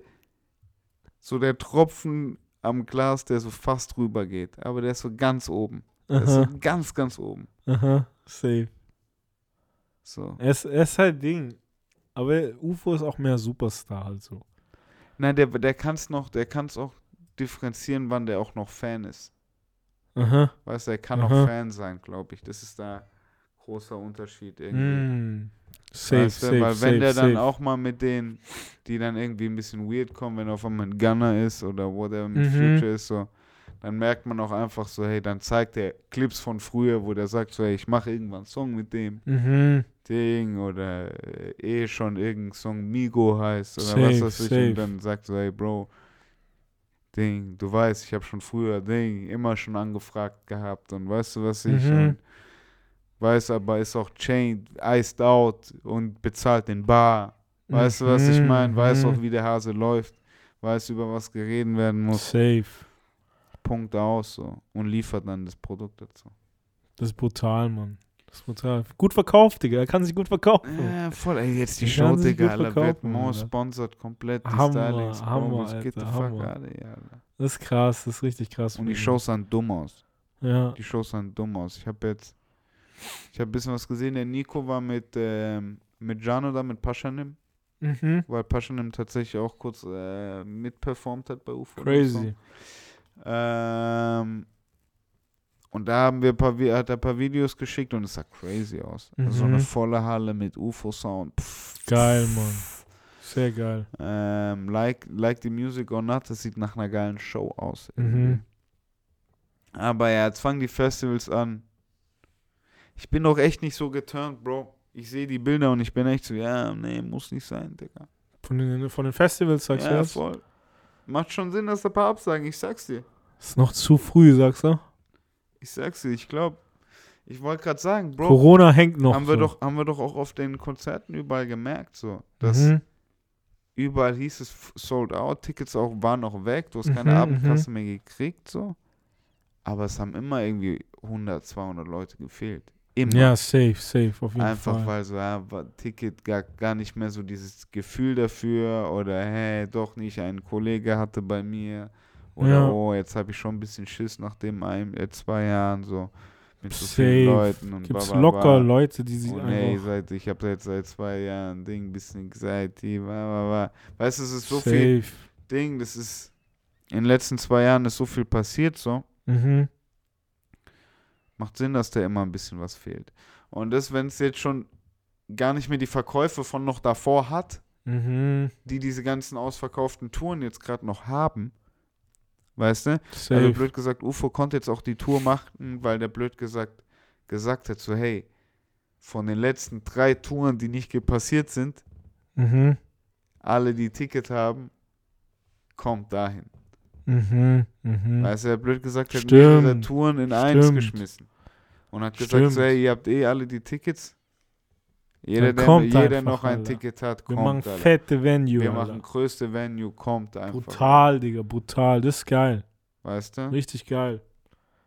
so der Tropfen am Glas, der so fast rüber geht. Aber der ist so ganz oben. Der ist so ganz, ganz oben. aha, safe. So. Es, es ist halt Ding. Aber UFO ist auch mehr Superstar, also. Nein, der, der kann es noch, der kann es auch differenzieren, wann der auch noch Fan ist. Aha. Weißt du, er kann Aha. auch Fan sein, glaube ich. Das ist da großer Unterschied irgendwie. Mm. Safe, weißt du, safe, weil safe, wenn der dann safe. auch mal mit denen, die dann irgendwie ein bisschen weird kommen, wenn er auf einmal ein Gunner ist oder whatever mit Mhm. Future ist, so, dann merkt man auch einfach so, hey, dann zeigt er Clips von früher, wo der sagt so, hey, ich mache irgendwann einen Song mit dem Mhm. Ding oder äh, eh schon irgendein Song Migo heißt oder Safe, was weiß ich safe. und dann sagt so, hey, Bro, Ding, du weißt, ich habe schon früher Ding immer schon angefragt gehabt und weißt du, was ich Mhm. und weiß aber ist auch chained, iced out und bezahlt den Bar. Weißt du, was ich Mhm, meine? Weiß mhm. auch, wie der Hase läuft. Weiß, über was geredet werden muss. Safe. Punkt aus so. Und liefert dann das Produkt dazu. Das ist brutal, Mann. Das ist brutal. Gut verkauft, Digga. Er kann sich gut verkaufen. Äh, voll, ey, jetzt die Die Show, Digga, gut Alter. Alter. sponsert komplett die Hammer, Stylings. Hammer, geht Alter, fuck Hammer. Alter. Das ist krass, das ist richtig krass. Und die. Shows sahen dumm aus. Ja. Die Shows sahen dumm aus. Ich habe jetzt, ich habe ein bisschen was gesehen. Der Nico war mit, ähm, mit Jano da, mit Paschanim. Mhm. weil Paschanim tatsächlich auch kurz äh, mitperformt hat bei UFO. und Crazy. So. Ähm, und da haben wir ein paar, hat er ein paar Videos geschickt und es sah crazy aus. Also So Mhm. eine volle Halle mit UFO-Sound. Geil, Mann. Sehr geil. Ähm, like, like the music or not, das sieht nach einer geilen Show aus. Mhm. Aber ja, jetzt fangen die Festivals an. Ich bin doch echt nicht so geturnt, Bro. Ich sehe die Bilder und ich bin echt so, ja, nee, muss nicht sein, Digga. Von den, von den Festivals sagst du Ja, das? voll. Macht schon Sinn, dass da ein paar absagen, ich sag's dir. Ist noch zu früh, sagst du? Ich sag's dir, ich glaube, ich wollte gerade sagen, Bro, Corona hängt noch. haben, wir so. doch, haben wir doch auch auf den Konzerten überall gemerkt, so, dass Mhm. überall hieß es sold out, Tickets auch waren noch weg, du hast keine Mhm, Abendkasse mehr gekriegt, so. Aber es haben immer irgendwie 100, 200 Leute gefehlt. Immer. Ja, safe, safe, auf jeden Einfach Fall. weil so, ja, Ticket gar, gar nicht mehr so dieses Gefühl dafür oder hey, doch nicht, ein Kollege hatte bei mir oder Ja. oh, jetzt habe ich schon ein bisschen Schiss nach dem ein, äh, zwei Jahren so mit so vielen. Leuten und Gibt's bla, bla, locker. Leute, die sich Oh nee, einfach seit, ich habe jetzt seit zwei Jahren Ding, bisschen Anxiety, bla, bla, bla. Weißt du, es ist so viel safe. Ding, das ist, in den letzten zwei Jahren ist so viel passiert, so. Mhm. Macht Sinn, dass da immer ein bisschen was fehlt. Und das, wenn es jetzt schon gar nicht mehr die Verkäufe von noch davor hat, Mhm. die diese ganzen ausverkauften Touren jetzt gerade noch haben, weißt du? Safe. Also blöd gesagt, UFO konnte jetzt auch die Tour machen, weil der blöd gesagt gesagt hat, so hey, von den letzten drei Touren, die nicht passiert sind, mhm. alle, die Ticket haben, kommt dahin. Mhm. Mhm. Weißt du, er blöd gesagt hat, mehrere Touren in eins Stimmt. geschmissen. Und hat gesagt, Stimmt. so, hey, ihr habt eh alle die Tickets. Jeder, Dann der, kommt jeder einfach, noch ein Alter. Ticket hat, Wir kommt. machen Alter. fette Venue, Wir Alter. machen größte Venue, kommt einfach. Brutal, Digga, brutal. Das ist geil. Weißt du? Richtig geil.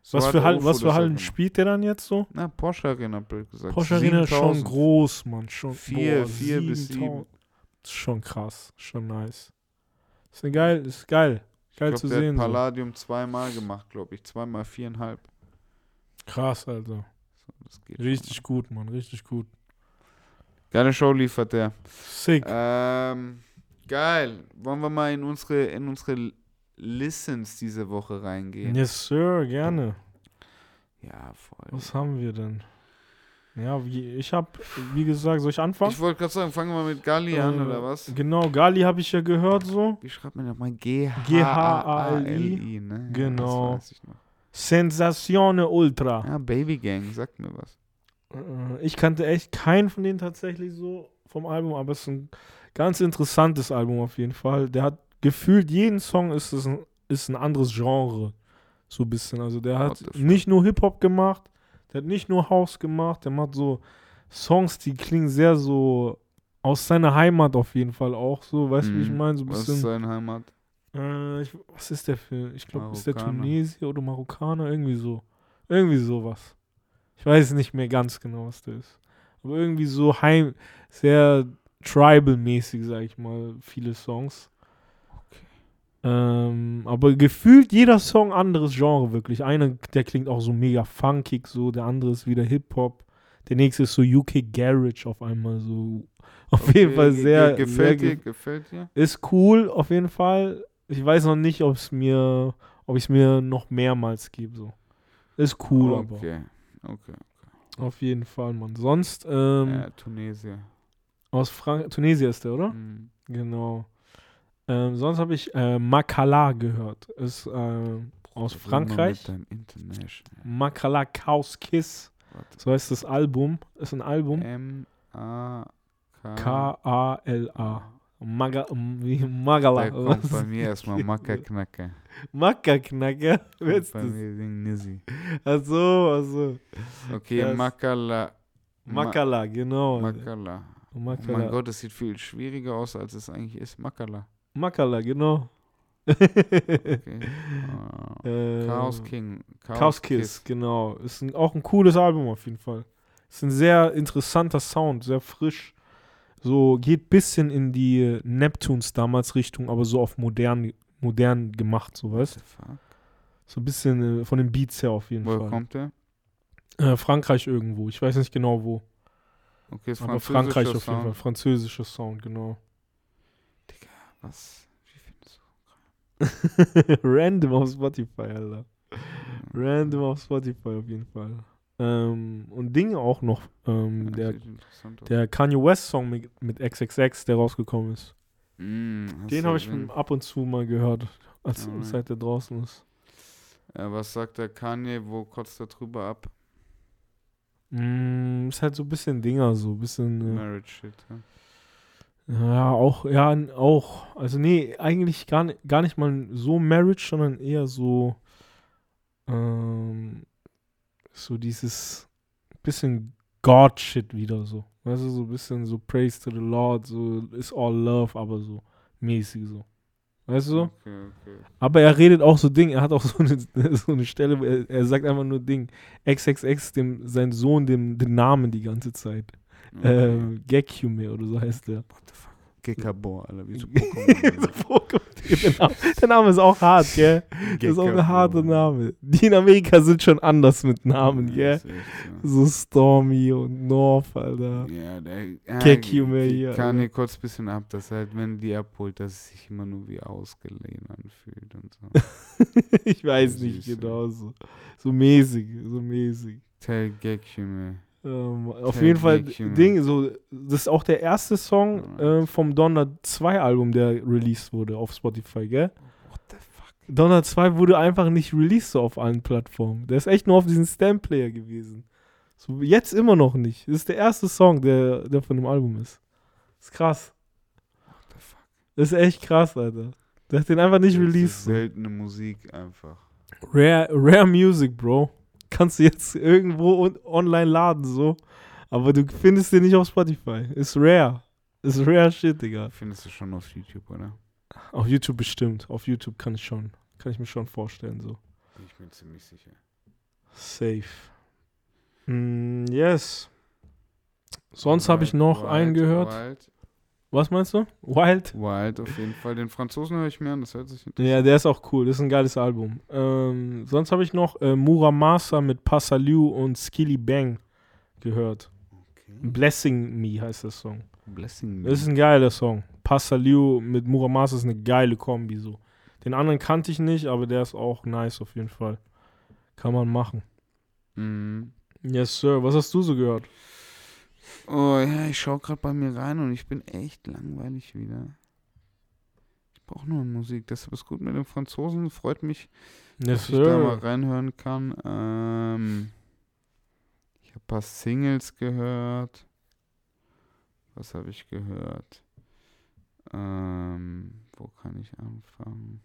So was für, Hall, was für Hallen spielt der dann jetzt so? Na, Porsche Arena, blöd gesagt. Porsche Arena ist schon 7000. groß, Mann. Schon, Vier- boah, vier bis 7000. Das ist schon krass. Schon nice. Ist geil, ist geil. Geil Ich zu der sehen. hat So. Palladium zweimal gemacht, glaube ich. Zweimal viereinhalb. Krass. So, das geht schon, Richtig gut, Mann. Richtig gut. Geile Show liefert der. Sick. Ähm, geil. Wollen wir mal in unsere, in unsere Listens diese Woche reingehen? Yes, Sir, gerne. Ja, voll. Was haben wir denn? Ja, wie, ich habe, wie gesagt, soll ich anfangen? Ich wollte gerade sagen, fangen wir mit Gali an, Äh, oder was? Genau, Gali habe ich ja gehört so. Wie schreibt man nochmal? G-H-A-L-I. Ne? genau. Das weiß ich noch. Sensazione Ultra. Ja, Baby Gang, sagt mir was. Äh, Ich kannte echt keinen von denen tatsächlich so vom Album, aber es ist ein ganz interessantes Album auf jeden Fall. Der hat gefühlt jeden Song ist es ein, ist ein anderes Genre. So ein bisschen. Also der hat nicht nur Hip-Hop gemacht, der hat nicht nur House gemacht, der macht so Songs, die klingen sehr so aus seiner Heimat auf jeden Fall auch so. Weißt du, wie ich Mhm. meine? So ein Was ist seine Heimat? Äh, ich, was ist der für? Ich glaube, ist der. Tunesier oder Marokkaner? Irgendwie so. Irgendwie sowas. Ich weiß nicht mehr ganz genau, was der ist. Aber irgendwie so heim, sehr tribal-mäßig, sag ich mal, viele Songs. Ähm, aber gefühlt jeder Song anderes Genre, wirklich. Einer, der klingt auch so mega funkig, so, der andere ist wieder Hip-Hop. Der nächste ist so UK Garage auf einmal, so. *laughs* Auf jeden Okay, Fall ge- sehr, ge- Gefällt sehr dir? Gefällt dir? ist cool, auf jeden Fall. Ich weiß noch nicht, ob es mir, ob ich es mir noch mehrmals gebe. So. Ist cool, aber. Okay. Okay. Auf jeden Fall, Mann. Sonst, ähm, Ja, Tunesier. aus Frank Tunesien ist der, oder? Mhm. Genau. Ähm, sonst habe ich äh, Makala gehört. Ist äh, aus Frankreich. Makala Chaos Kiss. Warte. So heißt das Album. Ist ein Album. M-A-K. K-A-L-A. Maga, Magala. Da kommt bei mir erstmal Mackerknacker. Makaknacker. Wer Kommt ist bei das? mir Ding Nizzi. Achso, achso. Okay, Das- Makala. Ma- Makala, genau. Makala. Oh mein Makala. Gott, das sieht viel schwieriger aus, als es eigentlich ist. Makala. Makala, genau. Okay. *laughs* Äh, Chaos King. Chaos Kiss, genau. Ist ein, auch ein cooles Album auf jeden Fall. Ist ein sehr interessanter Sound, sehr frisch. So geht bisschen in die Neptunes damals Richtung, aber so auf modern, modern gemacht, so weißt? So ein bisschen äh, von den Beats her auf jeden Woher Fall. kommt der? Äh, Frankreich irgendwo, ich weiß nicht genau wo. Okay, ist Aber Frankreich auf jeden Sound. Fall. Französischer Sound, genau. Was? Wie findest du? *laughs* Random auf Spotify, Alter. Random auf Spotify auf jeden Fall. Ähm, und Dinge auch noch. Ähm, Ja, der, der Kanye West Song mit, mit XXX, der rausgekommen ist. Mm, Den habe ich ab und zu mal gehört, als, Alright. seit der draußen ist. Äh, was sagt der Kanye? Wo kotzt er drüber ab? Mm, ist halt so ein bisschen Dinger, so ein bisschen. Äh, Marriage Shit. Ja? Ja, auch, ja, auch. Also, nee, eigentlich gar, ni- gar nicht mal so Marriage, sondern eher so. Ähm, so dieses bisschen God-Shit wieder so. Weißt du, so ein bisschen so Praise to the Lord, so ist all love, aber so mäßig so. Weißt du? Okay, okay. Aber er redet auch so Ding, er hat auch so eine, *laughs* so eine Stelle, er, er sagt einfach nur Ding. XXX, dem, sein Sohn, dem, den Namen die ganze Zeit. Okay. Ähm, Gekjume oder so heißt der. What the fuck? Gekabo, Alter, wie so *laughs* Pokémon. Pokémon. der, Name, ist auch hart, gell? Das ist auch ein harter Name. Die in Amerika sind schon anders mit Namen, Ja, gell? so. So Stormy und North, Alter. Ja, der äh, Gekjume hier, Kann ich kurz ein bisschen ab, dass halt, wenn die abholt, dass es sich immer nur wie ausgeliehen anfühlt und so. *laughs* ich weiß nicht genau so. So mäßig, so mäßig. Tell Gekjume. Ähm, auf Tell jeden Fall. Ding, so, das ist auch der erste Song äh, vom Donner 2 Album, der released wurde auf Spotify, gell? What the fuck? Donner 2 wurde einfach nicht released so auf allen Plattformen. Der ist echt nur auf diesem Stamp-Player gewesen. So, jetzt immer noch nicht. Das ist der erste Song, der, der von dem Album ist. ist krass. What the fuck? Das ist echt krass, Alter. Der hat den einfach nicht Das ist released. so. seltene Musik einfach. Rare, Rare Music, Bro. *laughs* Kannst du jetzt irgendwo on online laden, so. Aber du findest den nicht auf Spotify. Ist rare. Ist rare shit, Digga. Findest du schon auf YouTube, oder? Auf YouTube bestimmt. Auf YouTube kann ich schon. Kann ich mir schon vorstellen, so. Bin ich mir ziemlich sicher. Safe. Mm, yes. Sonst habe ich noch einen gehört. Wild. Was meinst du? Wild? Wild auf jeden Fall. Den Franzosen höre ich mir an, das hört sich interessant Ja, der ist auch cool. Das ist ein geiles Album. Ähm, sonst habe ich noch äh, Muramasa mit Passaliu und Skilly Bang gehört. Okay. Blessing Me heißt der Song. Blessing. Das ist ein geiler Song. Passaliu mit Muramasa ist eine geile Kombi so. Den anderen kannte ich nicht, aber der ist auch nice auf jeden Fall. Kann man machen. Mhm. Yes, Sir. Was hast du so gehört? Oh ja, ich schaue gerade bei mir rein und ich bin echt langweilig wieder. Ich brauche nur Musik. Deshalb ist gut mit dem Franzosen. Freut mich, Yes, dass ich da mal Sir. reinhören kann. Ähm, ich habe ein paar Singles gehört. Was habe ich gehört? Ähm, wo kann ich anfangen?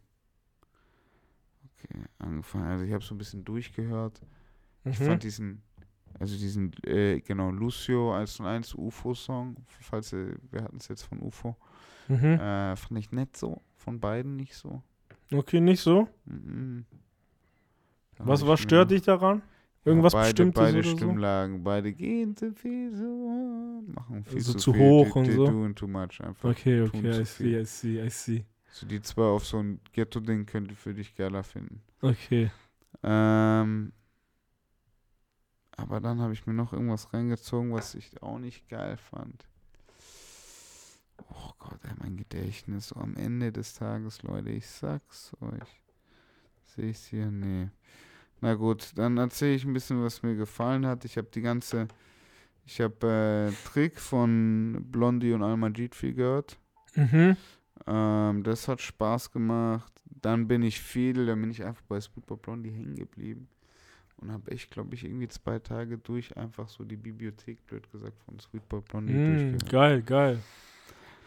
Okay, angefangen. Also ich habe so ein bisschen durchgehört. Ich Mhm. fand diesen, also diesen, äh, genau, Lucio 101 UFO-Song, falls ihr, wir hatten es jetzt von UFO, Mhm. äh, fand ich nett so, von beiden nicht so. Okay, nicht so. Mhm. Was, was stört dich daran? Ja, Irgendwas beide, Bestimmtes Beide oder so? Stimmlagen, beide gehen zu viel so, machen viel Also zu, zu viel, hoch und so? doing too much einfach. Okay, okay, I see, I see, I see. So die zwei auf so ein Ghetto-Ding könnte für dich geiler finden. Okay. Ähm, aber dann habe ich mir noch irgendwas reingezogen, was ich auch nicht geil fand. Oh Gott, ey, mein Gedächtnis. So am Ende des Tages, Leute, ich sag's euch. Sehe ich's hier? Nee. Na gut, dann erzähle ich ein bisschen, was mir gefallen hat. Ich habe die ganze. Ich habe äh, Trick von Blondie und Almajid viel gehört. Mhm. Ähm, das hat Spaß gemacht. Dann bin ich viel, dann bin ich einfach bei Sweetboy Blondie hängen geblieben. Und habe echt, glaube ich, irgendwie zwei Tage durch einfach so die Bibliothek, blöd gesagt, von Sweetboy Blondie Mm, durchgehört. geil, geil.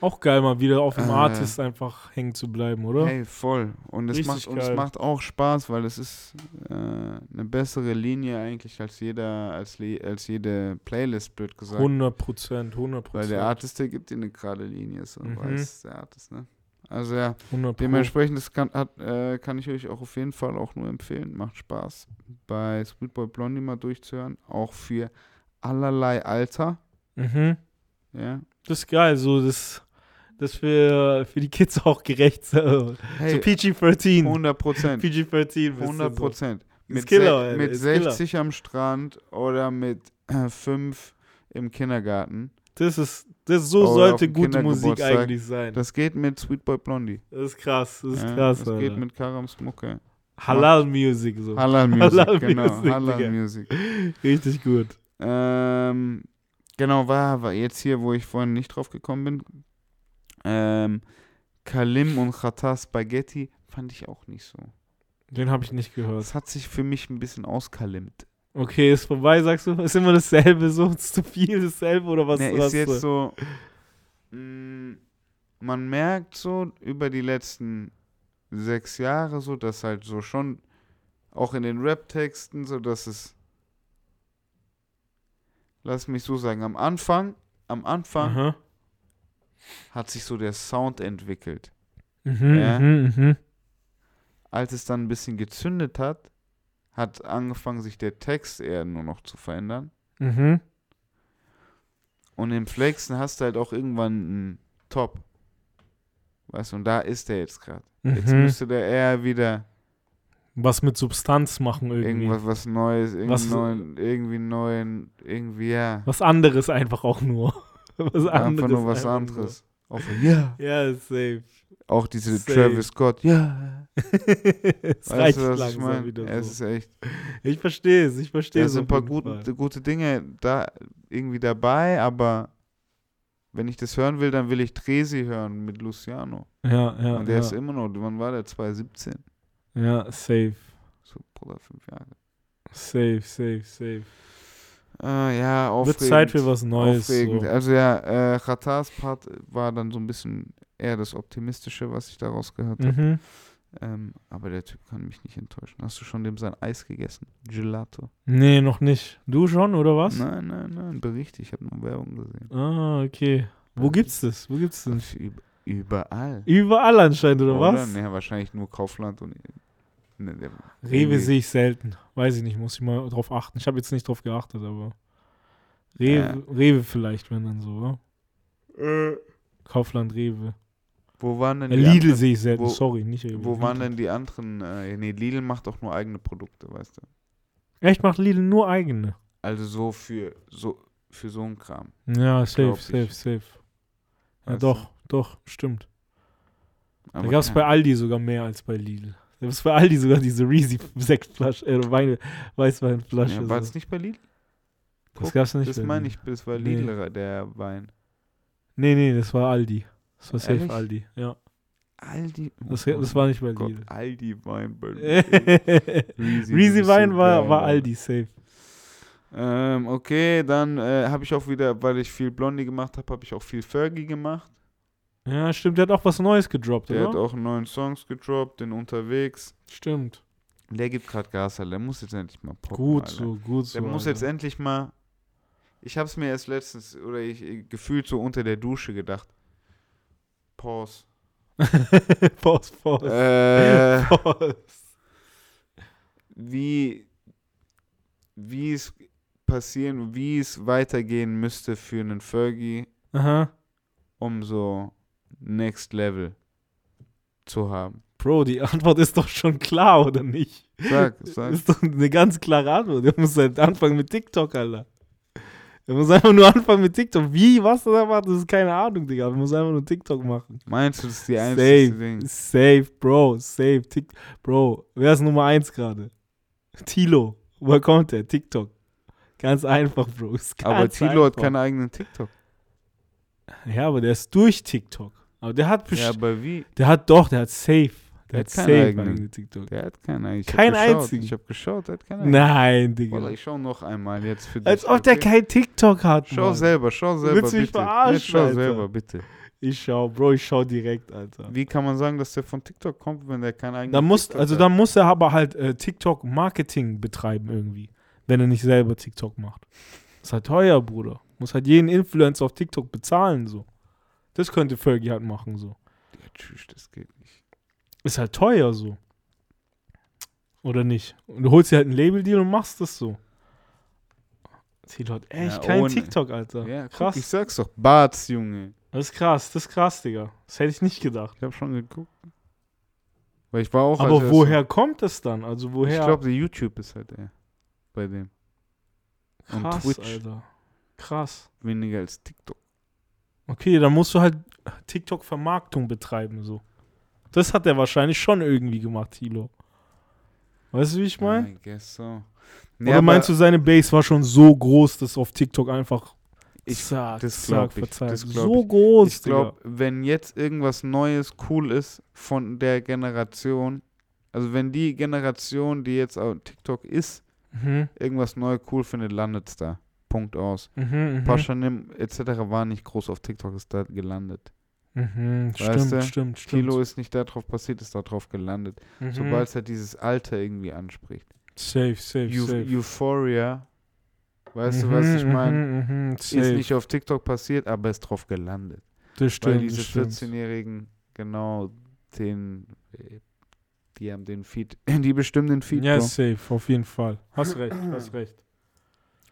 Auch geil, mal wieder auf dem Äh, Artist einfach hängen zu bleiben, oder? Hey, voll. Und es, macht, und es macht auch Spaß, weil es ist äh, eine bessere Linie eigentlich als jeder, als, als jede Playlist, blöd gesagt. 100 Prozent, 100 Weil der Prozent. Artist, der gibt dir eine gerade Linie, so Mhm. weiß der Artist, ne? Also ja, 100 Pro. Dementsprechend das kann, hat, äh, kann ich euch auch auf jeden Fall auch nur empfehlen. Macht Spaß, bei Sweetboy Blondie mal durchzuhören. Auch für allerlei Alter. Mhm. Ja. Das ist geil, so das, das für, für die Kids auch gerecht. So, so Hey, PG-13. 100 Prozent. PG-13. bisschen 100 So. Prozent. Ist Mit, Killer, ey, mit ist Killer. 60 am Strand oder mit 5 im Kindergarten. Das ist, das so auf sollte gute Musik eigentlich sein. Das, Das geht mit Sweetboy Blondie. ist krass, das ist ja, krass, Das Alter. geht mit Karams Mucke. Halal-Music so. Halal Music, Halal genau. Music, Halal Digga. Music. Richtig gut. Ähm, genau, war, war jetzt hier, wo ich vorhin nicht drauf gekommen bin. Ähm, Kalim und Khatar Spaghetti fand ich auch nicht so. Den habe ich nicht gehört. Das hat sich für mich ein bisschen auskalimt. Okay, ist vorbei, sagst du? Ist immer dasselbe, so ist zu viel dasselbe oder was? Ne, was ist jetzt so, mh, man merkt so über die letzten sechs Jahre so, dass halt so schon auch in den Rap-Texten so, dass es, lass mich so sagen, am Anfang, am Anfang Aha. hat sich so der Sound entwickelt. Mhm, Ja. mhm, mhm. Als es dann ein bisschen gezündet hat, hat angefangen, sich der Text eher nur noch zu verändern. Mhm. Und im Flexen hast du halt auch irgendwann einen Top. Weißt du, und da ist der jetzt gerade. Jetzt Mhm. müsste der eher wieder Was mit Substanz machen irgendwie. irgendwas was Neues, irgendwie Was- neuen, irgendwie neuen, irgendwie ja. Was anderes einfach auch nur. *laughs* Was anderes. Einfach nur was einfach anderes. Auch, ja. Nur. Ja, safe. Auch diese Safe. Travis Scott, ja. *laughs* es Weißt reicht du, was ich meine? wieder Es so. ist echt. Ich verstehe es, ich verstehe Da es. sind ein paar gute, gute Dinge da irgendwie dabei, aber wenn ich das hören will, dann will ich Tresi hören mit Luciano. Ja, ja. Und der ja. ist immer noch, wann war der? 2017. ja, safe. So, Bruder, fünf Jahre. Safe, safe, safe. Äh, ja, aufregend. Wird Zeit für was Neues. Aufregend. So. Also ja, äh, Khatars Part war dann so ein bisschen eher das Optimistische, was ich daraus gehört habe. Mhm. Ähm, aber der Typ kann mich nicht enttäuschen. Hast du schon dem sein Eis gegessen? Gelato? Nee, noch nicht. Du schon, oder was? Nein, nein, nein, Bericht. Ich habe nur Werbung gesehen. Ah, okay. Wo gibt's das? Wo gibt's das? Üb- Überall. Überall anscheinend, oder, was? Ne, wahrscheinlich nur Kaufland und. Ne, der, Rewe irgendwie- sehe ich selten. Weiß ich nicht, muss ich mal drauf achten. Ich habe jetzt nicht drauf geachtet, aber. Rewe, Ja. Rewe vielleicht, wenn dann so, oder? Kaufland, Rewe. Wo waren denn die Lidl anderen, sehe ich selten, wo- sorry, nicht Rewe. Wo waren denn die anderen? Äh, nee, Lidl macht auch nur eigene Produkte, weißt du. Echt, macht Lidl nur eigene. Also so für so für so einen Kram. Ja, safe, safe, safe. Ja, Weißt du? doch, doch, stimmt. Da Aber gab es bei Aldi sogar mehr als bei Lidl. Da gab es bei Aldi sogar diese Reezy-Sektflasche, *laughs* äh, Weine, Weißweinflasche. ja, War so. das nicht bei Lidl? Das Guck, gab's nicht Das meine ich, das war Nee. Lidl, der Wein. Nee, nee, das war Aldi. Das war safe Ehrlich? Aldi, ja. Aldi. Das, das war nicht bei Gott, Lidl. Aldi Wein. bei- *laughs* Reezy Wein war, war. Aldi, safe. Ähm, okay, dann äh, habe ich auch wieder, weil ich viel Blondie gemacht habe, habe ich auch viel Fergie gemacht. Ja, stimmt, der hat auch was Neues gedroppt, Der oder? hat auch einen neuen Songs gedroppt, den unterwegs. Stimmt. Der gibt gerade Gas, Alter. Der muss jetzt endlich mal poppen. Gut Alter. so, gut so. Der muss Alter. jetzt endlich mal. Ich habe es mir erst letztens oder ich gefühlt so unter der Dusche gedacht. Pause. Pause, Pause. Äh, Pause. wie wie es passieren, wie es weitergehen müsste für einen Fergie, Aha. um so Next Level zu haben. Bro, die Antwort ist doch schon klar, oder nicht? Sag, *laughs* sag. Ist doch eine ganz klare Antwort. Der muss halt anfangen mit TikTok, Alter. Er muss einfach nur anfangen mit TikTok. Wie, was er macht, das ist keine Ahnung, Digga. Er muss einfach nur TikTok machen. Meinst du, das ist die einzige Ding? safe, Bro, safe. Tik Bro, wer ist Nummer 1 gerade? Tilo. Woher kommt der? TikTok. Ganz einfach, Bro. Ist Aber ganz Tilo hat keinen eigenen TikTok. Ja, aber der ist durch TikTok. Aber der hat Ja, bestimmt. aber wie? der hat doch, der hat safe. Der, hat keinen eigenen. eigene TikTok. Der hat keinen eigenen. Hab Kein einzigen. Ich habe geschaut, der hat keinen eigenen. Nein, Digga. Wallah, ich schau noch einmal jetzt für dich. Als ob der kein TikTok hat. Schau Mann. selber, schau selber Willst du mich verarschen, Jetzt schau Alter? selber bitte. Ich schau, Bro, ich schau direkt, Alter. Wie kann man sagen, dass der von TikTok kommt, wenn der keinen eigenen Da muss, TikTok also hat? da muss er aber halt äh, TikTok-Marketing betreiben irgendwie, wenn er nicht selber TikTok macht. ist halt teuer, Bruder. Muss halt jeden Influencer auf TikTok bezahlen, so. Das könnte Fergie halt machen, so. Ja, tschüss, das geht. Ist halt teuer, so. Oder nicht? Und du holst dir halt ein Label-Deal und machst das so. Tilo hat echt Ja, kein ohne- TikTok, Alter. Ja, krass. Guck, ich sag's doch, Barts, Junge. Das ist krass, das ist krass, Digga. Das hätte ich nicht gedacht. Ich habe schon geguckt. Weil ich war auch. Aber er woher kommt es dann? Also So, woher? ich glaube, der YouTube ist halt der. Bei dem. und krass, Twitch. Alter. Krass. Weniger als TikTok. Okay, dann musst du halt TikTok-Vermarktung betreiben, so. Das hat er wahrscheinlich schon irgendwie gemacht, Tilo. Weißt du, wie ich meine? I guess so. Oder meinst du, seine Base war schon so groß, dass auf TikTok einfach Ich- zack, das zack, ich, das so groß, Ich glaube, wenn jetzt irgendwas Neues cool ist von der Generation, also wenn die Generation, die jetzt auf TikTok ist. Mhm, irgendwas neu cool findet, landet es da. Punkt aus. mhm, mhm. Paschanim etc. war nicht groß auf TikTok, ist da gelandet. Mhm, stimmt, du, stimmt, stimmt. Kilo ist nicht darauf passiert, ist da drauf gelandet. mhm. Sobald es halt dieses Alter irgendwie anspricht. Safe, safe, Eu safe. Euphoria, weißt du, was ich Mhm, meine? mhm, mhm, Ist safe. nicht auf TikTok passiert, aber ist drauf gelandet. Das Weil stimmt, diese das stimmt. 14-Jährigen genau den, äh, die haben den Feed, *laughs* die bestimmen den Feed. Ja, Bro. safe, auf jeden Fall. Hast recht, hast recht.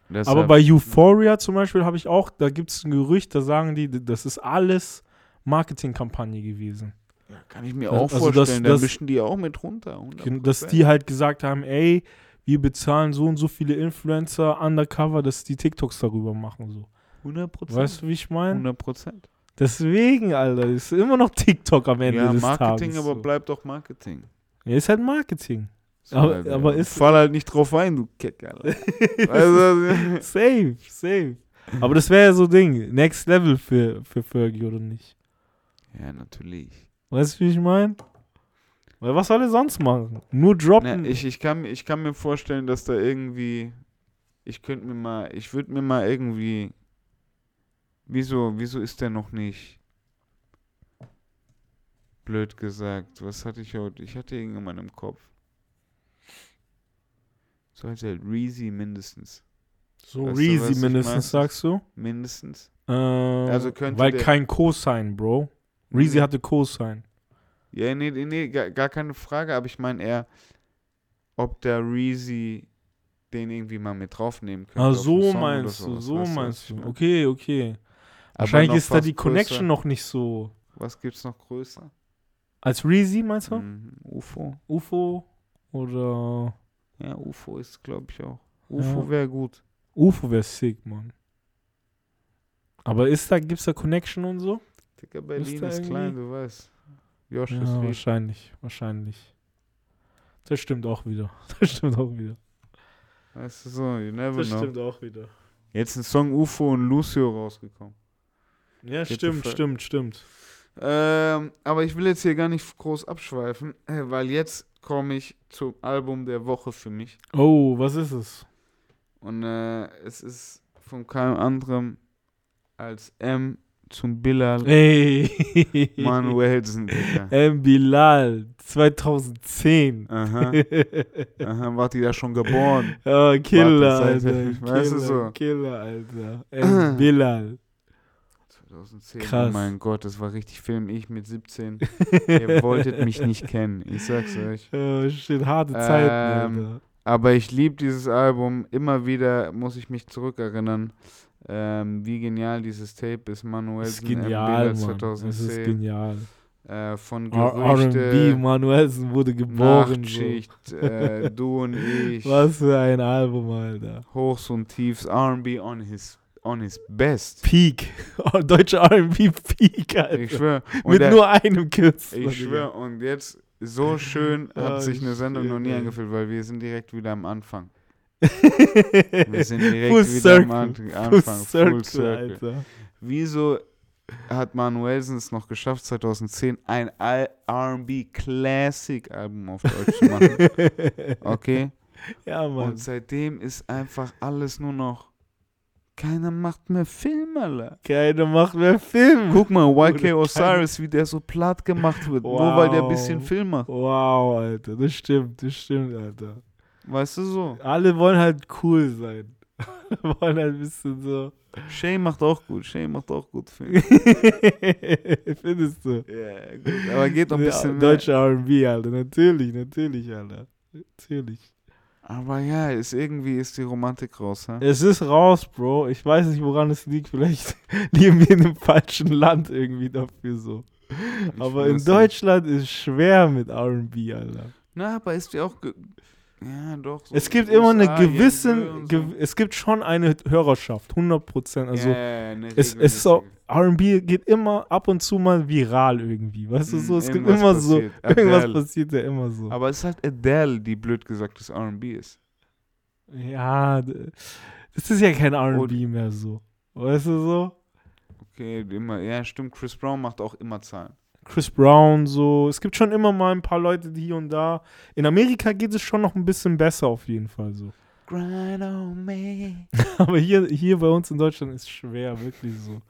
Deshalb- Aber bei Euphoria zum Beispiel habe ich auch, da gibt es ein Gerücht, da sagen die, das ist alles Marketingkampagne gewesen. ja, kann ich mir Also auch das- vorstellen, da das- mischen die auch mit runter. 100%. Dass die halt gesagt haben, ey, wir bezahlen so und so viele Influencer undercover, dass die TikToks darüber machen. So. 100%. Weißt du, wie ich meine? 100%. Deswegen, Alter, ist immer noch TikTok am Ende Ja, des Marketing, Tages. aber so. bleibt doch Marketing. Ja, ist halt Marketing. So, Aber- Alter. aber ist- Fall halt nicht drauf ein, du Keck, Alter. *laughs* also, safe, safe. Aber das wäre ja so Ding, Next Level für, für Fergie, oder nicht? Ja, natürlich. Weißt du, wie ich meine? Weil was soll er sonst machen? Nur droppen. Na, ich, ich, kann, mir- ich kann mir vorstellen, dass da irgendwie. Ich könnte mir mal. Ich würde mir mal irgendwie. Wieso, wieso ist der noch nicht. Blöd gesagt. Was hatte ich heute? Ich hatte irgendjemand im Kopf. So heißt halt Reezy mindestens. so weißt Reezy mindestens, sagst du? Mindestens. Äh, Also könnte weil der- kein Cosign, Bro. Reezy Nee. hatte Cosign. Ja, nee, nee, nee gar, gar keine Frage, aber ich meine eher, ob der Reezy den irgendwie mal mit draufnehmen könnte. Ah, so meinst du, so weißt meinst du. Okay, okay. Wahrscheinlich ist da die Connection größer. noch nicht so. Was gibt's noch größer? Als Reezy, meinst du? Mhm. UFO. UFO oder Ja, UFO ist, glaube ich, auch. UFO Ja. wäre gut. UFO wäre sick, Mann. Aber ist da, gibt's da Connection und so? Digga, Berlin ist irgendwie- klein, du weißt. Josh Ja, ist wahrscheinlich, wahrscheinlich. Das stimmt auch wieder. *laughs* Das stimmt auch wieder. Weißt du so, you never Das know. stimmt auch wieder. Jetzt ein Song UFO und Lucio rausgekommen. Ja, Geht stimmt, stimmt, stimmt. Ähm, aber ich will jetzt hier gar nicht groß abschweifen, äh, weil jetzt komme ich zum Album der Woche für mich. Oh, was ist es? Und äh, es ist von keinem anderen als M zum Bilal Ey. Manuelsen, Digga. *laughs* M. Bilal, 2010. Aha, *laughs* aha, war die da schon geboren? *laughs* Oh, Killer, Alter. weißt du Killer, so? Killer, Alter. M. *clears throat* Bilal. 2010, Krass. oh mein Gott, das war richtig Film. Ich mit 17. Ihr wolltet mich nicht kennen, ich sag's euch. Oh, shit, harte Zeiten, Ähm, Alter. Aber ich liebe dieses Album. Immer wieder muss ich mich zurückerinnern, ähm, wie genial dieses Tape ist. Manuel ist genial, Mann. Es ist 2010. genial. Äh, von Gerüchte, R&B, Manuelsen wurde geboren. So. Nachtschicht, äh, du und *laughs* ich, Was für ein Album, Alter. Hochs und Tiefs, R&B on his, on his best. Peak. *laughs* Oh, deutsche R&B Peak, Alter. Ich schwöre. Mit nur einem Künstler. Ich schwöre, und jetzt so schön *laughs* hat Oh, sich eine Sendung noch nie angefühlt, weil wir sind direkt wieder am Anfang. Wir sind *laughs* direkt Full wieder circle. am An Full Anfang. Circle, Full Circle. Alter. Wieso hat Manuelsen es noch geschafft, 2010 ein R&B Classic Album auf Deutsch zu machen? *laughs* Okay? ja, Mann. Und seitdem ist einfach alles nur noch keiner macht mehr Film, Alter. Keiner macht mehr Film. Guck mal, YK Osiris, wie der so platt gemacht wird, nur weil der ein bisschen Wow. Film macht. Wow, Alter. Das stimmt, das stimmt, Alter. Weißt du so? Alle wollen halt cool sein. *laughs* Alle wollen halt ein bisschen so. Shay macht auch gut, Shay macht auch gut Film. *laughs* Findest du? Ja, gut, aber geht noch ein Ja, bisschen mehr. Deutsche R&B, Alter. Natürlich, natürlich, Alter. Natürlich. Aber ja, ist irgendwie ist die Romantik raus, ha? Es ist raus, Bro. Ich weiß nicht, woran es liegt. Vielleicht *laughs* leben wir in einem falschen Land irgendwie dafür so. Ich Aber in weiß nicht. Deutschland ist schwer mit R&B, Alter. Na, aber ist ja auch. Ja, doch. so Es gibt USA, immer eine gewisse, so. gew es gibt schon eine Hörerschaft, 100 Prozent. Also ja, ja, es, es ist auch, regelmäßige. R&B geht immer ab und zu mal viral irgendwie, weißt du Mm, so, es gibt irgendwas immer so, passiert. *laughs* irgendwas Adele. passiert ja immer so. Aber es ist halt Adele, die blöd gesagt das RB ist. ja, das ist ja kein R&B mehr so, weißt du so? Okay, immer, ja, stimmt. Chris Brown macht auch immer Zahlen. Chris Brown so, es gibt schon immer mal ein paar Leute, die hier und da, in Amerika geht es schon noch ein bisschen besser auf jeden Fall so. Grind on me. *laughs* Aber hier, hier bei uns in Deutschland ist schwer, wirklich so.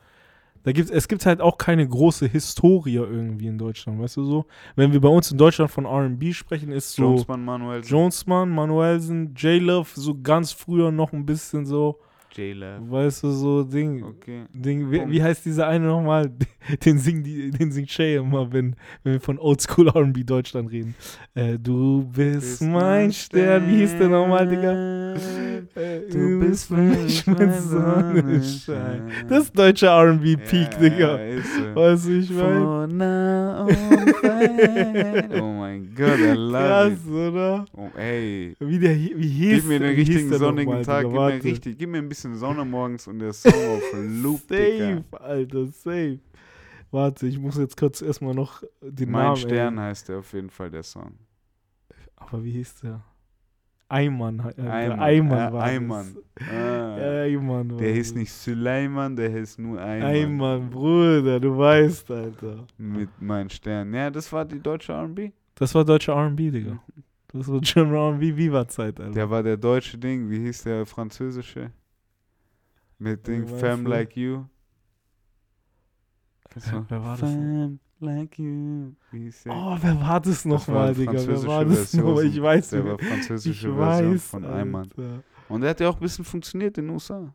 Da gibt's, es gibt halt auch keine große Historie irgendwie in Deutschland, weißt du so? Wenn wir bei uns in Deutschland von R&B sprechen, ist so Jonesman Manuel. Jonesman, Manuelsen, J-Love, so ganz früher noch ein bisschen so, J-Love. weißt du, so Ding, Okay. Ding wie, wie heißt dieser eine nochmal? *laughs* Den singt den singt Shay immer, wenn, wenn wir von Oldschool R&B Deutschland reden. Äh, du bist, mein Stern. Wie hieß der nochmal, Digga? Äh, Du bist für mich mein Sonnenschein. Das ist deutscher R&B Peak, ja, Digga. Ja, ist so. Weißt du, ich meine? Fade. Oh mein Gott, I love Krass, it. oder? Oh, ey. Wie, der, wie hieß Gib mir hieß richtigen sonnigen Tag, Digga? gib mir, richtig, gib mir ein bisschen Sonne morgens und der Song auf *laughs* Loop, Digga. Safe, Alter, safe. Warte, ich muss jetzt kurz erstmal noch den Mein Namen. Stern ey. heißt der auf jeden Fall, der Song. Aber wie hieß der? Eimann. Äh, Ayman, Eimann äh, war Ayman. das. Ah, Eimann war der hieß nicht Suleiman, der hieß nur Ayman. Eimann, Bruder, du weißt, Alter. Mit Mein Stern. Ja, das war die deutsche R&B. Das war deutscher R&B, Digga. Das war schon R&B Viva-Zeit, Alter. Der war der deutsche Ding. Wie hieß der französische? Mit Femme du? Like You. Wer- war das Femme Like You. Der? Oh, wer war das nochmal, Digga? Wer war das Version. nochmal? Ich weiß Der nicht. war französische Ich Version weiß, von. Alter. Und der hat ja auch ein bisschen funktioniert in den USA.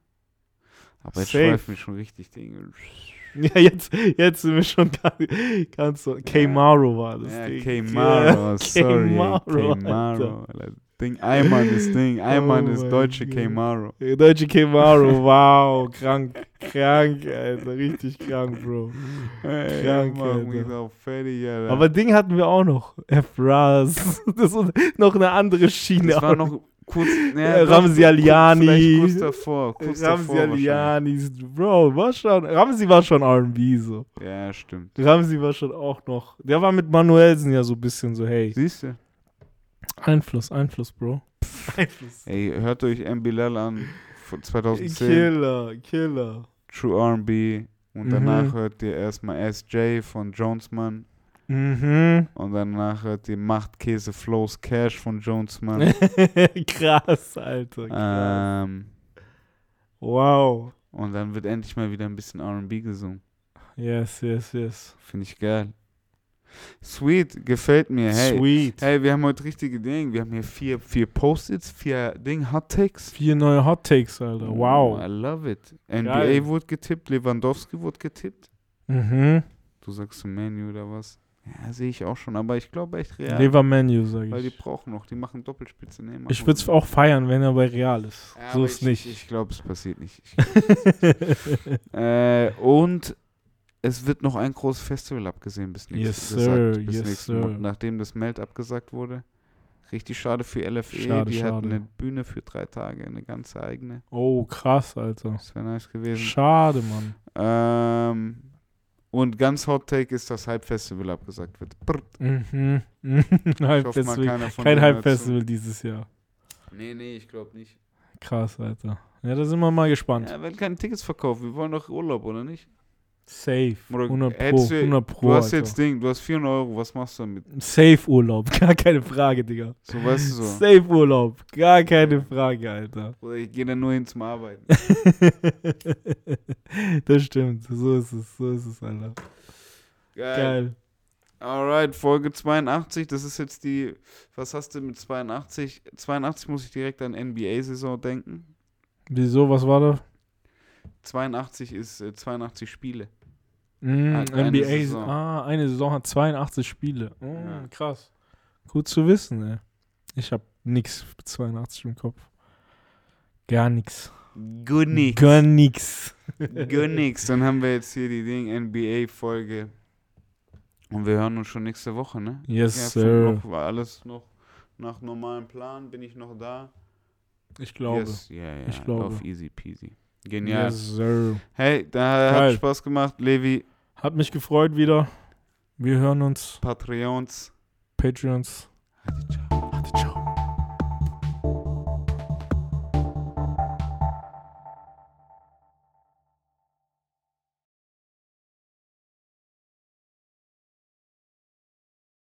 Aber jetzt schweifen wir schon richtig Dinge. *laughs* Ja, jetzt, jetzt sind wir schon *laughs* ganz so. K-Maro war das Ja, Ding. K-Maro, *laughs* Ja, sorry. K-Maro, K-Maro. Alter. Ding, Eimann ist *laughs* Ding, Eimann Oh ist mein deutsche. Der Deutsche Kemaro, *laughs* wow, krank, krank, Alter, richtig krank, Bro. Ey, Krank, Alter. fertig, Alter. Aber Ding hatten wir auch noch. F-Raz. *laughs* Das ist noch eine andere Schiene. das war noch kurz, Ja, doch, Ramsi kurz- Aliani. Vielleicht kurz davor, kurz Ramsi. Alianis, Bro, war schon, Ramsi war schon R&B so. Ja, stimmt. Ramsi war schon auch noch, der war mit Manuelsen ja so ein bisschen so, hey, Siehst du? Einfluss, Einfluss, Bro. Einfluss. Ey, hört euch M. Bilal an von 2010, Killer, Killer. True R&B und Mhm. danach hört ihr erstmal SJ von Jonesman Mhm. und danach hört ihr Macht Käse Flows Cash von Jonesman. *laughs* krass, Alter, krass. ähm, wow. und dann wird endlich mal wieder ein bisschen R&B gesungen. Yes, yes, yes. Finde ich geil. Sweet, gefällt mir. Hey, Sweet. hey, wir haben heute richtige Dinge. Wir haben hier vier, vier Post-its, vier Ding, Hot Takes. Vier neue Hot Takes, Alter. Wow. I love it. NBA Geil. wurde getippt, Lewandowski wurde getippt. Mhm. Du sagst Menu oder was? Ja, sehe ich auch schon, aber ich glaube echt real. Lever Menu, sag Weil die ich. brauchen noch, die machen Doppelspitze. Nee, Ich würde es auch feiern, wenn er bei Real ist. ja, so ist ich, nicht. Ich glaube, es passiert nicht. Ich, *laughs* äh, und es wird noch ein großes Festival abgesehen bis nächstes Yes, sir, bis yes, nächsten sir. Monat, nachdem das Meld abgesagt wurde. Richtig schade für LFE. Schade, die schade. hatten eine Bühne für drei Tage, eine ganz eigene. oh, krass, Alter. Das wäre nice gewesen. Schade, Mann. Ähm, und ganz Hot Take ist, dass Hype-Festival abgesagt wird. Mhm. Keiner von Kein Hype-Festival dieses Jahr. Nee, nee, ich glaube nicht. Krass, Alter. Ja, da sind wir mal gespannt. Ja, werden keine Tickets verkauft. Wir wollen doch Urlaub, oder nicht? Safe. Oder 100 Pro. du- 100 Pro. Du hast Alter. jetzt Ding, du hast 400 Euro, was machst du damit? Safe Urlaub. *laughs* Gar keine Frage, Digga. So, weißt du so. Safe Urlaub. Gar keine Frage, Alter. Oder ich gehe dann nur hin zum Arbeiten. *laughs* das stimmt. So ist es. So ist es, Alter. Geil. Geil. Alright, Folge 82, das ist jetzt die, was hast du mit 82? 82 muss ich direkt an NBA-Saison denken. Wieso? Was war da? 82 ist äh, 82 Spiele. Mm, Eine- eine NBA. Saison. Ah, eine Saison hat 82 Spiele. Mm, Ja. Krass. Gut zu wissen, ey. Ich hab nix mit 82 im Kopf. Gar nix. Good nix. Gar nix. Good nix. Dann haben wir jetzt hier die Ding NBA-Folge. Und wir hören uns schon nächste Woche, ne? Yes, Ja, sir. Noch, war alles noch nach normalem Plan. Bin ich noch da? Ich glaube. Yes. Ja, ja. Ich glaube. Auf easy peasy. Genial. Yes, sir. Hey, da Geil. hat Spaß gemacht. Levi, Hat mich gefreut wieder. Wir hören uns. Patreons. Patreons. Ciao.